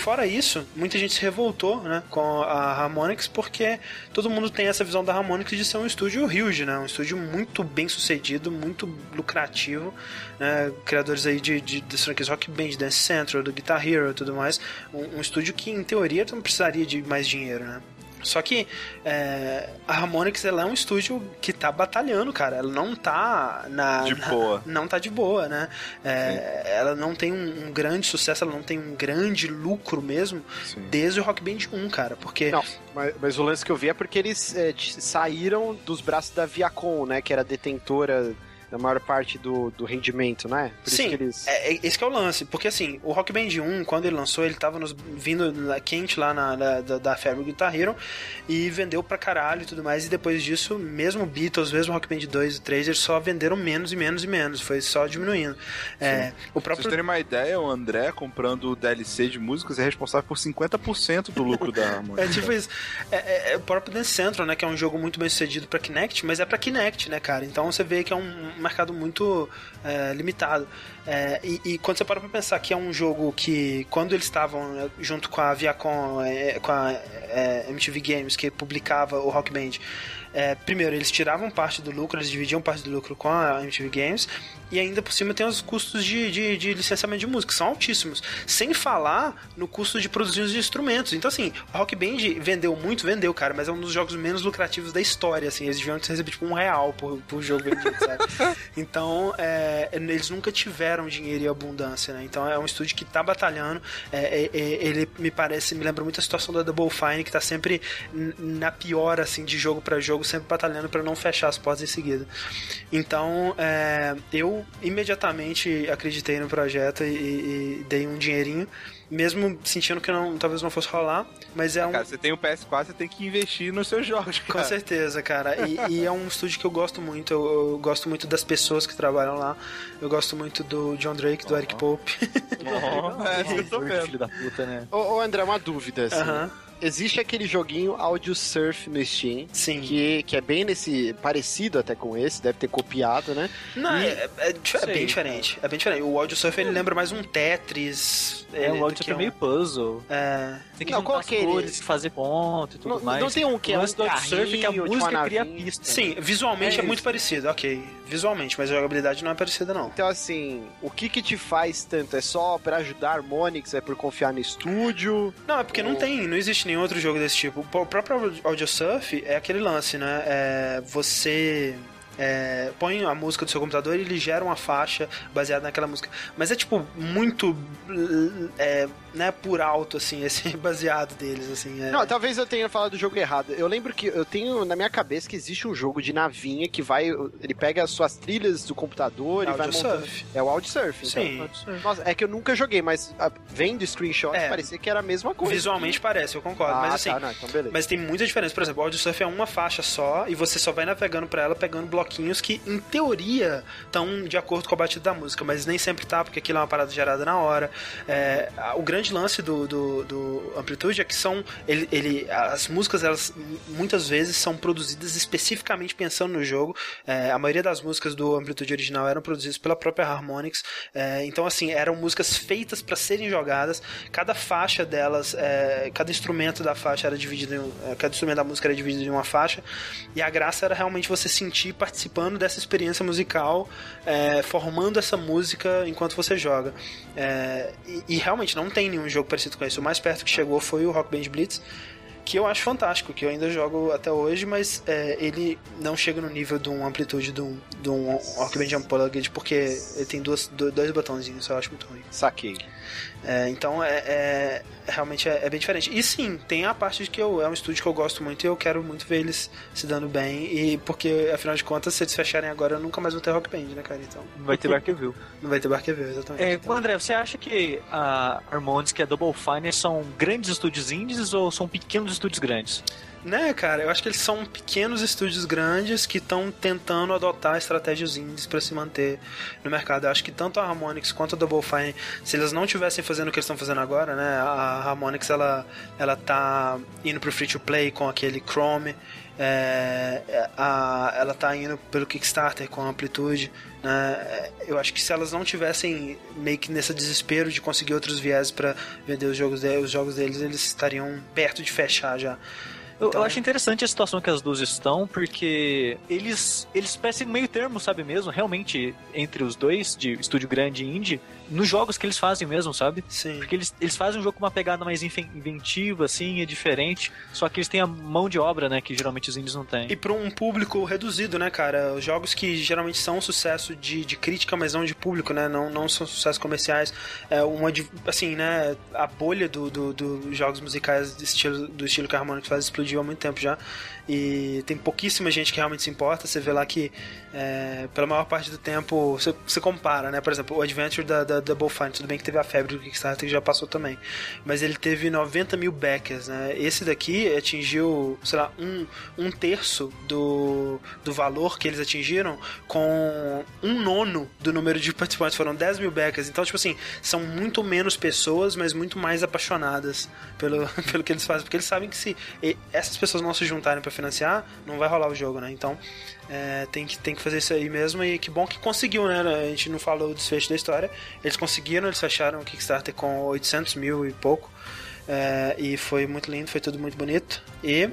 Fora isso, muita gente se revoltou né, com a Harmonix porque todo mundo tem essa visão da Harmonix de ser um estúdio huge, né, um estúdio muito bem sucedido, muito lucrativo, né, criadores aí de, de, franquias Rock Band, Dance Central, do Guitar Hero e tudo mais, um, um estúdio que em teoria não precisaria de mais dinheiro, né. Só que é, a Harmonix ela é um estúdio que tá batalhando, cara. Ela não tá na. De na- boa. não tá de boa, né? É, ela não tem um, um grande sucesso, ela não tem um grande lucro mesmo Sim. desde o Rock Band 1, cara. Porque. Não, mas, mas o lance que eu vi é porque eles é, saíram dos braços da Viacom, né? Que era detentora da maior parte do, do rendimento, né? Por Sim, isso que eles. É, é- esse que é o lance, porque assim, o Rock Band 1, quando ele lançou, ele tava nos, vindo na- quente lá na, na- da, da febre Guitar Hero e vendeu pra caralho e tudo mais, e depois disso, mesmo Beatles, mesmo Rock Band 2 e 3, eles só venderam menos e menos e menos, foi só diminuindo. É, o Pra vocês próprio terem uma ideia, o André comprando o DLC de músicas é responsável por 50% do lucro da Harmonix. É tipo isso. É, é- é o próprio Dance Central, né? Que é um jogo muito bem sucedido pra Kinect, mas é pra Kinect, né, cara? Então você vê que é um mercado muito é, limitado. É, e, e quando você para pra pensar que é um jogo que, quando eles estavam né, junto com a Viacom, é, com a é, MTV Games, que publicava o Rock Band, é, primeiro, eles tiravam parte do lucro, eles dividiam parte do lucro com a MTV Games, e ainda por cima tem os custos de, de, de licenciamento de música, que são altíssimos. Sem falar no custo de produzir os instrumentos. Então, assim, Rock Band vendeu muito, vendeu, cara, mas é um dos jogos menos lucrativos da história, assim. Eles deviam receber, tipo, um real por, por jogo vendido, sabe? Então, é, eles nunca tiveram dinheiro e abundância, né? Então, é um estúdio que tá batalhando. É, é, é ele me parece, me lembra muito a situação da Double Fine, que tá sempre na pior, assim, de jogo para jogo, sempre batalhando para não fechar as portas em seguida. Então, é, eu imediatamente acreditei no projeto e, e dei um dinheirinho mesmo sentindo que não, talvez não fosse rolar, mas é um... Cara, você tem o PS4, você tem que investir nos seus jogos, cara. Com certeza, cara, e, e é um estúdio que eu gosto muito, eu, eu, gosto muito das pessoas que trabalham lá, eu gosto muito do John Drake, do Eric Pope. Oh, é, eu tô vendo. Filho da puta, né? Ô, ô André, uma dúvida, assim. Uh -huh existe aquele joguinho Audio Surf no Steam. Sim. Que, que é bem nesse. parecido até com esse, deve ter copiado, né? Não, e... é, é, é, bem diferente. É bem diferente. O Audio Surf ele lembra mais um Tetris. É, o Audio Surf é meio puzzle. É. Tem que não, juntar as cores, fazer ponto e tudo não, mais. Não tem um que é um surf que a música cria pista. Sim, visualmente é, é muito parecido, ok. Visualmente, mas a jogabilidade não é parecida, não. Então, assim, o que que te faz tanto? É só para ajudar Harmonix? É por confiar no estúdio? Não, é porque ou... não tem, não existe nenhum outro jogo desse tipo. O próprio Audio Surf é aquele lance, né? É você é, põe a música do seu computador e ele gera uma faixa baseada naquela música. Mas é tipo muito é, né, por alto, assim, esse baseado deles, assim. É... Não, talvez eu tenha falado do jogo errado. Eu lembro que eu tenho na minha cabeça que existe um jogo de navinha que vai. Ele pega as suas trilhas do computador é e vai montando. Surf. É o Audio Surf. Então. Sim. Nossa, é que eu nunca joguei, mas a, vendo screenshot é, parecia que era a mesma coisa. Visualmente parece, eu concordo. Ah, mas assim. Tá, não, então mas tem muita diferença. Por exemplo, o Audio Surf é uma faixa só e você só vai navegando pra ela pegando bloquinhos que, em teoria, estão de acordo com a batida da música, mas nem sempre tá, porque aquilo é uma parada gerada na hora. É, o grande lance do, do do, Amplitude é que são. Ele, ele, as músicas, elas muitas vezes são produzidas especificamente pensando no jogo. É, a maioria das músicas do Amplitude original eram produzidas pela própria Harmonix. É, então, assim, eram músicas feitas para serem jogadas. Cada faixa delas, é, cada instrumento da faixa era dividido em, é, Cada instrumento da música era dividido em uma faixa. E a graça era realmente você sentir participando dessa experiência musical, é, formando essa música enquanto você joga. É, e, e realmente não tem nenhum jogo parecido com isso. O mais perto que chegou foi o Rock Band Blitz, que eu acho fantástico, que eu ainda jogo até hoje, mas é, ele não chega no nível de um amplitude de um, de um Rock Band Unplugged, porque ele tem duas, dois botãozinhos, eu acho muito ruim. Saquei. É, então é, é realmente é, é, bem diferente. E sim, tem a parte de que eu, é um estúdio que eu gosto muito e eu quero muito ver eles se dando bem. E porque, afinal de contas, se eles fecharem agora, eu nunca mais vou ter Rock Band, né, cara? Então. Não vai ter Barkerville. Não vai ter Barkerville, exatamente. É, então. André, você acha que a Harmonix e a Double Fine são grandes estúdios indies ou são pequenos estúdios grandes? Né, cara, eu acho que eles são pequenos estúdios grandes que estão tentando adotar estratégias indies para se manter no mercado. Eu acho que tanto a Harmonix quanto a Double Fine, se eles não tivessem fazendo o que eles estão fazendo agora, né, a Harmonix ela, ela tá indo pro free to play com aquele Chrome, é, a, ela tá indo pelo Kickstarter com amplitude. Né? Eu acho que se elas não tivessem meio que nesse desespero de conseguir outros viés para vender os jogos, de, os jogos deles, eles estariam perto de fechar já. Eu, então... eu, acho interessante a situação que as duas estão, porque eles, eles parecem meio termo, sabe mesmo? Realmente, entre os dois, de estúdio grande e indie, nos jogos que eles fazem mesmo, sabe? Sim. Porque eles, eles fazem um jogo com uma pegada mais inventiva, assim, é diferente. Só que eles têm a mão de obra, né? Que geralmente os indies não têm. E para um público reduzido, né, cara? Os jogos que geralmente são sucesso de, de crítica, mas não de público, né? Não, não são sucessos comerciais. É uma, assim, né? A bolha dos do, do jogos musicais do estilo, do estilo que a Harmonix faz explodiu há muito tempo já. E tem pouquíssima gente que realmente se importa. Você vê lá que, é, pela maior parte do tempo, você, você compara, né? Por exemplo, o Adventure da, da Double Fine, tudo bem que teve a febre do Kickstarter que já passou também. Mas ele teve 90 mil backers, né? Esse daqui atingiu, sei lá, um, um terço do, do valor que eles atingiram com um nono do número de participantes. Foram 10 mil backers. Então, tipo assim, são muito menos pessoas, mas muito mais apaixonadas pelo, pelo que eles fazem. Porque eles sabem que se essas pessoas não se juntarem para financiar, não vai rolar o jogo, né? Então, é, tem, que, tem que fazer isso aí mesmo. E que bom que conseguiu, né? A gente não falou o desfecho da história. Eles conseguiram, eles fecharam o Kickstarter com 800 mil e pouco. É, e foi muito lindo, foi tudo muito bonito. E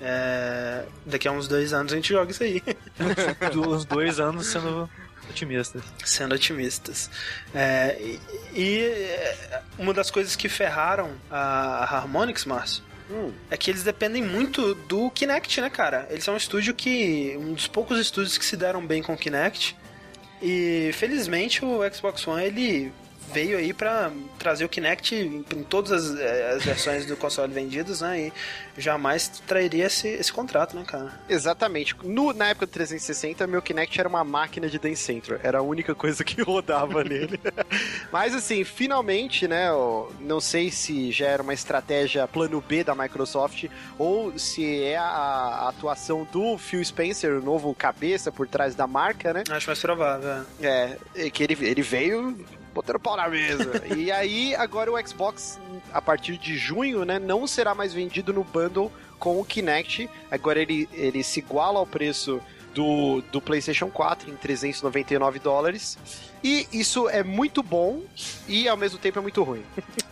é, daqui a uns dois anos a gente joga isso aí. Uns dois anos sendo Otimistas. Sendo otimistas. É, e, e, é, uma das coisas que ferraram a, a Harmonix, Márcio, Hum. É que eles dependem muito do Kinect, né, cara? Eles são um estúdio que. um dos poucos estúdios que se deram bem com o Kinect. E felizmente o Xbox One ele veio aí para trazer o Kinect em, em todas as, eh, as, versões do console vendidos, né? E jamais trairia esse, esse contrato, né, cara? Exatamente. No, na época do 360, meu Kinect era uma máquina de Dance Central. Era a única coisa que rodava nele. Mas assim, finalmente, né? Não sei se já era uma estratégia plano B da Microsoft ou se é a, a atuação do Phil Spencer, o novo cabeça por trás da marca, né? Acho mais provável. É, é que ele, ele veio botando pau na mesa. e aí, agora o Xbox, a partir de junho, né, não será mais vendido no bundle com o Kinect. Agora ele, ele se iguala ao preço do, do PlayStation 4 em 399 dólares. E isso é muito bom e ao mesmo tempo é muito ruim.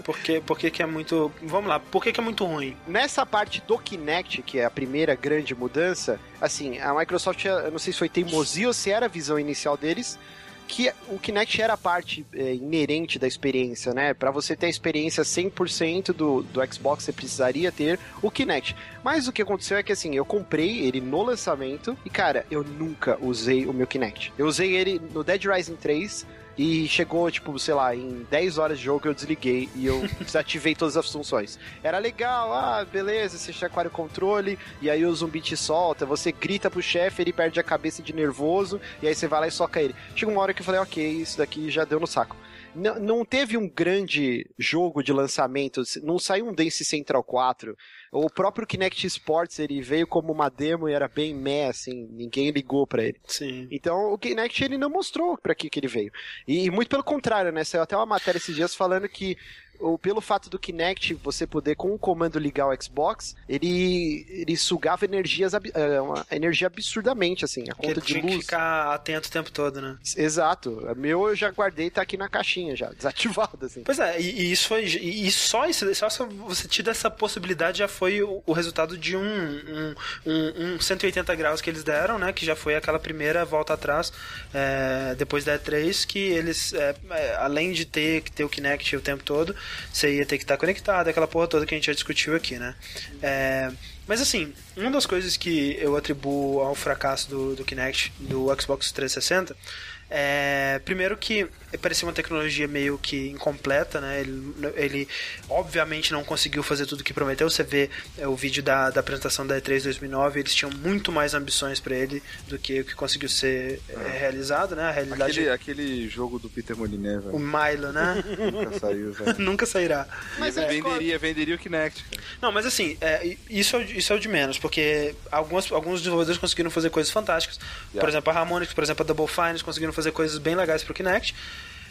Por que, por que, que é muito. Vamos lá, por que, que é muito ruim? Nessa parte do Kinect, que é a primeira grande mudança, assim, a Microsoft, eu não sei se foi teimosia ou se era a visão inicial deles, que o Kinect era parte é, inerente da experiência, né? Para você ter a experiência 100% do, do Xbox, você precisaria ter o Kinect. Mas o que aconteceu é que assim, eu comprei ele no lançamento e cara, eu nunca usei o meu Kinect. Eu usei ele no Dead Rising 3 e chegou, tipo, sei lá, em 10 horas de jogo eu desliguei e eu desativei todas as funções. Era legal, ah, beleza, você chacoalha o controle e aí o zumbi te solta, você grita pro chefe, ele perde a cabeça de nervoso e aí você vai lá e soca ele. Chega uma hora que eu falei, ok, isso daqui já deu no saco não, não teve um grande jogo de lançamento, não saiu um Dance Central 4. O próprio Kinect Sports, ele veio como uma demo e era bem meh, assim, ninguém ligou para ele. Sim. Então, o Kinect, ele não mostrou para que que ele veio. E, e muito pelo contrário, né, saiu até uma matéria esses dias falando que ou pelo fato do Kinect você poder com o comando ligar o Xbox, ele ele sugava energias é, uma energia absurdamente assim, a conta de luz. Que ficar atento o tempo todo, né? Exato. O meu eu já guardei tá aqui na caixinha já, desativado assim. Pois é, e, e isso foi e, só isso, só você te essa possibilidade já foi o, o resultado de um, um, um, um, 180 graus que eles deram, né, que já foi aquela primeira volta atrás é, depois da E3 que eles é, é, além de ter que ter o Kinect o tempo todo, você ia ter que estar conectado, aquela porra toda que a gente já discutiu aqui, né? É, mas assim, uma das coisas que eu atribuo ao fracasso do, do Kinect, do Xbox 360, é, primeiro que parecia uma tecnologia meio que incompleta, né? Ele, ele obviamente não conseguiu fazer tudo o que prometeu. Você vê é, o vídeo da, da apresentação da E3 2009, eles tinham muito mais ambições para ele do que o que conseguiu ser é, realizado, né? A realidade... Aquele, aquele jogo do Peter Molyneux, O Milo, né? Nunca saiu, velho. Nunca sairá. Mas é, venderia, venderia o Kinect. Não, mas assim, é, isso, é, isso é o de menos, porque alguns, alguns desenvolvedores conseguiram fazer coisas fantásticas. Yeah. Por exemplo, a Harmonix, por exemplo, a Double Fine conseguiram fazer coisas bem legais pro Kinect.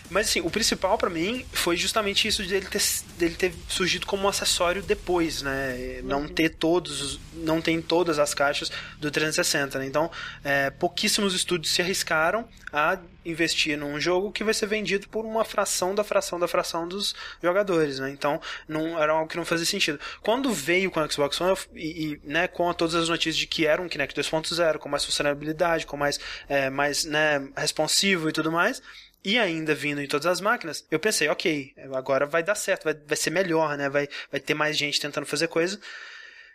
Mas assim, o principal para mim foi justamente isso dele ter, dele ter surgido como um acessório depois, né? Não uhum. ter todos, não tem todas as caixas do 360, né? Então, é, pouquíssimos estúdios se arriscaram a investir num jogo que vai ser vendido por uma fração da fração da fração dos jogadores, né? Então, não era algo que não fazia sentido. Quando veio com o Xbox One e, e né, com todas as notícias de que era um Kinect 2.0, com mais funcionalidade, com mais, é, mais né, responsivo e tudo mais, e ainda vindo em todas as máquinas, eu pensei, ok, agora vai dar certo, vai, vai ser melhor, né? Vai, vai ter mais gente tentando fazer coisa.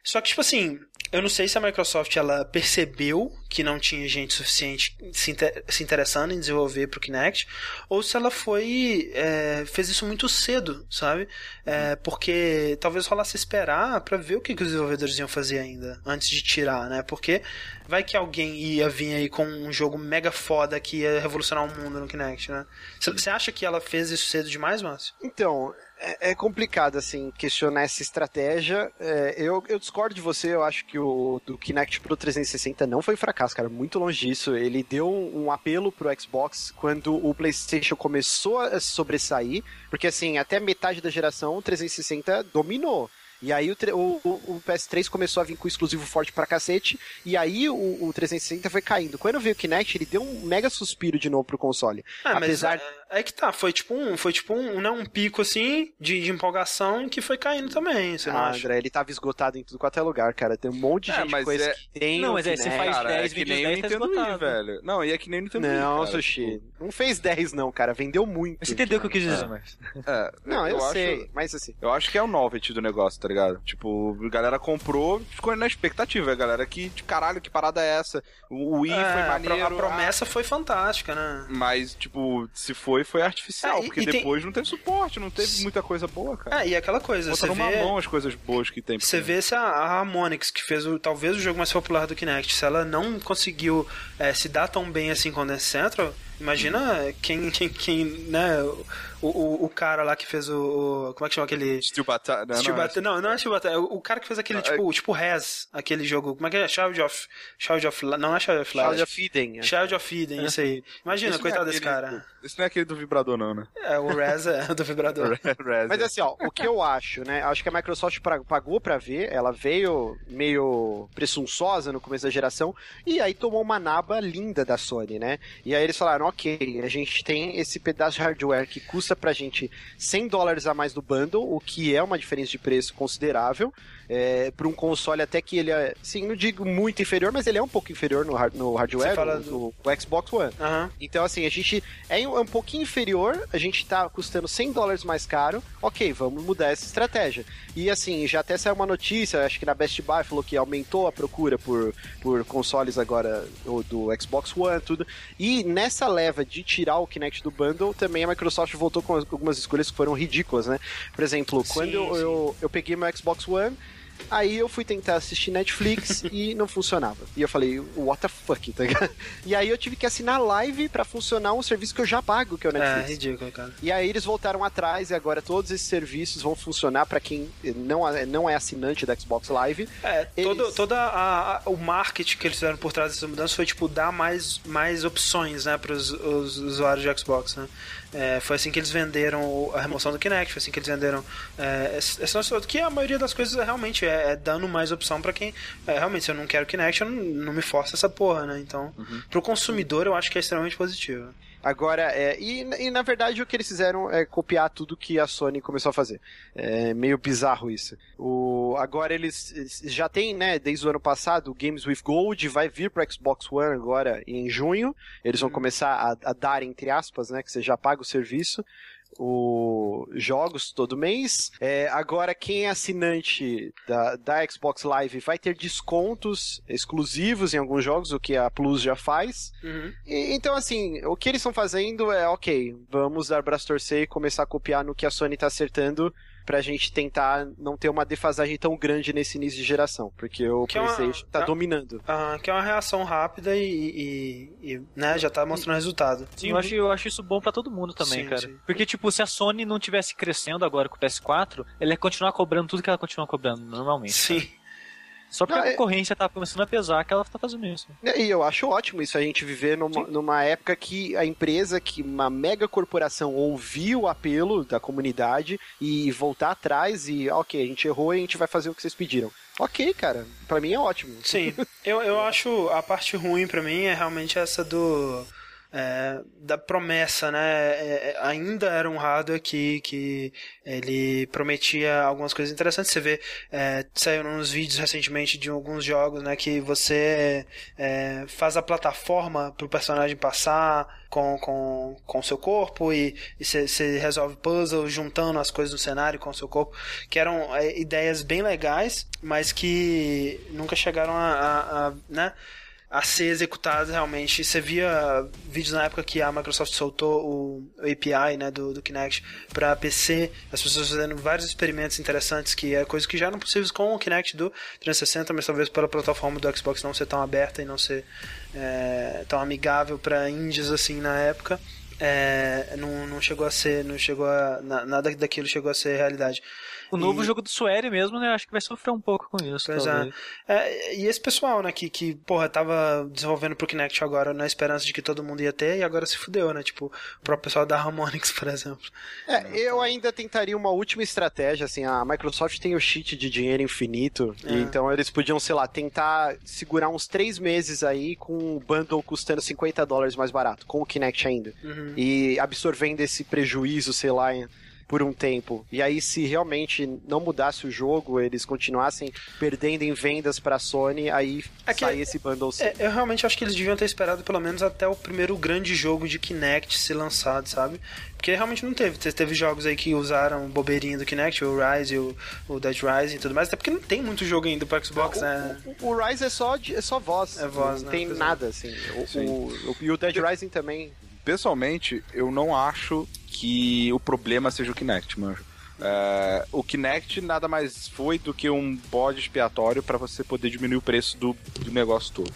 Só que, tipo assim, eu não sei se a Microsoft ela percebeu que não tinha gente suficiente se, inter se interessando em desenvolver para o Kinect, ou se ela foi é, fez isso muito cedo, sabe? É, porque talvez rolasse esperar para ver o que, que os desenvolvedores iam fazer ainda antes de tirar, né? Porque vai que alguém ia vir aí com um jogo mega foda que ia revolucionar o mundo no Kinect, né? Você acha que ela fez isso cedo demais, Márcio? Então, é, é, complicado, assim, questionar essa estratégia. É, eu, eu discordo de você, eu acho que o do Kinect Pro 360 não foi fracasso, cara, muito longe disso. Ele deu um, um apelo pro Xbox quando o PlayStation começou a sobressair, porque, assim, até metade da geração o 360 dominou. E aí o, o, o, PS3 começou a vir com exclusivo forte pra cacete, e aí o, o 360 foi caindo. Quando veio o Kinect, ele deu um mega suspiro de novo pro console. Ah, Apesar... mas é, é, que tá, foi tipo um, foi tipo um, né, um pico assim de, de empolgação que foi caindo também, você não ah, acha? André, ele tava esgotado em tudo quanto é lugar, cara. Tem um monte de é, gente com é... que tem Não, mas é, você faz 10 é vídeos 10 tá esgotado. velho. Não, e é que nem Nintendo Não, Wii, Sushi. Não fez 10 não, cara. Vendeu muito. Você entendeu o que eu quis dizer, é. mas... É, não, eu, eu sei, acho, mas assim... Eu acho que é o novelty do negócio, tá ligado? Tipo, a galera comprou, ficou na expectativa. A galera que, de caralho, que parada é essa? O Wii é, foi maneiro. A promessa ah. foi fantástica, né? Mas, tipo, se foi, foi artificial. É, porque depois tem... não teve suporte, não teve muita coisa boa, cara. É, e aquela coisa, Bota você numa vê... mão as coisas boas que tem. Você vê se a, a Harmonix, que fez o, talvez o jogo mais popular do Kinect, se ela não conseguiu é, se dar tão bem assim com o Dance Central, imagina quem, quem, quem, né, o, o, o, cara lá que fez o, o, Como é que chama aquele. Steel Battalion. Não, Steel não, é não, não é Steel Battalion. O, o cara que fez aquele, tipo, é... tipo Rez, aquele jogo. Como é que é? Child of. Child of. Não é Child of Light. Child of Eden. É. Child of Eden, isso aí. Imagina, Esse coitado é aquele, desse cara. Esse não é aquele do vibrador, não, né? É, o Rez é do vibrador. Rez, Mas é. assim, ó, o que eu acho, né? Acho que a Microsoft pagou pra ver, ela veio meio presunçosa no começo da geração, e aí tomou uma naba linda da Sony, né? E aí eles falaram, ok, a gente tem esse pedaço de hardware que custa pra gente 100 dólares a mais do bundle, o que é uma diferença de preço considerável é, para um console até que ele é, sim, não digo muito inferior, mas ele é um pouco inferior no, hard, no hardware do, do, do, Xbox One. Uhum. Então, assim, a gente é um, é um pouquinho inferior, a gente tá custando 100 dólares mais caro, ok, vamos mudar essa estratégia. E, assim, já até saiu uma notícia, acho que na Best Buy falou que aumentou a procura por, por consoles agora do, do Xbox One, tudo. E nessa leva de tirar o Kinect do bundle, também a Microsoft voltou com algumas escolhas que foram ridículas, né? Por exemplo, quando sim, eu, sim. eu, eu peguei meu Xbox One, Aí eu fui tentar assistir Netflix e não funcionava. E eu falei, what the fuck, tá ligado? E aí eu tive que assinar live para funcionar um serviço que eu já pago, que é o Netflix. É, ridículo, cara. E aí eles voltaram atrás e agora todos esses serviços vão funcionar para quem não, não é assinante da Xbox Live. É, eles... todo a, a, o marketing que eles fizeram por trás dessa mudança foi, tipo, dar mais, mais opções, né, pros os usuários de Xbox, né? É, foi assim que eles venderam a remoção do Kinect, foi assim que eles venderam é, esse nosso que a maioria das coisas é, realmente é, é dando mais opção para quem é, realmente se eu não quero Kinect, eu não, não me força essa porra, né? Então, uhum. pro consumidor eu acho que é extremamente positivo. Agora, é, e, e, na verdade o que eles fizeram é copiar tudo que a Sony começou a fazer. É meio bizarro isso. O, agora eles, eles já tem, né, desde o ano passado, o Games with Gold vai vir para Xbox One agora em junho. Eles vão uhum. começar a, a, dar, entre aspas, né, que você já paga o serviço o jogos todo mês. É, agora, quem é assinante da, da Xbox Live vai ter descontos exclusivos em alguns jogos, o que a Plus já faz. Uhum. E, então, assim, o que eles estão fazendo é, ok, vamos dar braço torcer e começar a copiar no que a Sony está acertando pra gente tentar não ter uma defasagem tão grande nesse início de geração, porque o que PlayStation é uma, tá é, dominando. Uh, que é uma reação rápida e, e, e né, já tá mostrando resultado. Sim, eu acho, eu acho isso bom para todo mundo também, sim, cara. Sim. Porque, tipo, se a Sony não tivesse crescendo agora com o PS4, ela ia continuar cobrando tudo que ela continua cobrando normalmente. Sim. Cara. Só porque não, a é- concorrência é... tá começando a pesar que ela tá fazendo isso. É, e eu acho ótimo isso, a gente viver numa, numa época que a empresa, que uma mega corporação ouviu o apelo da comunidade e voltar atrás e, ok, a gente errou e a gente vai fazer o que vocês pediram. Ok, cara, para mim é ótimo. Sim, eu, eu acho a parte ruim para mim é realmente essa do é, da promessa, né? É, é, ainda era um hardware que, que ele prometia algumas coisas interessantes. Você vê, é, saiu uns vídeos recentemente de alguns jogos, né? Que você é, faz a plataforma para o personagem passar com com, com seu corpo e, e você resolve puzzles juntando as coisas no cenário com o seu corpo, que eram é, ideias bem legais, mas que nunca chegaram a, a, a né? A ser executadas realmente. Você via vídeos na época que a Microsoft soltou o API né, do, do Kinect para PC, as pessoas fazendo vários experimentos interessantes, que é coisas que já eram possíveis com o Kinect do 360, mas talvez pela plataforma do Xbox não ser tão aberta e não ser é, tão amigável para indies assim na época. É, não, não chegou a ser, não chegou a, nada daquilo chegou a ser realidade. O novo e... jogo do Suere mesmo, né? Acho que vai sofrer um pouco com isso. Pois é. é. E esse pessoal, né, que, que, porra, tava desenvolvendo pro Kinect agora na esperança de que todo mundo ia ter e agora se fudeu, né? Tipo, o próprio pessoal da Harmonix, por exemplo. É, eu ainda tentaria uma última estratégia, assim, a Microsoft tem o cheat de dinheiro infinito, é. então eles podiam, sei lá, tentar segurar uns três meses aí com o bundle custando 50 dólares mais barato, com o Kinect ainda. Uhum. E absorvendo esse prejuízo, sei lá, por um tempo. E aí, se realmente não mudasse o jogo, eles continuassem perdendo em vendas pra Sony, aí é sai esse bundle sim. É, eu realmente acho que eles deviam ter esperado pelo menos até o primeiro grande jogo de Kinect ser lançado, sabe? Porque realmente não teve. Teve jogos aí que usaram bobeirinha do Kinect, o Rise, o, o Dead Rise e tudo mais, até porque não tem muito jogo ainda pro Xbox, né? O, o, Rise é só, é só voz. É voz, não né? tem nada, assim. O, o, e o Dead Rising também pessoalmente, eu não acho que o problema seja o Kinect, mano. É, o Kinect nada mais foi do que um bode expiatório para você poder diminuir o preço do, do negócio todo.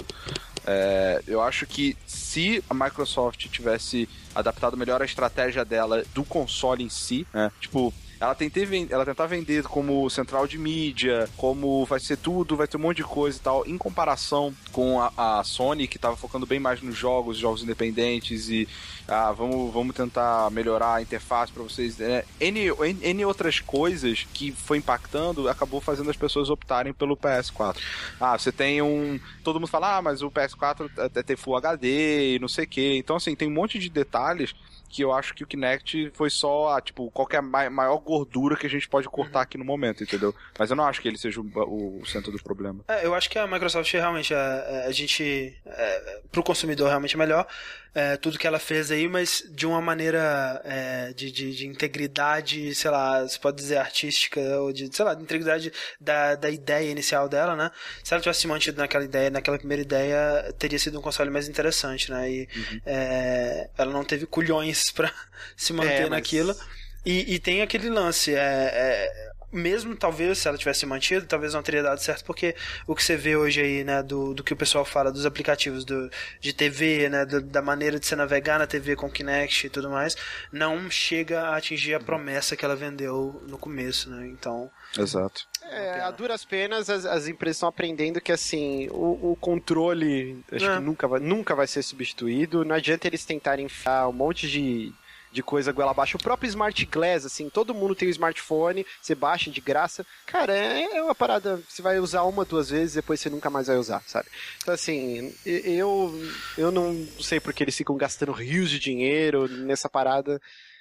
É, eu acho que se a Microsoft tivesse adaptado melhor a estratégia dela do console em si, né, tipo, ela, tentei, ela tentar vender como central de mídia, como vai ser tudo, vai ter um monte de coisa e tal, em comparação com a, a Sony, que estava focando bem mais nos jogos, jogos independentes e ah, vamos, vamos tentar melhorar a interface para vocês. Né? N, N, N, outras coisas que foi impactando acabou fazendo as pessoas optarem pelo PS4. Ah, você tem um. Todo mundo fala, ah, mas o PS4 tem Full HD e não sei o que. Então, assim, tem um monte de detalhes que eu acho que o Kinect foi só, ah, tipo, qualquer maior gordura que a gente pode cortar uhum. aqui no momento, entendeu? Mas eu não acho que ele seja o, o centro do problema. É, eu acho que a Microsoft realmente, a, a gente, é, pro consumidor realmente é melhor, é, tudo que ela fez aí, mas de uma maneira é, de, de, de, integridade, sei lá, você pode dizer artística, ou de, sei lá, de integridade da, da ideia inicial dela, né? Se ela tivesse mantido naquela ideia, naquela primeira ideia, teria sido um console mais interessante, né? E uhum. é, ela não teve culhões para se manter é, mas... naquilo. E, e, tem aquele lance, é, é mesmo talvez se ela tivesse mantido, talvez não teria dado certo, porque o que você vê hoje aí, né, do, do que o pessoal fala dos aplicativos do, de TV, né, do, da maneira de você navegar na TV com Kinect e tudo mais, não chega a atingir a promessa que ela vendeu no começo, né, então... Exato. É, a duras penas as, as empresas estão aprendendo que assim, o, o controle acho é. que nunca vai, nunca vai ser substituído. Não adianta eles tentarem enfiar um monte de, de coisa goela abaixo. O próprio Smart Glass, assim, todo mundo tem um smartphone, você baixa de graça. Cara, é, é uma parada, você vai usar uma, duas vezes, depois você nunca mais vai usar, sabe? Então, assim, eu, eu não sei porque eles ficam gastando rios de dinheiro nessa parada.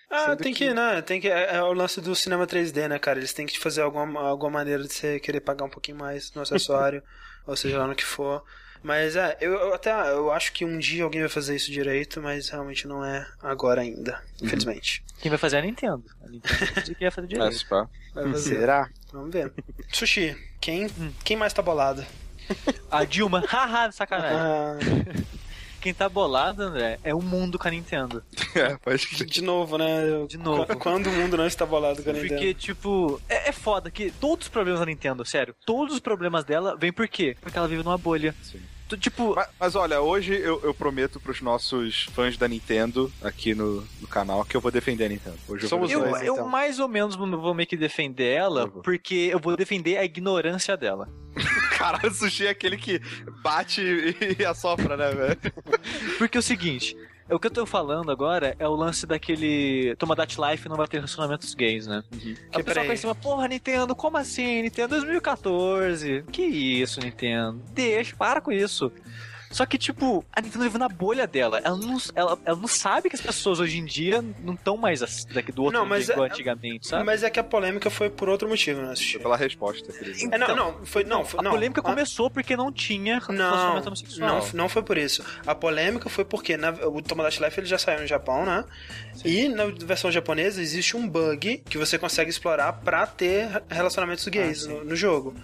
Ah, tem que, que, né? Tem que. É, é, o lance do cinema 3D, né, cara? Eles têm que fazer alguma, alguma maneira de você querer pagar um pouquinho mais no acessório, ou seja lá no que for. Mas é, eu, eu, até eu acho que um dia alguém vai fazer isso direito, mas realmente não é agora ainda, uhum. infelizmente. Quem vai fazer é a Nintendo. A Nintendo que vai fazer direito. Vai fazer. Será? Vamos ver. Sushi, quem, quem mais tá bolado? A Dilma, haha, sacanagem. Ah. Quem tá bolado, André, é o mundo com a Nintendo. É, pode crer. De novo, né? De novo. Quando o mundo não está bolado com a Nintendo. Porque, tipo, é, é foda que todos os problemas da Nintendo, sério, todos os problemas dela vêm por quê? Porque ela vive numa bolha. Sim. Tipo. Mas, mas, olha, hoje eu, eu prometo pros nossos fãs da Nintendo aqui no, no canal que eu vou defender a Nintendo. Hoje Somos eu, dois, eu, então. eu mais ou menos vou meio que defender ela, porque eu vou defender a ignorância dela. Caralho, o sushi é aquele que bate e assopra, né, velho? Porque é o seguinte, o que eu tô falando agora é o lance daquele Tomodachi Life não vai ter relacionamentos gays, né? Uhum. A pessoa cima, porra, Nintendo, como assim? Nintendo 2014. Que isso, Nintendo? Deixa, para com isso. Só que, tipo, a Nintendo vive na bolha dela. Ela não, ela, ela não sabe que as pessoas hoje em dia não estão mais assim, daqui do outro não, mas é, antigamente, sabe? Mas é que a polêmica foi por outro motivo, né? Foi pela resposta. Então, é, não, não, foi, não, foi, a não, polêmica a... começou porque não tinha não, homossexual. Não, não foi por isso. A polêmica foi porque na, o Tomodachi Life ele já saiu no Japão, né? Sim. E na versão japonesa existe um bug que você consegue explorar pra ter relacionamentos gays ah, no, no, jogo.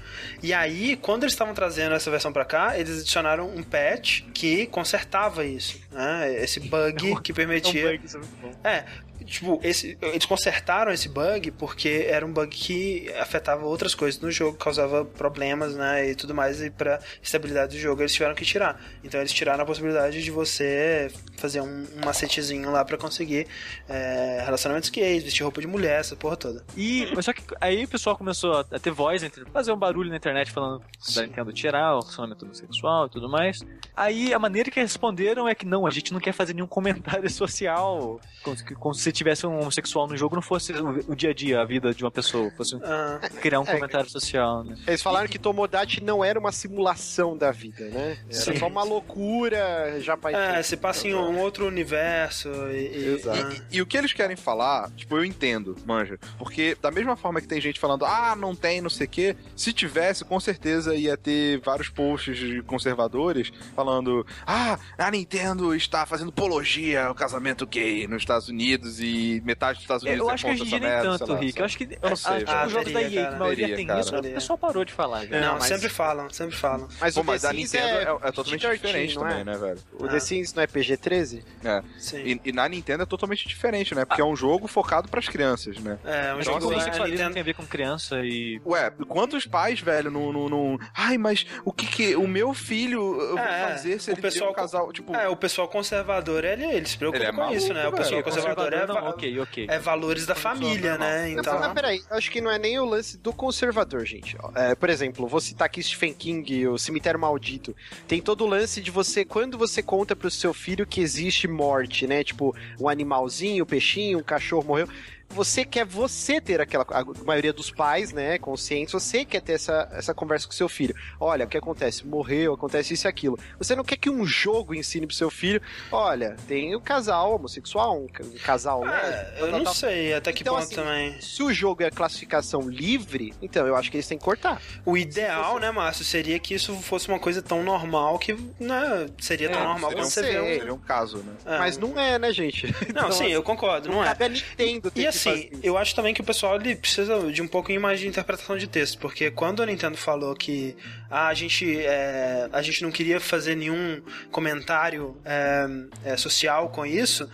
E aí, quando eles estavam trazendo essa versão pra cá, eles adicionaram um patch que consertava isso, né? Esse bug que permitia. É, um bug, isso é, muito bom. é tipo, esse, eles consertaram esse bug porque era um bug que afetava outras coisas no jogo, causava problemas, né, e tudo mais, e pra estabilidade do jogo eles tiveram que tirar. Então eles tiraram a possibilidade de você fazer um, um macetezinho lá pra conseguir é, relacionamentos gays, vestir roupa de mulher, essa porra toda. E, mas só que aí o pessoal começou a ter voz, entre, fazer um barulho na internet falando da Nintendo tirar o relacionamento homossexual e tudo mais. Aí a maneira que responderam é que não, a gente não quer fazer nenhum comentário social, como, se- como se tivesse um homossexual no jogo não fosse o, o dia a dia, a vida de uma pessoa, fosse Ah, criar um É, comentário social, né? Eles falaram que Tomodachi não era uma simulação da vida, né? Era Sim. só uma loucura já pra é, se passa em um outro universo e, e- Exato. ah, E, e o que eles querem falar, tipo, eu entendo, manja. Porque da mesma forma que tem gente falando, ah, não tem, não sei o quê, se tivesse, com certeza ia ter vários posts de conservadores falando, ah, a Nintendo está fazendo apologia ao casamento gay nos Estados Unidos e metade dos Estados Unidos Eu é acho que hoje em dia nem merda, tanto, lá, Rick. sabe? Eu acho que Eu não sei, a, tipo, os jogos da Ah, EA, que a maioria tem cara. isso, o pessoal parou de falar. já. não, Não, mas- sempre falam, sempre falam. Mas Pô, o mas The da Sims Nintendo é, é totalmente PG-13, diferente é? também, né, velho? O Ah. The Sims não é PG-13? É. Sim. E, e na Nintendo é totalmente diferente, né? Porque é um jogo focado pras crianças, né? é, um Mas jogo o assim, Nintendo- tem a ver com criança e. Ué, quantos pais, velho, não. não, não... Ai, mas o que que. O meu filho eu vou É, fazer se o ele pessoal- um casal. Tipo, É, o pessoal conservador, ele, ele se preocupa é com isso, né? O pessoal conservador, é, não, va- ok, ok. é valores da família, né? Não, Então, mas peraí, acho que não é nem o lance do conservador, gente. É, por exemplo, vou citar aqui Stephen King, o Cemitério Maldito. Tem todo o lance de você, quando você conta pro seu filho que existe morte, né? Tipo, um animalzinho, um peixinho, um cachorro morreu. Você quer você ter aquela. A maioria dos pais, né, conscientes, você quer ter essa, essa conversa com seu filho. Olha, o que acontece? Morreu, acontece isso e aquilo. Você não quer que um jogo ensine pro seu filho. Olha, tem o casal homossexual, um, ca- um casal, é, né? eu tal, não tal. sei até que Então, ponto assim, também. Se o jogo é classificação livre, então eu acho que eles têm que cortar. O ideal, né, Márcio, seria que isso fosse uma coisa tão normal que, né, seria tão É, normal seria quando um- você vê um... seria um caso, né? É, Mas não é, né, gente? Não, sim, eu concordo, não é. Cabe a Nintendo ter E que assim, eu acho também que o pessoal ele precisa de um pouquinho mais de interpretação de texto, porque quando a Nintendo falou que ah, a, gente, é, a gente não queria fazer nenhum comentário é, é, social com isso.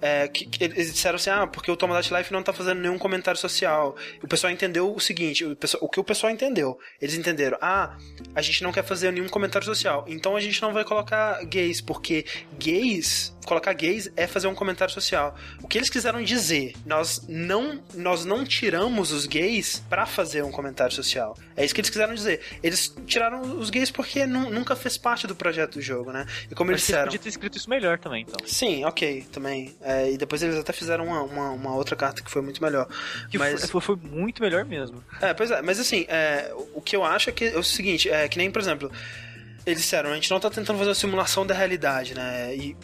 é, que, que eles disseram assim, ah, porque o Tomodachi Life não tá fazendo nenhum comentário social. O pessoal entendeu o seguinte, o, pessoal- o que o pessoal entendeu? Eles entenderam, ah, a gente não quer fazer nenhum comentário social, então a gente não vai colocar gays, porque gays, colocar gays é fazer um comentário social. O que eles quiseram dizer, nós não, nós não tiramos os gays pra fazer um comentário social. É isso que eles quiseram dizer. Eles tiraram os gays porque nu- nunca fez parte do projeto do jogo, né? E como eles Mas você disseram... podia ter escrito isso melhor também, então. Sim, ok, também. É, e depois eles até fizeram uma, uma, uma outra carta que foi muito melhor. Que Mas- foi, foi muito melhor mesmo. É, pois é, mas assim, é, o que eu acho é que é o seguinte, é que nem, por exemplo, eles disseram, a gente não tá tentando fazer uma simulação da realidade, né? E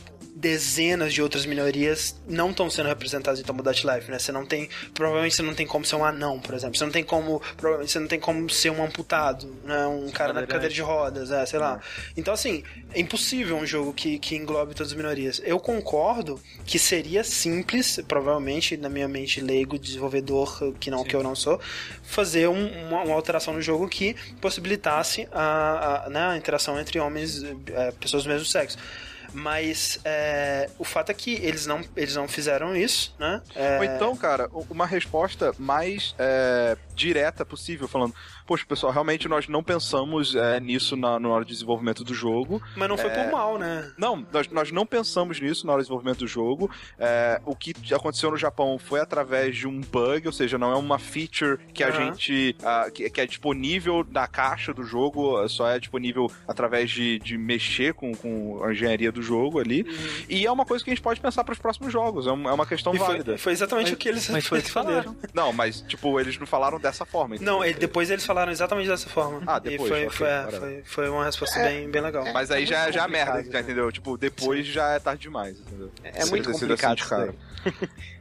dezenas de outras minorias não estão sendo representadas em Tomodachi Life, né? Você não tem, provavelmente você não tem como ser um anão, por exemplo. Você não tem como, provavelmente você não tem como ser um amputado, né? Um cara na cadeira de rodas, é, sei lá. Então assim, é impossível um jogo que, que englobe todas as minorias. Eu concordo que seria simples, provavelmente na minha mente leigo, desenvolvedor que não que eu não sou, fazer um- uma, uma alteração no jogo que possibilitasse a, a, né, a interação entre homens, é, pessoas do mesmo sexo. Mas é, o fato é que eles não, eles não fizeram isso, né? É, Ou então, cara, uma resposta mais é, direta possível, falando, poxa, pessoal, realmente nós não pensamos é, nisso na, na hora de desenvolvimento do jogo. mas não foi é, por mal, né? Não, nós, nós não pensamos nisso na hora do desenvolvimento do jogo. É, o que aconteceu no Japão foi através de um bug, ou seja, não é uma feature que a gente. ah, que, que é disponível na caixa do jogo, só é disponível através de, de mexer com, com a engenharia do jogo ali. E é uma coisa que a gente pode pensar para os próximos jogos, é é uma questão E válida. foi, foi exatamente Mas- o que eles Mas foi responderam. falaram. Não, mas, tipo, eles não falaram dessa forma. entendeu? Não, ele- depois eles falaram exatamente dessa forma. Ah, depois, E foi, foi, é, foi, foi uma resposta bem, bem legal. Mas aí É já, já é merda, complicado, já, né? entendeu? Tipo, depois já é tarde demais, entendeu? É muito sido complicado assim de cara.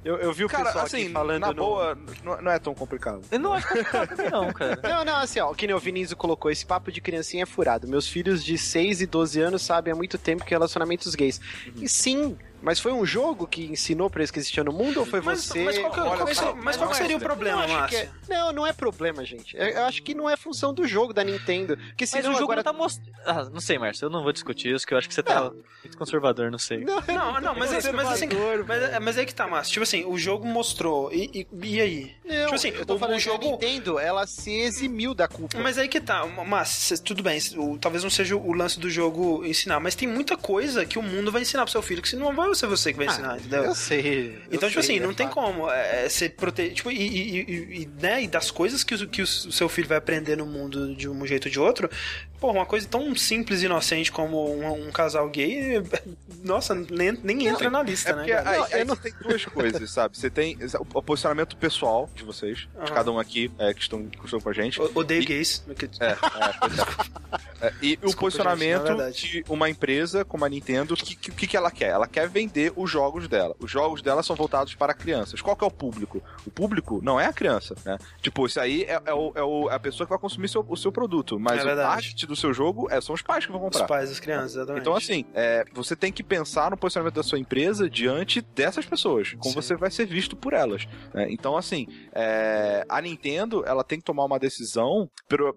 Eu, eu vi o Cara, pessoal assim, aqui falando na no- boa, não, não é tão complicado. Eu não acho complicado também não, cara. Não, não, assim, ó, que nem o Vinícius colocou, esse papo de criancinha é furado. Meus filhos de 6 e 12 anos sabem há muito tempo que relacionamentos gays. E sim, Mas foi um jogo que ensinou pra eles que existia no mundo ou foi Mas, você? mas qual, que, Olha, qual que seria, mas qual que seria o problema, que é- Márcio? Não, não é problema, gente. Eu eu acho que não é função do jogo da Nintendo. Porque Mas senão o jogo agora... não tá mostrando. Ah, não sei, Márcio, eu não vou discutir isso, que eu acho que você tá muito conservador, não sei. Não, Não, não, mas, é- mas assim, mas, mas aí que tá, Márcio. Tipo assim, o jogo mostrou. E, e, e aí? Não, tipo assim, eu tô o- falando o que jogo- a Nintendo, ela se eximiu da culpa. Mas aí que tá, mas cê- tudo bem, o- talvez não seja o lance do jogo ensinar, mas tem muita coisa que o mundo vai ensinar pro seu filho que se não vai ser você que vai ensinar, entendeu? Eu sei. eu Então, tipo sei, assim, não é tem fato. como é, ser proteger. Tipo, e, e, e- né, e das coisas que, o, que o seu filho vai aprender no mundo de um jeito ou de outro, pô, uma coisa tão simples e inocente como um, um casal gay, nossa, nem, nem entra na lista, É né? cara? aí, Não, aí eu não- você tem duas coisas, sabe? Você tem o, posicionamento pessoal de vocês, de Aham. cada um aqui é, que, estão, que estão com a gente. O- Odeio E- gays. É, é, é. E o Desculpa, posicionamento gente, de uma empresa como a Nintendo, o que, que, que ela quer? Ela quer vender os jogos dela. Os jogos dela são voltados para crianças. Qual que é o público? O público não é a criança, né? Tipo, isso aí é, é o- é o- é a pessoa que vai consumir seu- o seu produto. Mas É o target do seu jogo é, são os pais que vão Os comprar. pais das crianças, exatamente. Então, assim, é, você tem que pensar no posicionamento da sua empresa diante dessas pessoas, como Sim. você vai ser visto por elas. né? Então, assim, é, a Nintendo ela tem que tomar uma decisão.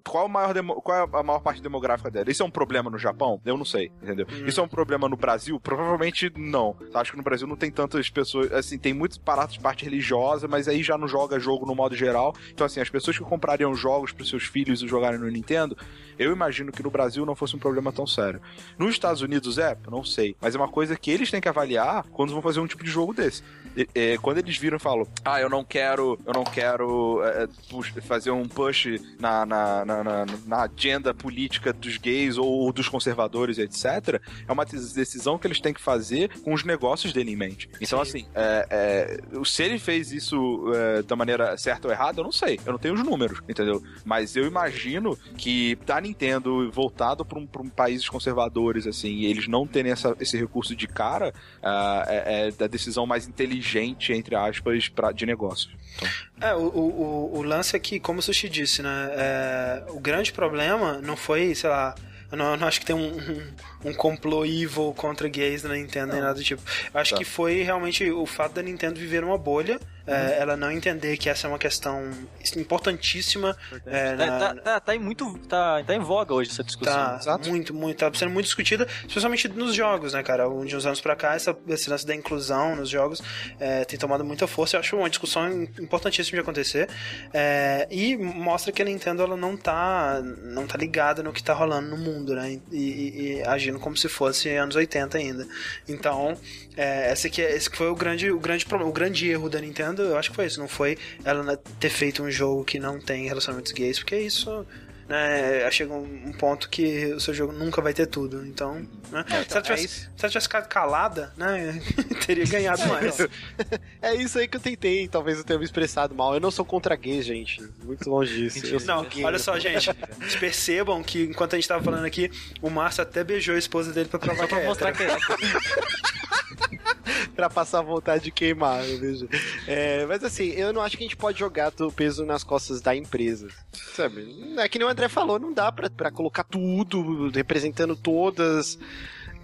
Qual, o maior demo- qual é a maior parte demográfica dela? Isso é um problema no Japão? Eu não sei, entendeu? Hum. Isso é um problema no Brasil? Provavelmente não. Acho que no Brasil não tem tantas pessoas. Assim, tem muitos parados de parte religiosa, mas aí já não joga jogo no modo geral. Então, assim, as pessoas que comprariam jogos para seus filhos e jogarem no Nintendo, eu imagino que no Brasil não fosse um problema tão sério. Nos Estados Unidos é? Não sei. Mas é uma coisa que eles têm que avaliar quando vão fazer um tipo de jogo desse. E- é, quando eles viram e falam, ah, eu não quero, eu não quero é, pux- fazer um push na, na, na, na- na agenda política dos gays ou dos conservadores, etc., é uma decisão que eles têm que fazer com os negócios dele em mente. Então, Sim. assim, é, é, se ele fez isso é, da maneira certa ou errada, eu não sei. Eu não tenho os números, entendeu? Mas eu imagino que da Nintendo voltado para um, um países conservadores, assim, e eles não terem essa- esse recurso de cara, é, é da decisão mais inteligente, entre aspas, pra, de negócios. É, o, o, o- lance é que, como o Sushi disse, né? é, o grande problema não foi, sei lá. Eu não, eu não acho que tem um, um, um complô evil contra gays na Nintendo nem nada do tipo. Eu acho Tá. que foi realmente o fato da Nintendo viver uma bolha, é, ela não entender que essa é uma questão importantíssima. é, Tá, na- tá, tá, tá em muito. Tá, tá em voga hoje essa discussão. Tá, Exato. muito, muito, tá sendo muito discutida, especialmente nos jogos, né, cara? De uns anos pra cá, essa, esse lance da inclusão nos jogos é, tem tomado muita força. Eu acho uma discussão importantíssima de acontecer. É, e mostra que a Nintendo ela não tá, não tá ligada no que tá rolando no mundo, né? E, e- e agindo como se fosse anos 80 ainda. Então, é, esse, aqui, é- esse que foi o grande, o grande o grande erro da Nintendo, eu acho que foi isso. Não foi ela ter feito um jogo que não tem relacionamentos gays, porque isso né, chega um um ponto que o seu jogo nunca vai ter tudo. Então, né? se, ela é tivesse, isso. se ela tivesse ficado calada, né, teria ganhado mais. É isso aí que eu tentei, talvez eu tenha me expressado mal. Eu não sou contra gays, gente. Muito longe disso. Eu sou Não, gay. olha só, gente. Vocês percebam que enquanto a gente tava falando aqui, o Márcio até beijou a esposa dele pra provar Só que pra é mostrar que é. pra passar vontade de queimar, eu vejo. É, mas assim, eu não acho que a gente pode jogar o peso nas costas da empresa. Sabe? É que nem o André falou, não dá pra, pra colocar tudo representando todas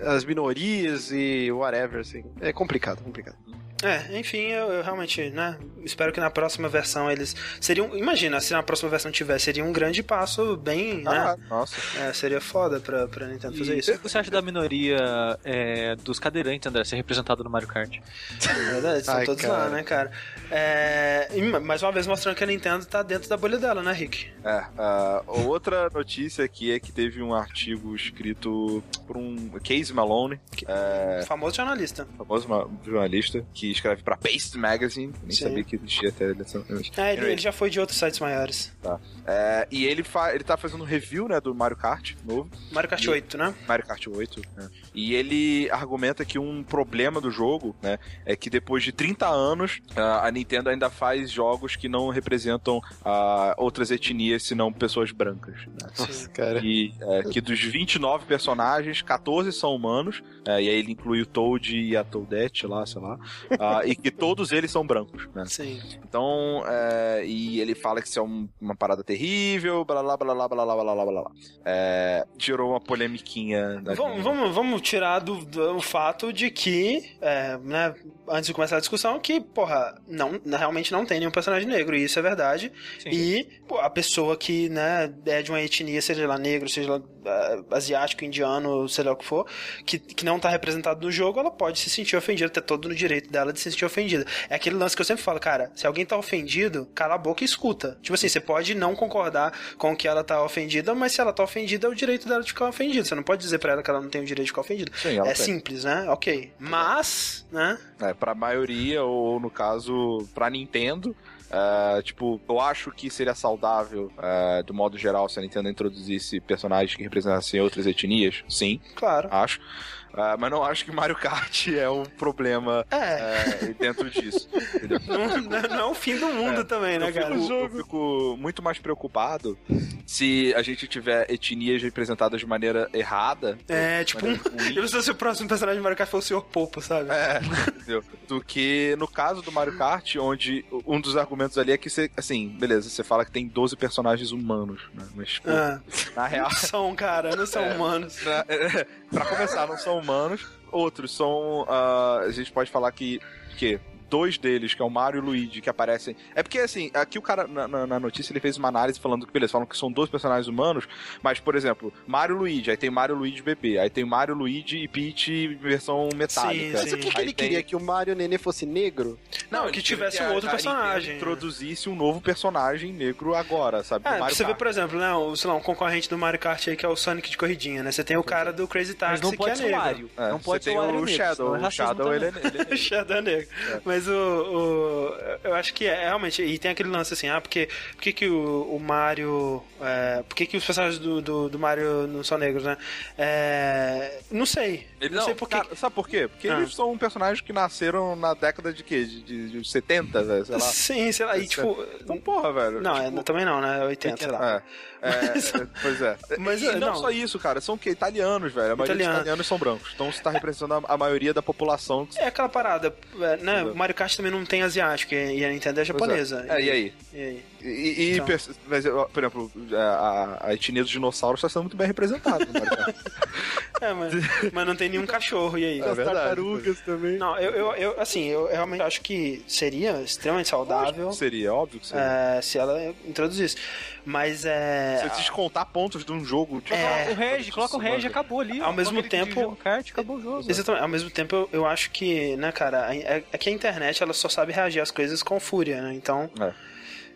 as minorias e whatever, assim. É complicado, complicado. É, enfim, eu, eu realmente, né, espero que na próxima versão eles seriam, imagina, se na próxima versão tiver, seria um grande passo bem, Ah, né, nossa. é, seria foda pra, pra Nintendo fazer E isso. O que você acha da minoria é, dos cadeirantes, André, ser representado no Mario Kart? É verdade, estão Ai, todos cara. lá, né, cara. É, e mais uma vez mostrando que a Nintendo tá dentro da bolha dela, né, Rick? É, a outra notícia aqui é que teve um artigo escrito por um Casey Malone, é, Famoso jornalista. famoso jornalista, que escreve pra Paste Magazine, nem Sim. sabia que existia até essa É, ele, ele já foi de outros sites maiores. É, e ele, fa ele tá fazendo um review, né, do Mario Kart novo, Mario Kart E- 8, né? Mario Kart 8, né? E ele argumenta que um problema do jogo, né, é que depois de 30 anos, a a Nintendo ainda faz jogos que não representam ah, outras etnias, senão pessoas brancas. né? Nossa, cara. E é, que dos 29 personagens, 14 são humanos, é, e aí ele inclui o Toad e a Toadette lá, sei lá. uh, e que todos eles são brancos, né? Sim. Então, é, e ele fala que isso é um, uma parada terrível, blá blá blá blá blá blá blá blá blá. É, gerou uma polemiquinha. Vamos, vamos, vamos tirar do, do, o fato de que, é, né, antes de começar a discussão, que, porra, não, realmente não tem nenhum personagem negro, e isso é verdade. Sim. E pô, a pessoa que, né, é de uma etnia, seja lá negro, seja lá uh, asiático, indiano, sei lá o que for, que, que não tá representado no jogo, ela pode se sentir ofendida, ter todo no direito dela de se sentir ofendida. É aquele lance que eu sempre falo, cara, se alguém tá ofendido, cala a boca e escuta. Tipo assim, você pode não concordar com que ela tá ofendida, mas se ela tá ofendida, é o direito dela de ficar ofendida. Você não pode dizer para ela que ela não tem o direito de ficar ofendida. Sim, é tem. simples, né? Ok. Mas, né? É, pra maioria, ou no caso, pra Nintendo, Uh, tipo, eu acho que seria saudável, uh, do modo geral, se a Nintendo introduzisse personagens que representassem outras etnias. Sim. Claro. Acho. Uh, mas não acho que Mario Kart é um problema é. uh, dentro disso. Não, não, é o fim do mundo é. também, né, eu cara? Fico, eu fico muito mais preocupado se a gente tiver etnias representadas de maneira errada. É, tipo, um, eu se o próximo personagem de Mario Kart for o Sr. Popo, sabe? É, entendeu? Do que no caso do Mario Kart, onde um dos argumentos ali é que você, assim, beleza, você fala que tem 12 personagens humanos, né? Mas, tipo, ah. na real. Não são, cara, não são é, humanos. Na, é, pra começar, não são humanos. Outros são. Uh, a gente pode falar que. que dois deles, que é o Mario e o Luigi, que aparecem. É porque, assim, aqui o cara, na, na, notícia, ele fez uma análise falando que, beleza, falam que são dois personagens humanos, mas, por exemplo, Mario e Luigi, aí tem Mario, Luigi bebê, aí tem Mario, Luigi e Peach versão metálica. Sim, sim. Mas o que, que ele tem... queria? Que o Mario Nenê fosse negro? Não, que tivesse um outro personagem. Introduzisse um novo personagem negro agora, sabe? É, você Kart. vê, por exemplo, né, o, sei lá, um concorrente do Mario Kart aí, que é o Sonic de corridinha, né? Você tem o cara do Crazy Taxi, que é negro. Mario. É, não pode ser o, o Shadow. O Shadow, ele é, é Shadow é negro. É. Mas o eu acho que é realmente. E tem aquele lance assim, ah, porque, por que, que o, o Mario. É, por que, que os personagens do, do, do, Mario não são negros, né? É, não sei. Ele, não, sei por cara, sabe por quê? Porque ah. eles são personagens que nasceram na década de quê? De, de, de 70, velho, sei lá. Sim, sei lá. E, tipo. Então, porra, velho. Não, tipo, é, também não, né? 80, 80 sei lá. É. É, pois é. Mas, e não, não, só isso, cara. São que italianos, velho. A maioria Italiano. dos italianos são brancos. Então você tá representando a, a maioria da população. É aquela parada, é, né? O Mario Kart também não tem asiático e a Nintendo é, é japonesa. É. é, e aí? E aí? E, e então. mas, por exemplo, a, a etnia dos dinossauros está sendo muito bem representada Kart. é, mas, mas não tem nenhum cachorro, e aí? É As tartarugas também. Não, eu, eu, eu, assim, eu realmente acho que seria extremamente saudável. Seria, óbvio que seria. É, se ela introduzisse. Mas é. Se descontar pontos de um jogo. Tipo, é, o Reg, coloca o Reg, acabou ali. Ao mesmo tempo. Kart, acabou o jogo. Exatamente. Ao mesmo tempo, eu, eu acho que, né, cara, é, é que a internet ela só sabe reagir às coisas com fúria, né? Então. É.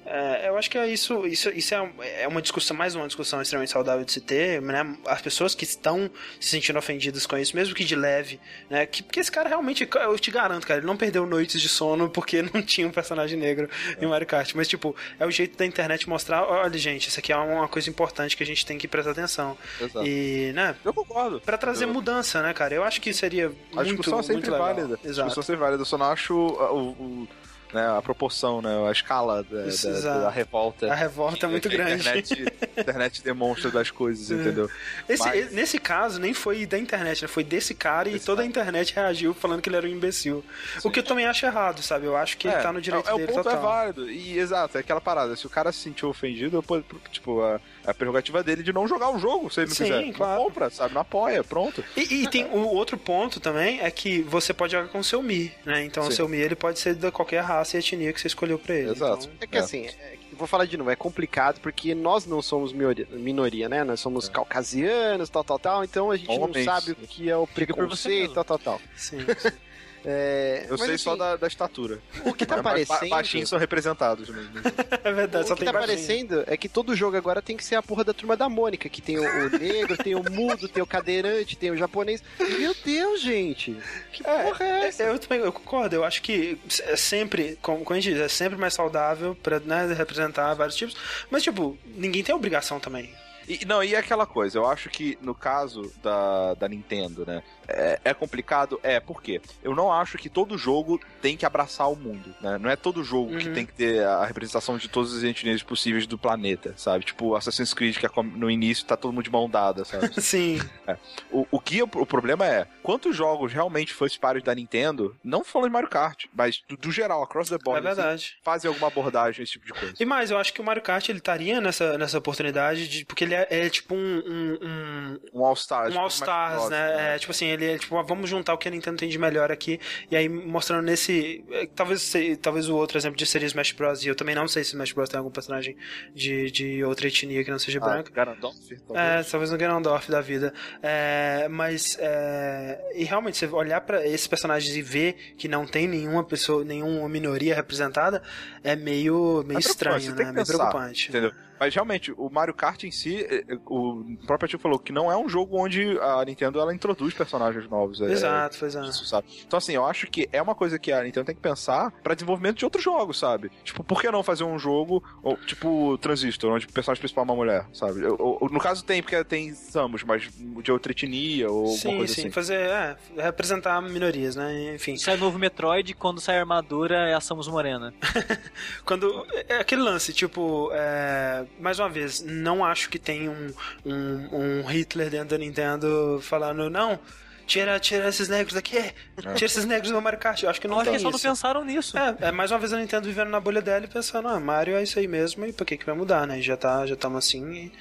É, eu acho que é isso, isso, isso é, é uma discussão, mais uma discussão extremamente saudável de se ter, né? As pessoas que estão se sentindo ofendidas com isso, mesmo que de leve, né? Que, porque esse cara realmente, eu te garanto, cara, ele não perdeu noites de sono porque não tinha um personagem negro é. em Mario Kart. Mas, tipo, é o jeito da internet mostrar, olha, gente, isso aqui é uma coisa importante que a gente tem que prestar atenção. Exato. E, né? Eu concordo. Pra trazer eu... mudança, né, cara? Eu acho que seria a muito, discussão é sempre válida. Exato. A discussão é sempre válida. Eu só não acho o, o né, a proporção, né, a escala da, Isso, da, da revolta. A revolta é muito grande. A internet, a internet demonstra das coisas, entendeu? Esse, Mas... Nesse caso, nem foi da internet, né? Foi desse cara e toda a internet reagiu falando que ele era um imbecil. Sim. O que eu também acho errado, sabe? Eu acho que é, ele tá no direito é, dele o ponto total. é válido. E, exato, é aquela parada. Se o cara se sentiu ofendido, eu, tipo, a, a prerrogativa dele de não jogar o jogo, se ele não Sim, quiser. Claro. Não compra, sabe? Não apoia, pronto. E, e tem o um outro ponto também, é que você pode jogar com o seu Mi, né? Então Sim. o seu Mi, ele pode ser de qualquer raça e etnia que você escolheu pra ele. Exato. Então... É que assim, é, vou falar de novo, é complicado porque nós não somos minoria, né? Nós somos é. caucasianos, tal, tal, tal, então a gente Homens. não sabe o que é o preconceito, tal, tal, tal. Sim. É, eu sei assim, só da, da, estatura. O que tá aparecendo. Baixinhos são representados mesmo. é verdade, o que tá aparecendo é que todo jogo agora tem que ser a porra da turma da Mônica, que tem o, o negro, tem o mudo, tem o cadeirante, tem o japonês. Meu Deus, gente! Que é, porra é essa? Eu, também eu concordo, eu acho que é sempre, como, como a gente diz, é sempre mais saudável pra né, representar vários tipos. Mas, tipo, ninguém tem obrigação também E, não, e aquela coisa, eu acho que no caso da, da Nintendo, né? É, é, complicado? É, por quê? Eu não acho que todo jogo tem que abraçar o mundo, né? Não é todo jogo uhum. que tem que ter a representação de todos os etnias possíveis do planeta, sabe? Tipo Assassin's Creed, que é no início tá todo mundo de mão dada, sabe? Sim. É. O, o que o, o, problema é, quantos jogos realmente first party da Nintendo, não falando de Mario Kart, mas do, do geral, across the board, é verdade. Assim, fazem alguma abordagem, esse tipo de coisa. E mais, eu acho que o Mario Kart, ele estaria nessa, nessa oportunidade, de, porque ele é, é tipo um... Um, um, um All-Stars. Um tipo All-Stars, né? né? É, tipo assim, ele é tipo, vamos juntar o que a Nintendo tem de melhor aqui, e aí mostrando nesse... É, talvez, talvez o outro exemplo de seria Smash Bros. E eu também não sei se Smash Bros. tem algum personagem de, de outra etnia que não seja ah, branca. Ganondorf? É, talvez no Ganondorf da vida. É, mas, é, e realmente, você olhar para esses personagens e ver que não tem nenhuma pessoa, nenhuma minoria representada, é meio, meio é estranho, né? É meio preocupante. Entendeu? Mas realmente, o Mario Kart em si, é, é, o próprio tio falou que não é um jogo onde a Nintendo ela introduz personagens novos. Exato, é, exato. Isso, sabe? Então, assim, eu acho que é uma coisa que a Nintendo tem que pensar para desenvolvimento de outros jogos, sabe? Tipo, por que não fazer um jogo, ou, tipo, Transistor, onde o personagem principal é uma mulher, sabe? Ou, ou, no caso tem, porque tem Samus, mas de outra etnia ou sim, coisa sim, assim. fazer, é, representar minorias, né? Enfim. Sai novo Metroid, quando sai a armadura é a Samus Morena. quando. É aquele lance, tipo, é, mais uma vez, não acho que tem um, um, um Hitler dentro da Nintendo falando, não, tira, tira esses negros daqui, é. tira esses negros do Mario Kart. Eu acho que não Olha, tem só isso. não pensaram nisso. É, é, mais uma vez a Nintendo vivendo na bolha dela e pensando, ah, Mario é isso aí mesmo, e por que que vai mudar, né? Já tá, já estamos assim e,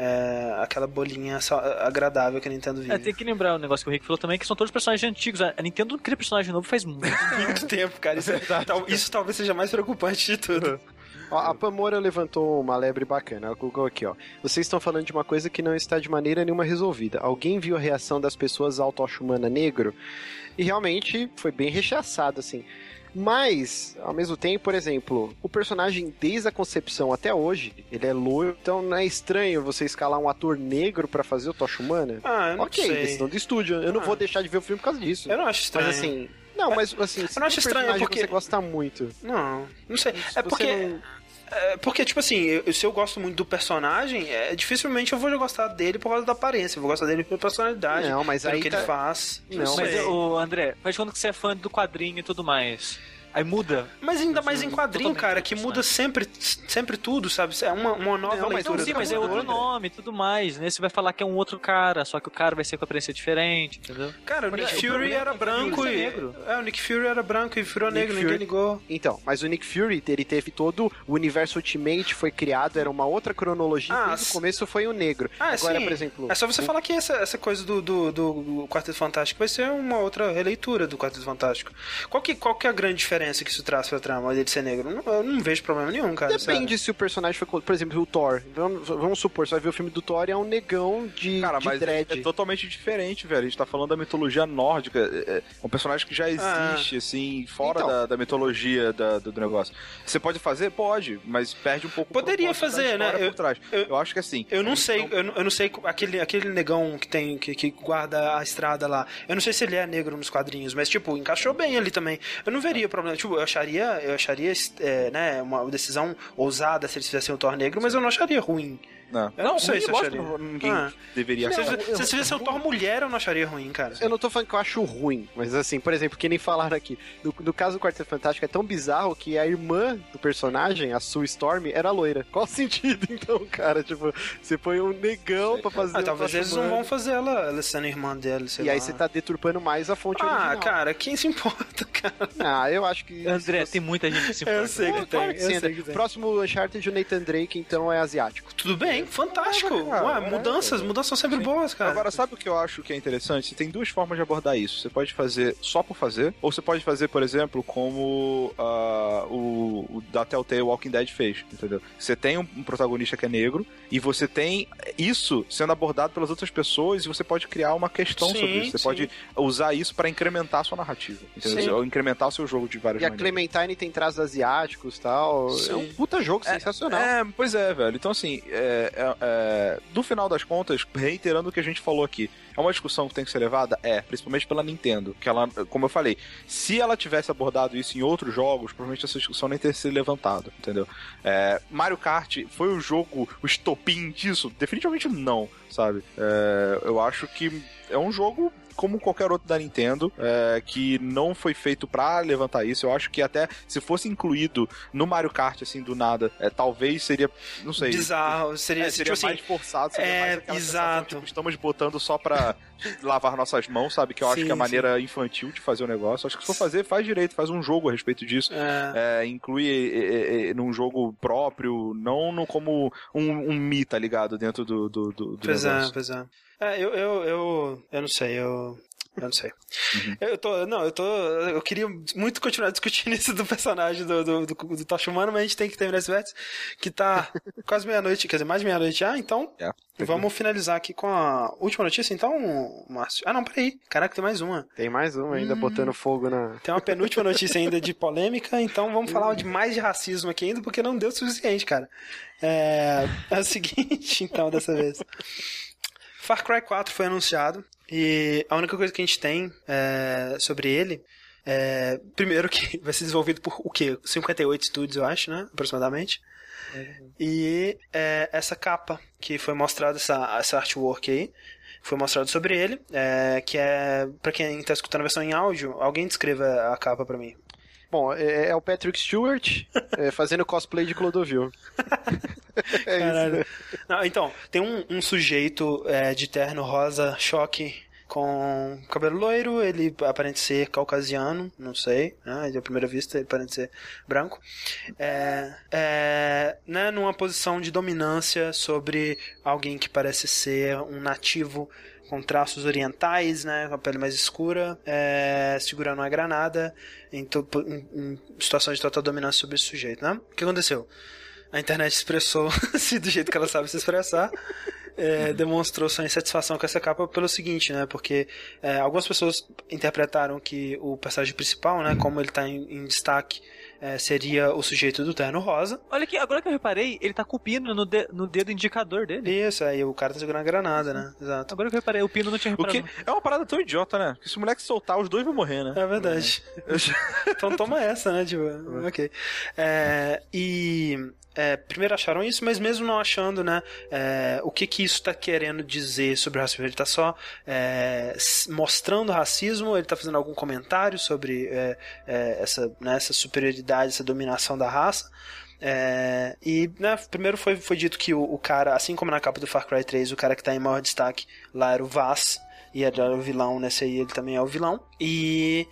é, aquela bolinha agradável que a Nintendo vive. É, tem que lembrar o negócio que o Rick falou também, que são todos personagens antigos. A Nintendo não cria personagem novo faz muito, muito tempo, cara. Isso, é, isso talvez seja mais preocupante de tudo. Ó, a Pamora levantou uma lebre bacana. Ela colocou aqui, ó. Vocês estão falando de uma coisa que não está de maneira nenhuma resolvida. Alguém viu a reação das pessoas ao Tocha Humana negro? E realmente foi bem rechaçado, assim. Mas, ao mesmo tempo, por exemplo, o personagem desde a concepção até hoje, ele é loiro, então não é estranho você escalar um ator negro para fazer o Tocha Humana? Ah, eu não ok, sei. decisão do estúdio. Eu ah. não vou deixar de ver o filme por causa disso. Eu não acho estranho. Mas assim, não, mas assim, eu não acho estranho porque você gosta muito. Não, não sei. É porque não... é porque tipo assim, eu, se eu gosto muito do personagem, é, dificilmente eu vou gostar dele por causa da aparência, eu vou gostar dele pela personalidade, não, mas aí que tá... ele faz. Não, não mas o André, faz quando que você é fã do quadrinho e tudo mais. Aí muda. Mas ainda mais em quadrinho, cara, que muda sempre, sempre tudo, sabe? É uma, uma nova não, leitura. Mas, sim, mas é outro nome e tudo mais, né? Você vai falar que é um outro cara, só que o cara vai ser com a aparência diferente, entendeu? Cara, o Nick Fury era branco e... Negro. É, o Nick Fury era branco e virou Nick negro, Fury... ninguém ligou. Então, mas o Nick Fury, ele teve todo o universo Ultimate, foi criado, era uma outra cronologia, ah, desde o começo foi o negro. Ah, Agora, sim. por exemplo... É só você o... falar que essa, essa coisa do, do, do Quarteto Fantástico vai ser uma outra releitura do Quarteto Fantástico. Qual que, qual que é a grande diferença que isso traz pra trama dele ser negro. Não, eu não vejo problema nenhum, cara. Depende sério. se o personagem foi. Por exemplo, o Thor. Vamos, vamos, supor, você vai ver o filme do Thor e é um negão de, cara, de mas dread. É, é, totalmente diferente, velho. A gente tá falando da mitologia nórdica. É, é um personagem que já ah. existe, ah. assim, fora então, da, da, mitologia da, do, do, negócio. Você pode fazer? Pode, mas perde um pouco Poderia fazer, né? Eu, trás. Eu, eu, acho que assim. Eu não sei, eu, eu, não sei aquele, aquele negão que tem, que, que guarda a estrada lá. Eu não sei se ele é negro nos quadrinhos, mas, tipo, encaixou bem ali também. Eu não veria problema. Tipo, eu acharia, eu acharia é, né, uma decisão ousada se eles fizessem o Thor negro, mas eu não acharia ruim. Não, eu não sei se eu acharia. Ninguém ah. deveria achar. Se, se, se fizesse um Thor mulher, eu não acharia ruim, cara. Eu não tô falando que eu acho ruim, mas assim, por exemplo, que nem falaram aqui. No, no caso do Quarteto Fantástico é tão bizarro que a irmã do personagem, a Sue Storm, era loira. Qual o sentido, então, cara? Tipo, você põe um negão pra fazer. Ah, talvez eles não vão fazer ela, ela sendo irmã dela. e lá. aí você tá deturpando mais a fonte ah, original. Ah, cara, quem se importa, cara? Ah, eu acho que. André, tem muita gente que se importa. Eu sei que tem. Eu sei que tem. Próximo Uncharted, o Nathan Drake, então, é asiático. Tudo bem, fantástico. Ué, mudanças, mudanças são sempre Sim. boas, cara. Agora, sabe o que eu acho que é interessante? Você tem duas formas de abordar isso. Você pode fazer só por fazer, ou você pode fazer, por exemplo, como uh, o, o da Telltale Walking Dead fez, entendeu? Você tem um, um, protagonista que é negro, e você tem isso sendo abordado pelas outras pessoas, e você pode criar uma questão sim, sobre isso. Você sim. pode usar isso para incrementar a sua narrativa, entendeu? Ou incrementar o seu jogo de várias e maneiras. E a Clementine tem traços asiáticos e tal. Sim. É um puta jogo é, sensacional. É, pois é, velho. Então, assim, é, é, é no final das contas, reiterando o que a gente falou aqui, É uma discussão que tem que ser levada? É, principalmente pela Nintendo. Que ela, como eu falei, se ela tivesse abordado isso em outros jogos, provavelmente essa discussão nem teria sido levantada, entendeu? É, Mario Kart foi o jogo, o estopim disso? Definitivamente não, sabe? É, eu acho que é um jogo como qualquer outro da Nintendo, é, que não foi feito para levantar isso. Eu acho que até se fosse incluído no Mario Kart, assim, do nada, é, talvez seria, não sei. Bizarro, seria, é, seria tipo mais assim, forçado, seria é, mais sensação, exato. tipo, estamos botando só pra lavar nossas mãos, sabe? Que eu acho Sim, que é a maneira infantil de fazer o negócio. Acho que se for fazer, faz direito, faz um jogo a respeito disso. É, É, inclui é, é, é, num jogo próprio, não no, como um, um Mi, tá ligado? Dentro do, do, do, do pois é, negócio. pois é. É, eu, eu, eu, eu não sei, eu. Eu não sei. Eu tô. Não, eu tô. Eu queria muito continuar discutindo isso do personagem do, do, do, do Tocha Humano, mas a gente tem que terminar esse vértice, que tá quase meia-noite, quer dizer, mais meia-noite já, então. É. Vamos finalizar aqui com a última notícia, então, Márcio. Ah, não, peraí. Caraca, tem mais uma. Tem mais um ainda Hum. botando fogo na. Tem uma penúltima notícia ainda de polêmica, então vamos falar de mais de racismo aqui ainda, porque não deu o suficiente, cara. É, é o seguinte, então, dessa vez. Far Cry 4 foi anunciado e a única coisa que a gente tem é, sobre ele é, primeiro que vai ser desenvolvido por o quê? 58 estúdios, eu acho, né? Aproximadamente. E é, essa capa que foi mostrada, essa, essa artwork aí, foi mostrado sobre ele, é, que é, pra quem tá escutando a versão em áudio, alguém descreva a capa pra mim. Bom, é, é o Patrick Stewart é, fazendo cosplay de Clodovil. é Caralho. isso. Não, então, tem um, um sujeito é, de terno rosa choque com cabelo loiro, ele aparenta ser caucasiano, não sei, né? De primeira vista ele aparenta ser branco. É, é, né, numa posição de dominância sobre alguém que parece ser um nativo com traços orientais, né, com a pele mais escura, é, segurando uma granada em, to- em- em situação de total dominância sobre esse sujeito, né? O que aconteceu? A internet expressou-se do jeito que ela sabe se expressar. é, demonstrou sua insatisfação com essa capa pelo seguinte, né? Porque é, algumas pessoas interpretaram que o personagem principal, né? Como ele tá em, em destaque, é, seria o sujeito do terno rosa. Olha aqui, agora que eu reparei, ele tá com o pino no, de- no dedo indicador dele. Isso, aí o cara tá segurando a granada, né? Exato. Agora que eu reparei, o pino não tinha O que reparado. é uma parada tão idiota, né? Que se o moleque soltar, os dois vão morrer, né? É verdade. então toma essa, né? Tipo, ok. É, e é, primeiro acharam isso, mas mesmo não achando, né? é, o que que isso tá querendo dizer sobre o racismo? Ele tá só é, mostrando racismo? Ele tá fazendo algum comentário sobre é, é, essa, né, essa superioridade, essa dominação da raça? É, e né, primeiro foi, foi dito que o, o cara, assim como na capa do Far Cry 3, o cara que tá em maior destaque lá era o Vaz, e era o vilão, nesse aí ele também é o vilão. E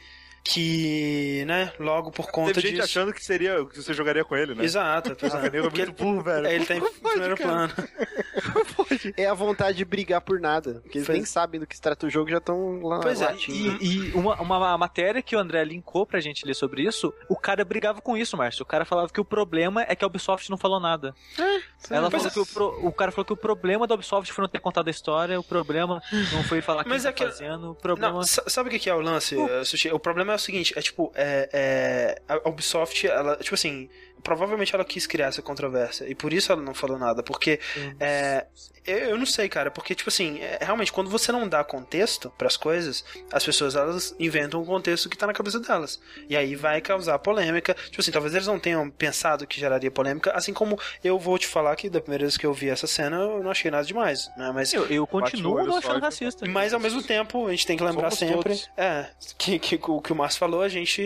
que, né, logo por conta Teve gente disso. achando que seria que você jogaria com ele, né? Exato, é. Caraca, nego é muito burro, velho. é, ele tá em pode, primeiro cara? plano. É a vontade de brigar por nada. Porque eles Pois- nem sabem do que se trata o jogo já estão lá Pois é, latindo. E, e uma, uma matéria que o André linkou pra gente ler sobre isso, o cara brigava com isso, Márcio. O cara falava que o problema é que a Ubisoft não falou nada. Ela Pois falou é. que o, pro- o cara falou que o problema da Ubisoft foi não ter contado a história, o problema não foi falar Mas tá é que- fazendo, o problema... Não, sa- sabe o que que é o lance, eh, Sushi? O problema é o seguinte, é tipo, é, é, a Ubisoft, ela, tipo assim, provavelmente ela quis criar essa controvérsia, e por isso ela não falou nada, porque é, eu, eu não sei, cara, porque, tipo assim, é, realmente, quando você não dá contexto pras coisas, as pessoas, elas inventam um contexto que tá na cabeça delas, e aí vai causar polêmica, tipo assim, talvez eles não tenham pensado que geraria polêmica, assim como eu vou te falar que da primeira vez que eu vi essa cena, eu não achei nada demais, né, mas... Eu, eu continuo não achando racista. Mas ao mesmo tempo, a gente tem que lembrar Somos sempre. todos. É, que, que o que o Márcio falou, a gente.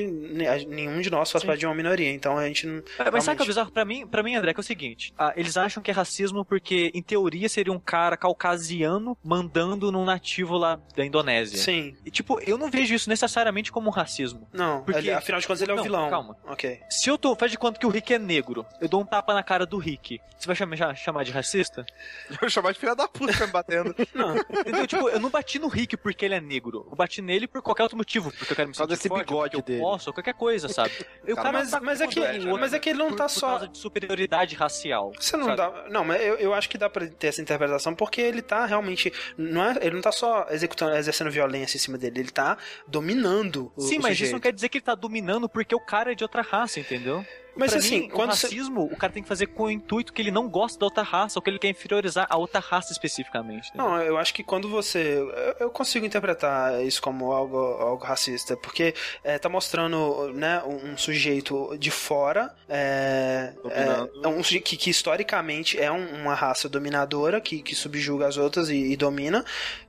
a- Nenhum de nós faz Sim. parte de uma minoria, então a gente não. É, Mas sabe o que é bizarro pra mim, pra mim, André, que é o seguinte: ah, eles acham que é racismo porque, em teoria, seria um cara caucasiano mandando num nativo lá da Indonésia. Sim. E, tipo, eu não vejo isso necessariamente como um racismo. Não, Porque- ele- afinal de contas ele é o Não, vilão. calma. Ok. Se eu tô, faz de conta que o Rick é negro, eu dou um tapa na cara do Rick. Você vai chamar, já- chamar de racista? Eu vou chamar de filha da puta pra me batendo. Não, Entendeu? tipo, eu não bati no Rick porque ele é negro. Eu bati nele por qualquer outro motivo. Porque eu quero me Só sentir desse forte, bigode porque eu dele. posso, ou qualquer coisa, sabe? E o Cara, cara mas, tá mas, é que, confundindo o outro mas é que ele não por, tá por só. causa de superioridade racial. Você não sabe? dá. Não, mas eu, eu acho que dá pra ter essa interpretação porque ele tá realmente. Não é, ele não tá só executando, exercendo violência em cima dele, ele tá dominando o Sim, o mas isso sujeito. não quer dizer que ele tá dominando porque o cara é de outra raça, entendeu? Mas pra assim, mim, quando o você- racismo, o cara tem que fazer com o intuito que ele não gosta da outra raça ou que ele quer inferiorizar a outra raça especificamente. né? Não, eu acho que quando você. eu- consigo interpretar isso como algo, algo racista, porque é, tá mostrando né, um, sujeito de fora, é, é um sujeito que, que historicamente é um- uma raça dominadora, que, que subjuga as outras e, e domina,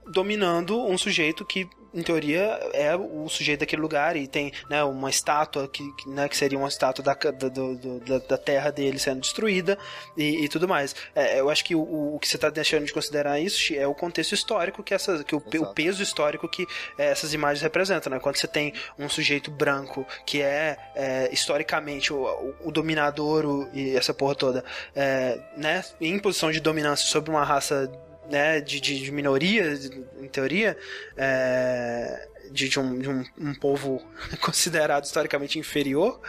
dominando um sujeito que. Em teoria, é o sujeito daquele lugar e tem né, uma estátua que, né, que seria uma estátua da, da, da, da terra dele sendo destruída e, e tudo mais. É, eu acho que o, o que você está deixando de considerar isso é o contexto histórico que essas, que o, o peso histórico que é, essas imagens representam, né? Quando você tem um sujeito branco que é, é, historicamente o, o- o dominador o- e essa porra toda, é, né? Em posição de dominância sobre uma raça né, de, de, de minoria, em teoria, é, de, de, um, de um, um povo considerado historicamente inferior,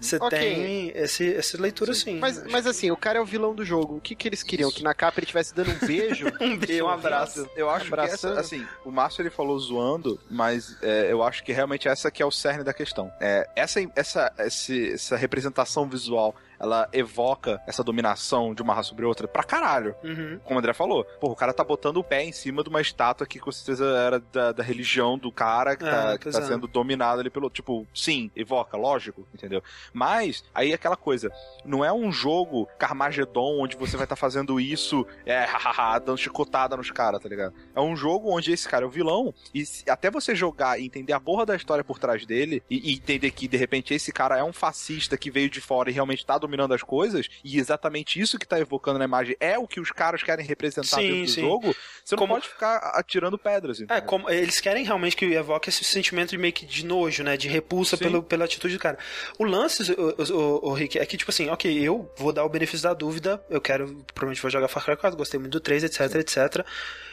você ok. tem esse, essa leitura sim. Mas, mas assim, o cara é o vilão do jogo. O que, que eles queriam? Que na capa ele estivesse dando um beijo? um beijo, um abraço. Eu acho que Abraçando. essa, assim, o Márcio ele falou zoando, mas é, eu acho que realmente essa que é o cerne da questão. É, essa, essa, esse- essa representação visual, ela evoca essa dominação de uma raça sobre outra pra caralho. Uhum. Como o André falou, pô, o cara tá botando o pé em cima de uma estátua que com certeza era da, da religião do cara que, tá, É, que tá é. sendo dominado ali pelo. Tipo, sim, evoca, lógico, entendeu? Mas, aí aquela coisa, não é um jogo Carmageddon onde você vai estar fazendo isso, é, hahaha, dando chicotada nos caras, tá ligado? É um jogo onde esse cara é o vilão, e se- até você jogar e entender a porra da história por trás dele, e, e entender que de repente esse cara é um fascista que veio de fora e realmente tá dominando as coisas, e exatamente isso que tá evocando na imagem é o que os caras querem representar Sim, dentro do sim. jogo, você Como- não pode ficar atirando pedras, É, entendeu? como eles querem realmente que evoque esse sentimento de meio que de nojo, né? De repulsa Sim. pelo, pela atitude do cara. O lance, o, o, o Rick, é que, tipo assim, ok, eu vou dar o benefício da dúvida, eu quero, provavelmente vou jogar Far Cry 4, gostei muito do 3, etc, etc.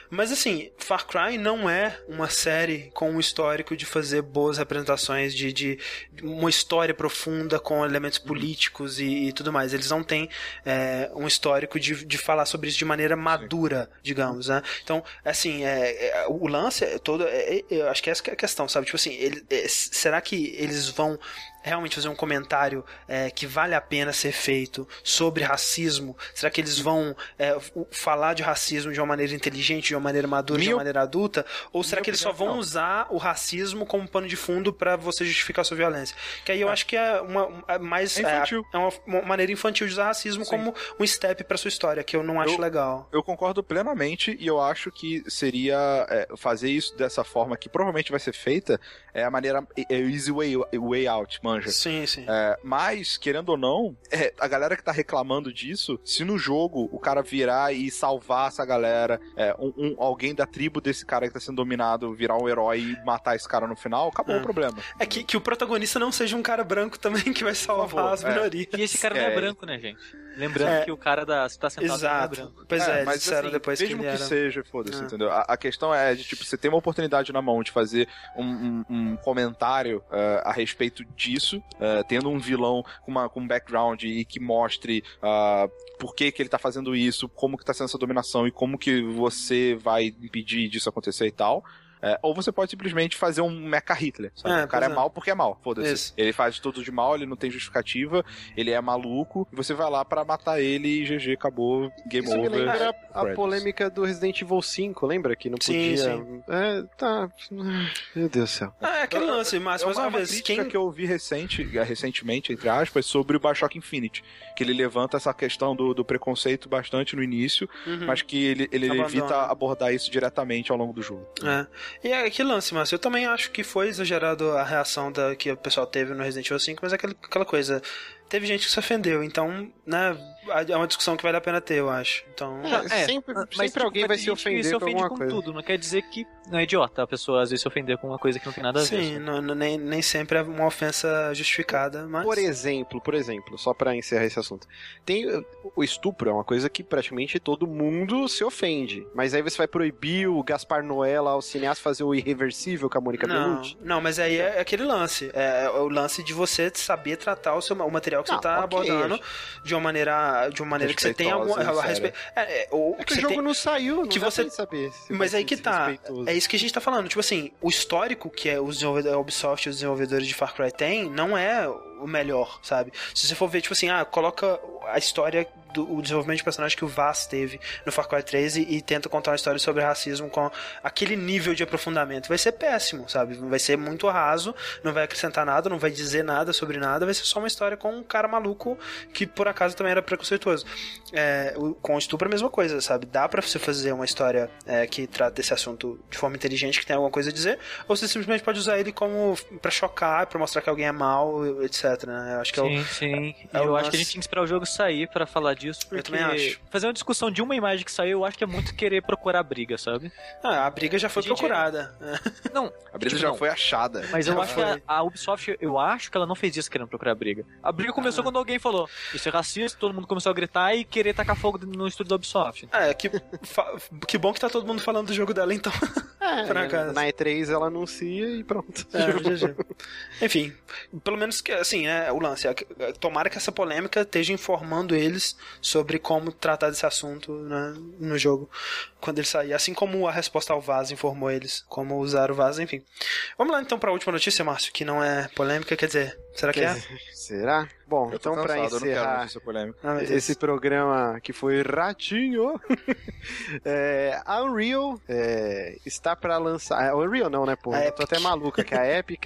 Mas assim, Far Cry não é uma série com um histórico de fazer boas representações, de, de uma história profunda com elementos políticos e, e tudo mais. Eles não têm é, um histórico de, de falar sobre isso de maneira madura, digamos, né? Então, assim, é, é, o lance é todo. é- eu acho que essa que é a questão, sabe? Tipo assim, ele- será que eles vão realmente fazer um comentário é, que vale a pena ser feito sobre racismo? Será que eles vão é, falar de racismo de uma maneira inteligente, de uma maneira madura, de uma maneira adulta? Ou será minha que eles só vão não. usar o racismo como pano de fundo pra você justificar a sua violência? Que aí eu acho que é uma, uma- mais É é, infantil. é uma, maneira infantil de usar racismo Sim. como um step pra sua história, que eu não acho Eu- legal. Eu concordo plenamente e eu acho que seria é, fazer isso dessa forma que provavelmente vai ser feita é a maneira é o easy way, way out, manja. Sim, sim. É, mas, querendo ou não, é, a galera que tá reclamando disso, se no jogo o cara virar e salvar essa galera, é, um, um- alguém da tribo desse cara que tá sendo dominado virar um herói e matar esse cara no final, acabou É. o problema. É que, que o protagonista não seja um cara branco também que vai salvar favor, as é. minorias. E esse cara não É. é branco, né, gente? Lembrando É. que o cara da se tá sentado é Exato. branco. Pois é, eles mas disseram assim, depois que mesmo ele que, era. seja, foda-se, É. entendeu? A, a questão é de, tipo, você tem uma oportunidade na mão de fazer um, um- um comentário eh, a respeito disso, eh, tendo um vilão com, uma, com um background e que mostre ah, por que, que ele tá fazendo isso, como que tá sendo essa dominação e como que você vai impedir disso acontecer e tal. É, ou você pode simplesmente fazer um mecha Hitler. sabe? É, o cara é, é. mal porque é mal, foda-se. Ele faz tudo de mal, ele não tem justificativa, ele é maluco, e você vai lá pra matar ele e GG, acabou, game Isso me over. lembra a Credits. polêmica do Resident Evil 5, lembra? Que não Sim, podia. sim. É, tá. Meu Deus do céu. Ah, é aquele lance, mas mais uma, uma, uma vez, crítica quem. que eu ouvi recente, recentemente, entre aspas, sobre o Bioshock Infinite. Que ele levanta essa questão do, do preconceito bastante no início, Uhum. mas que ele, ele Abandona. evita abordar isso diretamente ao longo do jogo. É. E é aquele lance, mas eu também acho que foi exagerado a reação da, que o pessoal teve no Resident Evil 5, mas é aquela coisa. Teve gente que se ofendeu, então, né, é uma discussão que vale a pena ter, eu acho. Então. É, sempre Mas, sempre tipo, alguém vai se ofender se com ofende alguma com coisa. tudo. Não quer dizer que não é idiota a pessoa às vezes se ofender com uma coisa que não tem nada a ver. Sim, sabe? não- não- nem, nem sempre é uma ofensa justificada, mas. Por exemplo, por exemplo, só pra encerrar esse assunto. Tem o estupro é uma coisa que praticamente todo mundo se ofende, mas aí você vai proibir o Gaspar Noé lá, o cineasta fazer o irreversível com a Mônica Não, Bellucci? não, mas aí é aquele lance. É, é o lance de você saber tratar o, seu, o material que Não, você tá ok, abordando de uma maneira, de uma maneira que você tem algum. Respeitosa e a respe- É, é, ou É que que o jogo tem- não saiu, não que você- saber. Mas aí que tá. É isso que a gente tá falando. Tipo assim, o histórico que é os desenvolvedores, a Ubisoft e os desenvolvedores de Far Cry têm não é o melhor, sabe? Se você for ver, tipo assim, ah, coloca a história do o desenvolvimento de personagem que o Vaz teve no Far Cry 3 e, tenta contar uma história sobre racismo com aquele nível de aprofundamento. Vai ser péssimo, sabe? Vai ser muito raso, não vai acrescentar nada, não vai dizer nada sobre nada, vai ser só uma história com um cara maluco que por acaso também era preconceituoso. É, com o estupro é a mesma coisa, sabe? Dá pra você fazer uma história é, que trata desse assunto de forma inteligente, que tem alguma coisa a dizer, ou você simplesmente pode usar ele como pra chocar, pra mostrar que alguém é mal, etc. Né? Eu acho que é o, Sim, sim. E é o eu acho que a gente tinha que esperar o jogo sair pra falar disso. Porque Eu também acho. Fazer uma discussão de uma imagem que saiu, eu acho que é muito querer procurar briga, sabe? Ah, a briga já foi procurada. Não, A brisa Tipo, já não. foi achada. mas eu Já acho que a, a Ubisoft, eu acho que ela não fez isso querendo procurar briga. A briga começou quando alguém falou, isso é racista, todo mundo começou a gritar e querer tacar fogo no estúdio da Ubisoft. É, que, fa- que bom que tá todo mundo falando do jogo dela, então. É, na E3 ela anuncia e pronto. É, GG. Enfim, pelo menos que, assim, é o lance. é é, Tomara que essa polêmica esteja informando eles sobre como tratar desse assunto né, no jogo quando ele sair. Assim como a resposta ao Vaz informou eles como usar o Vaz, enfim. Vamos lá então pra última notícia, Márcio, que não é polêmica, quer dizer, será que Quer é? Será? Bom, então quero encerrar. Ah, esse programa que foi ratinho, é, a Unreal é, está pra lançar. A Unreal não, né, pô? Eu tô até maluca, que a Epic.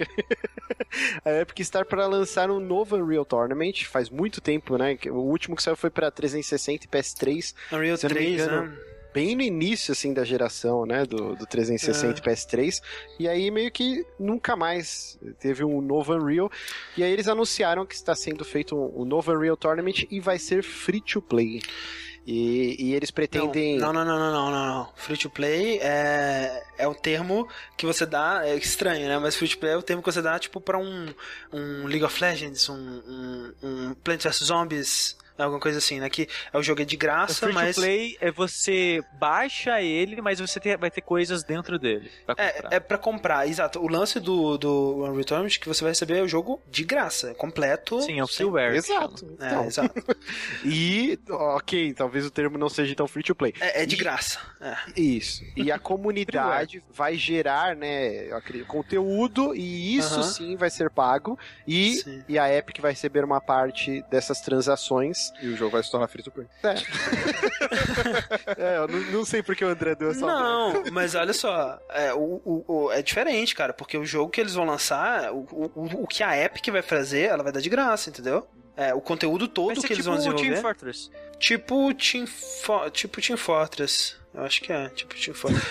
a Epic está pra lançar um novo Unreal Tournament. Faz muito tempo, né? que O último que saiu foi pra 360 e PS3. Unreal Se eu não me 3, engano, né? Bem no início, assim, da geração, né, do, do 360 e PS3, e aí meio que nunca mais teve um novo Unreal, e aí eles anunciaram que está sendo feito um, um novo Unreal Tournament e vai ser free to play. E, e eles pretendem... Não, não, não, não, não, não, não. Free to play é, é o termo que você dá, é estranho, né? Mas free to play é o termo que você dá, tipo, pra um, um League of Legends, um, um, um Plants vs Zombies, alguma coisa assim, né? Que é o jogo é de O graça, free mas. to play é você baixa ele, mas você ter- vai ter coisas dentro dele. Pra comprar. É, é pra comprar, exato. O lance do, do Unreal Tournament é que você vai receber o jogo de graça, completo. Sim, é o sem- freeware. Exato. É, Então, exato. E, ok, talvez o termo não seja tão free to play. É, é de E- graça. É. Isso. E a comunidade vai gerar, né, eu acredito, conteúdo e isso Aham. sim vai ser pago e, Sim. e a Epic vai receber uma parte dessas transações. E o jogo vai se tornar free to play. É, eu não, não sei porque o André deu essa Não, mas olha só, é, o, o- o- é diferente, cara, porque o jogo que eles vão lançar, o, o, o que a Epic vai fazer, ela vai dar de graça, entendeu? É, o conteúdo todo Vai ser que eles tipo vão Team desenvolver. Fortress. Tipo Team, Fo- tipo Team Fortress. Eu acho que é, tipo Team Fortress.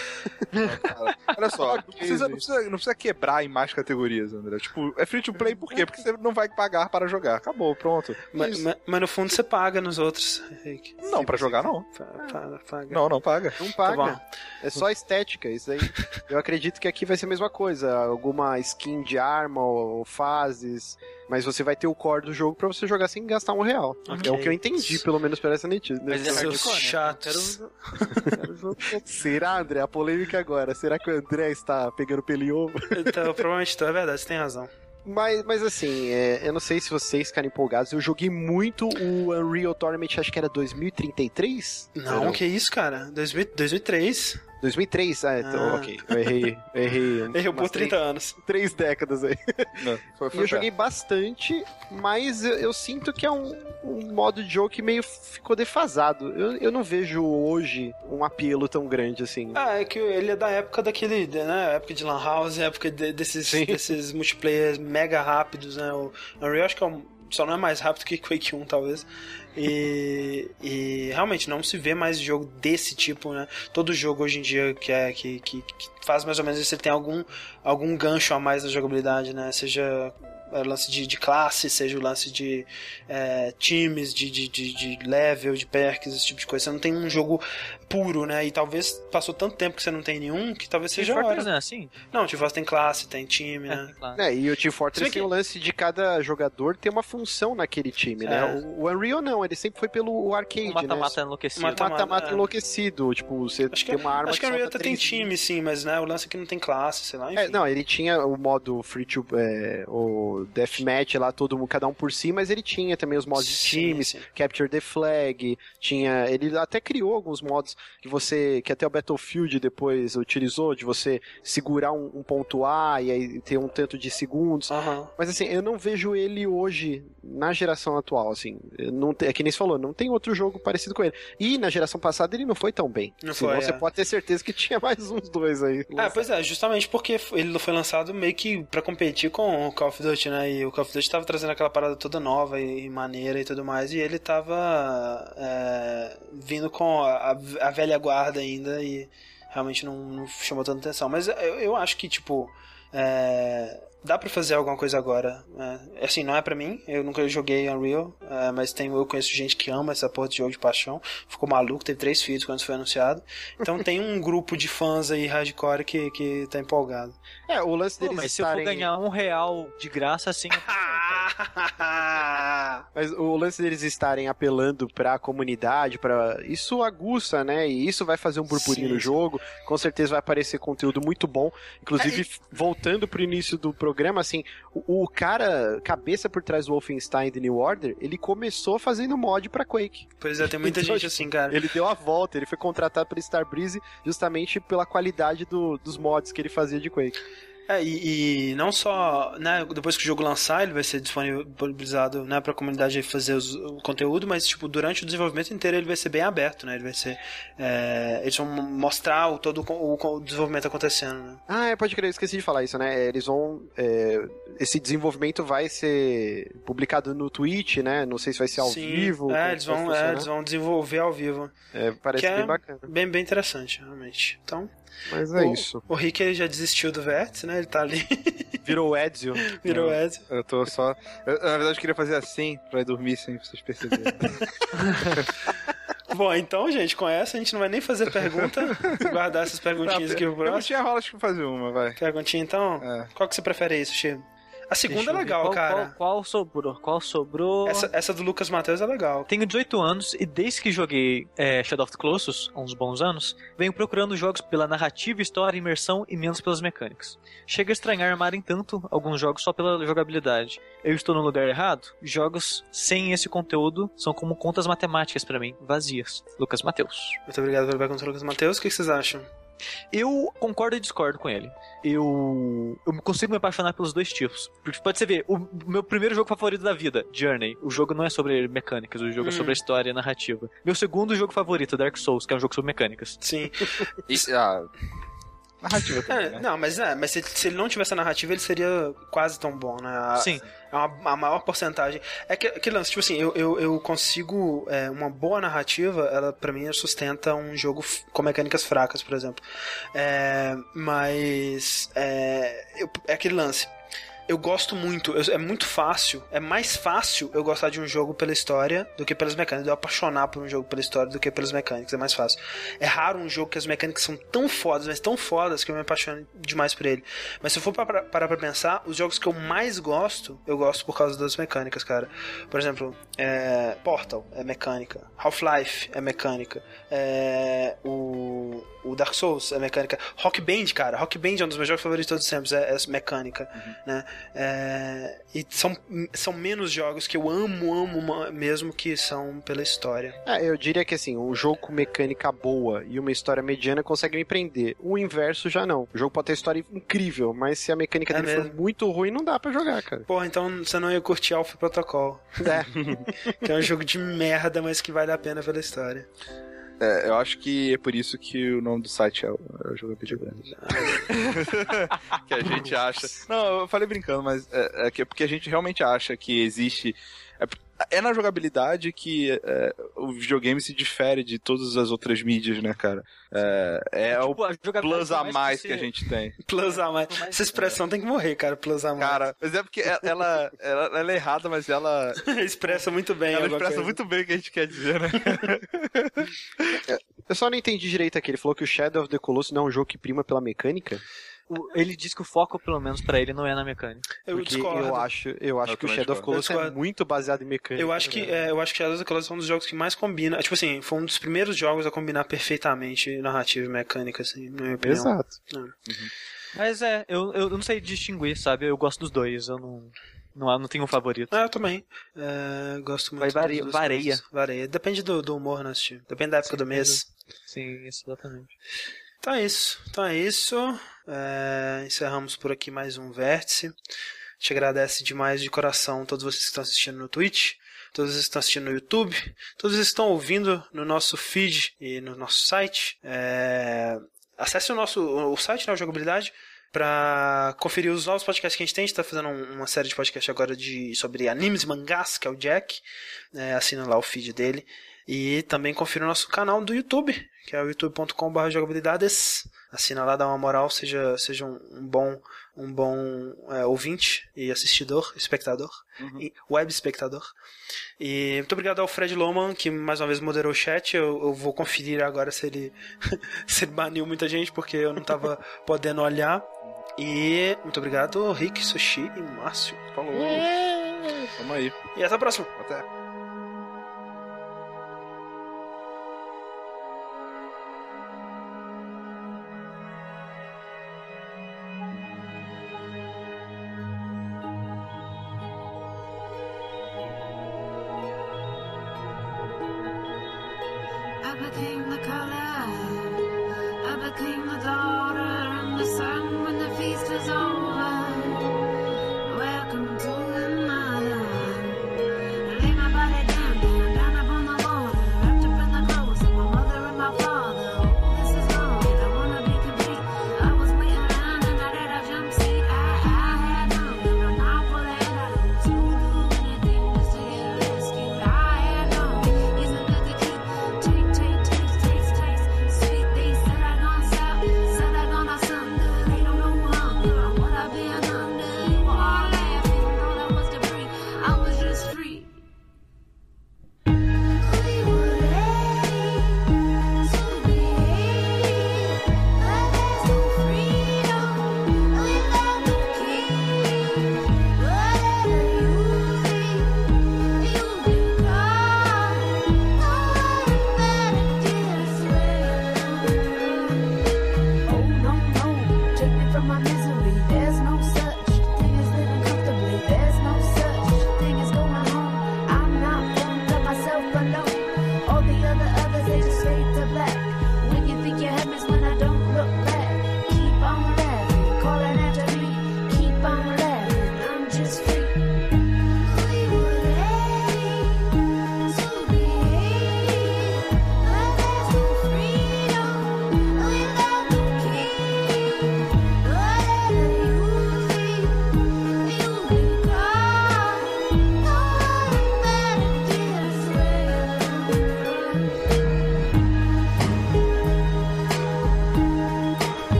Cara, Olha só, não precisa, não, precisa, não precisa quebrar em mais categorias, André. Tipo, é free to play por quê? Porque você não vai pagar para jogar. Acabou, pronto. mas, mas- mas no fundo você paga nos outros, Henrique. Não, pra jogar não. Pa- pa- paga. Não, não paga. Não Tá paga. bom. é só estética. Isso aí. Eu acredito que aqui vai ser a mesma coisa. Alguma skin de arma ou fases. Mas você vai ter o core do jogo pra você jogar sem gastar um real. Ok. É o que eu entendi, pelo menos, pela essa notícia. Mas é hardcore, né? chatos. Será, André? A polêmica agora. Será que o André está pegando pelo em ovo? Então, provavelmente tu é verdade, você tem razão. Mas, mas assim, é, eu não sei se vocês ficarem empolgados. Eu joguei muito o Unreal Tournament, acho que era 2033? Não, Era que isso, cara? 2000, 2003. 2003? Ah, então, Ah. ok. Eu errei. Eu errei. Umas por 30 anos. Três, três décadas aí. Não, foi, foi eu joguei bastante, mas eu, eu sinto que é um, um modo de jogo que meio ficou defasado. Eu, eu não vejo hoje um apelo tão grande assim. Ah, é que ele é da época daquele, né? Época de Lan House, época de- desses, Sim. desses multiplayers mega rápidos, né? O Unreal acho que é um- só não é mais rápido que Quake 1, talvez. E, e realmente não se vê mais jogo desse tipo, né? Todo jogo hoje em dia que, é, que, que, que faz mais ou menos isso, ele tem algum, algum gancho a mais na jogabilidade, né? Seja é, lance de, de classe, seja o lance de é, times, de, de, de, de level, de perks, esse tipo de coisa. Você não tem um jogo puro, né? E talvez passou tanto tempo que você não tem nenhum que talvez Team seja hora. Fortress não é assim? Não, Team Fortress tem classe, tem time, É, né? claro. É, e o Team Fortress bem tem que- o lance de cada jogador ter uma função naquele time, né? É. O, o Unreal não, ele sempre foi pelo arcade, um mata-mata né? enlouquecido. Mata- Mata-mata é. enlouquecido, tipo, você Acho que, tem uma arma acho que a solta Unreal até tem time, sim, mas né, o lance é que não tem classe, sei lá, enfim. É, não, ele tinha o modo free to. É, o deathmatch lá, todo mundo, cada um por si, mas ele tinha também os modos de Sim, times, sim. Capture the Flag, tinha. Ele até criou alguns modos que você. que até o Battlefield depois utilizou, de você segurar um, um ponto A e aí ter um tanto de segundos. Aham. Mas assim, eu não vejo ele hoje na geração atual, assim. Não é que nem você falou, não tem outro jogo parecido com ele. E na geração passada ele não foi tão bem. Não Senão foi, você é. pode ter certeza que tinha mais uns dois aí. É, pois é, justamente porque ele foi lançado meio que pra competir com o Call of Duty, né? E o Call of Duty tava trazendo aquela parada toda nova e maneira e tudo mais, e ele tava é, vindo com a, a velha guarda ainda e realmente não, não chamou tanta atenção. Mas eu, eu acho que, tipo, é, dá pra fazer alguma coisa agora. né? Assim, não é pra mim, eu nunca joguei Unreal, é, mas tem, eu conheço gente que ama essa porra de jogo de paixão, ficou maluco, teve três filhos quando isso foi anunciado. Então tem um grupo de fãs aí hardcore que, que tá empolgado. É, o lance Pô, deles mas se eu for estarem... ganhar um real de graça, assim. Mas o lance deles estarem apelando pra comunidade, para isso aguça, né? E isso vai fazer um burburinho Sim, no jogo. Com certeza vai aparecer conteúdo muito bom. Inclusive, voltando pro início do programa, assim, o, o cara, cabeça por trás do Wolfenstein The New Order, ele começou fazendo mod pra Quake. Pois é, tem muita Então, gente assim, cara. Ele deu a volta, ele foi contratado pela Starbreeze justamente pela qualidade do- dos mods que ele fazia de Quake. É, e, e não só, né, depois que o jogo lançar, ele vai ser disponibilizado, né, pra comunidade fazer os- o conteúdo, mas, tipo, durante o desenvolvimento inteiro ele vai ser bem aberto, né, ele vai ser, é, eles vão mostrar o, todo o, o desenvolvimento acontecendo, né. Ah, é, pode crer, eu esqueci de falar isso, né? Eles vão. é, esse desenvolvimento vai ser publicado no Twitch, né? Não sei se vai ser ao Sim, vivo. É, eles vão, é, eles vão desenvolver ao vivo. É, parece é bem bacana. Bem, bem interessante, realmente. Então, Mas é o, isso. o Rick ele já desistiu do Vértice, né, ele tá ali, Virou o Ezio. virou É. Ed. Eu tô só. eu, na verdade, eu queria fazer assim pra ir dormir sem vocês perceberem. Bom, então, gente, com essa a gente não vai nem fazer pergunta, guardar essas perguntinhas aqui pro eu próximo. tinha rola, acho que fazer uma, vai. Perguntinha, então? É. Qual que você prefere isso, Chico? A segunda é legal, qual, cara. Qual, qual sobrou? Qual sobrou? Essa, essa do Lucas Matheus é legal. Tenho 18 anos e desde que joguei é, Shadow of the Colossus, há uns bons anos, venho procurando jogos pela narrativa, história, imersão e menos pelas mecânicas. Chega a estranhar amarem tanto alguns jogos só pela jogabilidade. Eu estou no lugar errado? Jogos sem esse conteúdo são como contas matemáticas pra mim, vazias. Lucas Matheus. Muito obrigado pela pergunta, Lucas Matheus. O que vocês acham? Eu concordo e discordo com ele. Eu, eu consigo me apaixonar pelos dois tipos. Porque pode você ver, o meu primeiro jogo favorito da vida, Journey. O jogo não é sobre mecânicas, o jogo é Hum. sobre a história e a narrativa. Meu segundo jogo favorito, Dark Souls, que é um jogo sobre mecânicas. Sim. E, ah, narrativa também, É, né? não, mas é, mas se, se ele não tivesse a narrativa, ele seria quase tão bom, né? A- Sim. É uma, a maior porcentagem. É que, que lance, tipo assim, eu, eu, eu consigo. é, uma boa narrativa, ela pra mim sustenta um jogo com mecânicas fracas, por exemplo. É, mas. É, eu- é aquele lance. Eu gosto muito, eu- é muito fácil, é mais fácil eu gostar de um jogo pela história do que pelas mecânicas. Eu apaixonar por um jogo pela história do que pelas mecânicas, é mais fácil. É raro um jogo que as mecânicas são tão fodas, mas tão fodas que eu me apaixono demais por ele. Mas se eu for para- parar pra pensar, os jogos que eu mais gosto, eu gosto por causa das mecânicas, cara. Por exemplo, é, Portal é mecânica, Half-Life é mecânica, é, o, o Dark Souls é mecânica, Rock Band, cara, Rock Band é um dos meus jogos favoritos de todos os tempos, é, é mecânica, né? É, e são, são menos jogos que eu amo, amo mesmo que são pela história. É, eu diria que assim, um jogo com mecânica boa e uma história mediana consegue me prender. O inverso já não. O jogo pode ter história incrível, mas se a mecânica É dele for mesmo. muito ruim, não dá pra jogar, cara. Porra, então você não ia curtir Alpha Protocol, É. que é um jogo de merda, mas que vale a pena pela história. É, eu acho que é por isso que o nome do site é o, é o Jogabilidade Grande. que a gente acha. Não, eu falei brincando, mas é, é que- porque a gente realmente acha que existe. É, é na jogabilidade que é, o videogame se difere de todas as outras mídias, né, cara? É, é o Tipo, jogabilidade, plus a mais você- que a gente tem. Plus a mais. Essa expressão tem que morrer, cara, plus a mais. Cara, mas é porque ela, ela, ela- ela é errada, mas ela, expressa muito bem. ela expressa coisa. muito bem o que a gente quer dizer, né? Eu só não entendi direito aqui. Ele falou que o Shadow of the Colossus não é um jogo que prima pela mecânica. Ele diz que o foco, pelo menos pra ele, não é na mecânica. Eu Porque discordo. eu acho, eu acho Eu que o Shadow of. Colossus é muito baseado em mecânica. Eu acho que é, eu acho que Shadows of the Colossus é um dos jogos que mais combina. Tipo assim, foi um dos primeiros jogos a combinar perfeitamente narrativa e mecânica, assim, na minha opinião. Exato. Mas é, eu, eu não sei distinguir, sabe? Eu gosto dos dois, eu não. Não, não tenho um favorito. Ah, eu também. É, gosto muito Vai varia- vareia. coisas. Vareia. Depende do, do humor, né, Steve? Depende da época do mês. Sim, isso, exatamente. Então é isso. Então é isso. É, encerramos por aqui mais um vértice. Te agradece demais de coração todos vocês que estão assistindo no Twitch, todos estão assistindo no YouTube, todos estão ouvindo no nosso feed e no nosso site. É, acesse o nosso o site, né, o Jogabilidade, para conferir os novos podcasts que a gente tem. A gente está fazendo um- uma série de podcasts agora de, sobre animes e mangás, que é o Jack. É, assina lá o feed dele. E também confira o nosso canal do YouTube, que é o youtube.com.br jogabilidades. Assina lá, dá uma moral, seja, seja um, um bom, um bom é, ouvinte e assistidor, espectador, e web espectador. E muito obrigado ao Fred Loman, que mais uma vez moderou o chat. Eu, eu vou conferir agora se ele, se ele baniu muita gente, porque eu não estava podendo olhar. E muito obrigado, Rick, Sushi e Márcio. Falou. Tamo aí. E até a próxima. Até.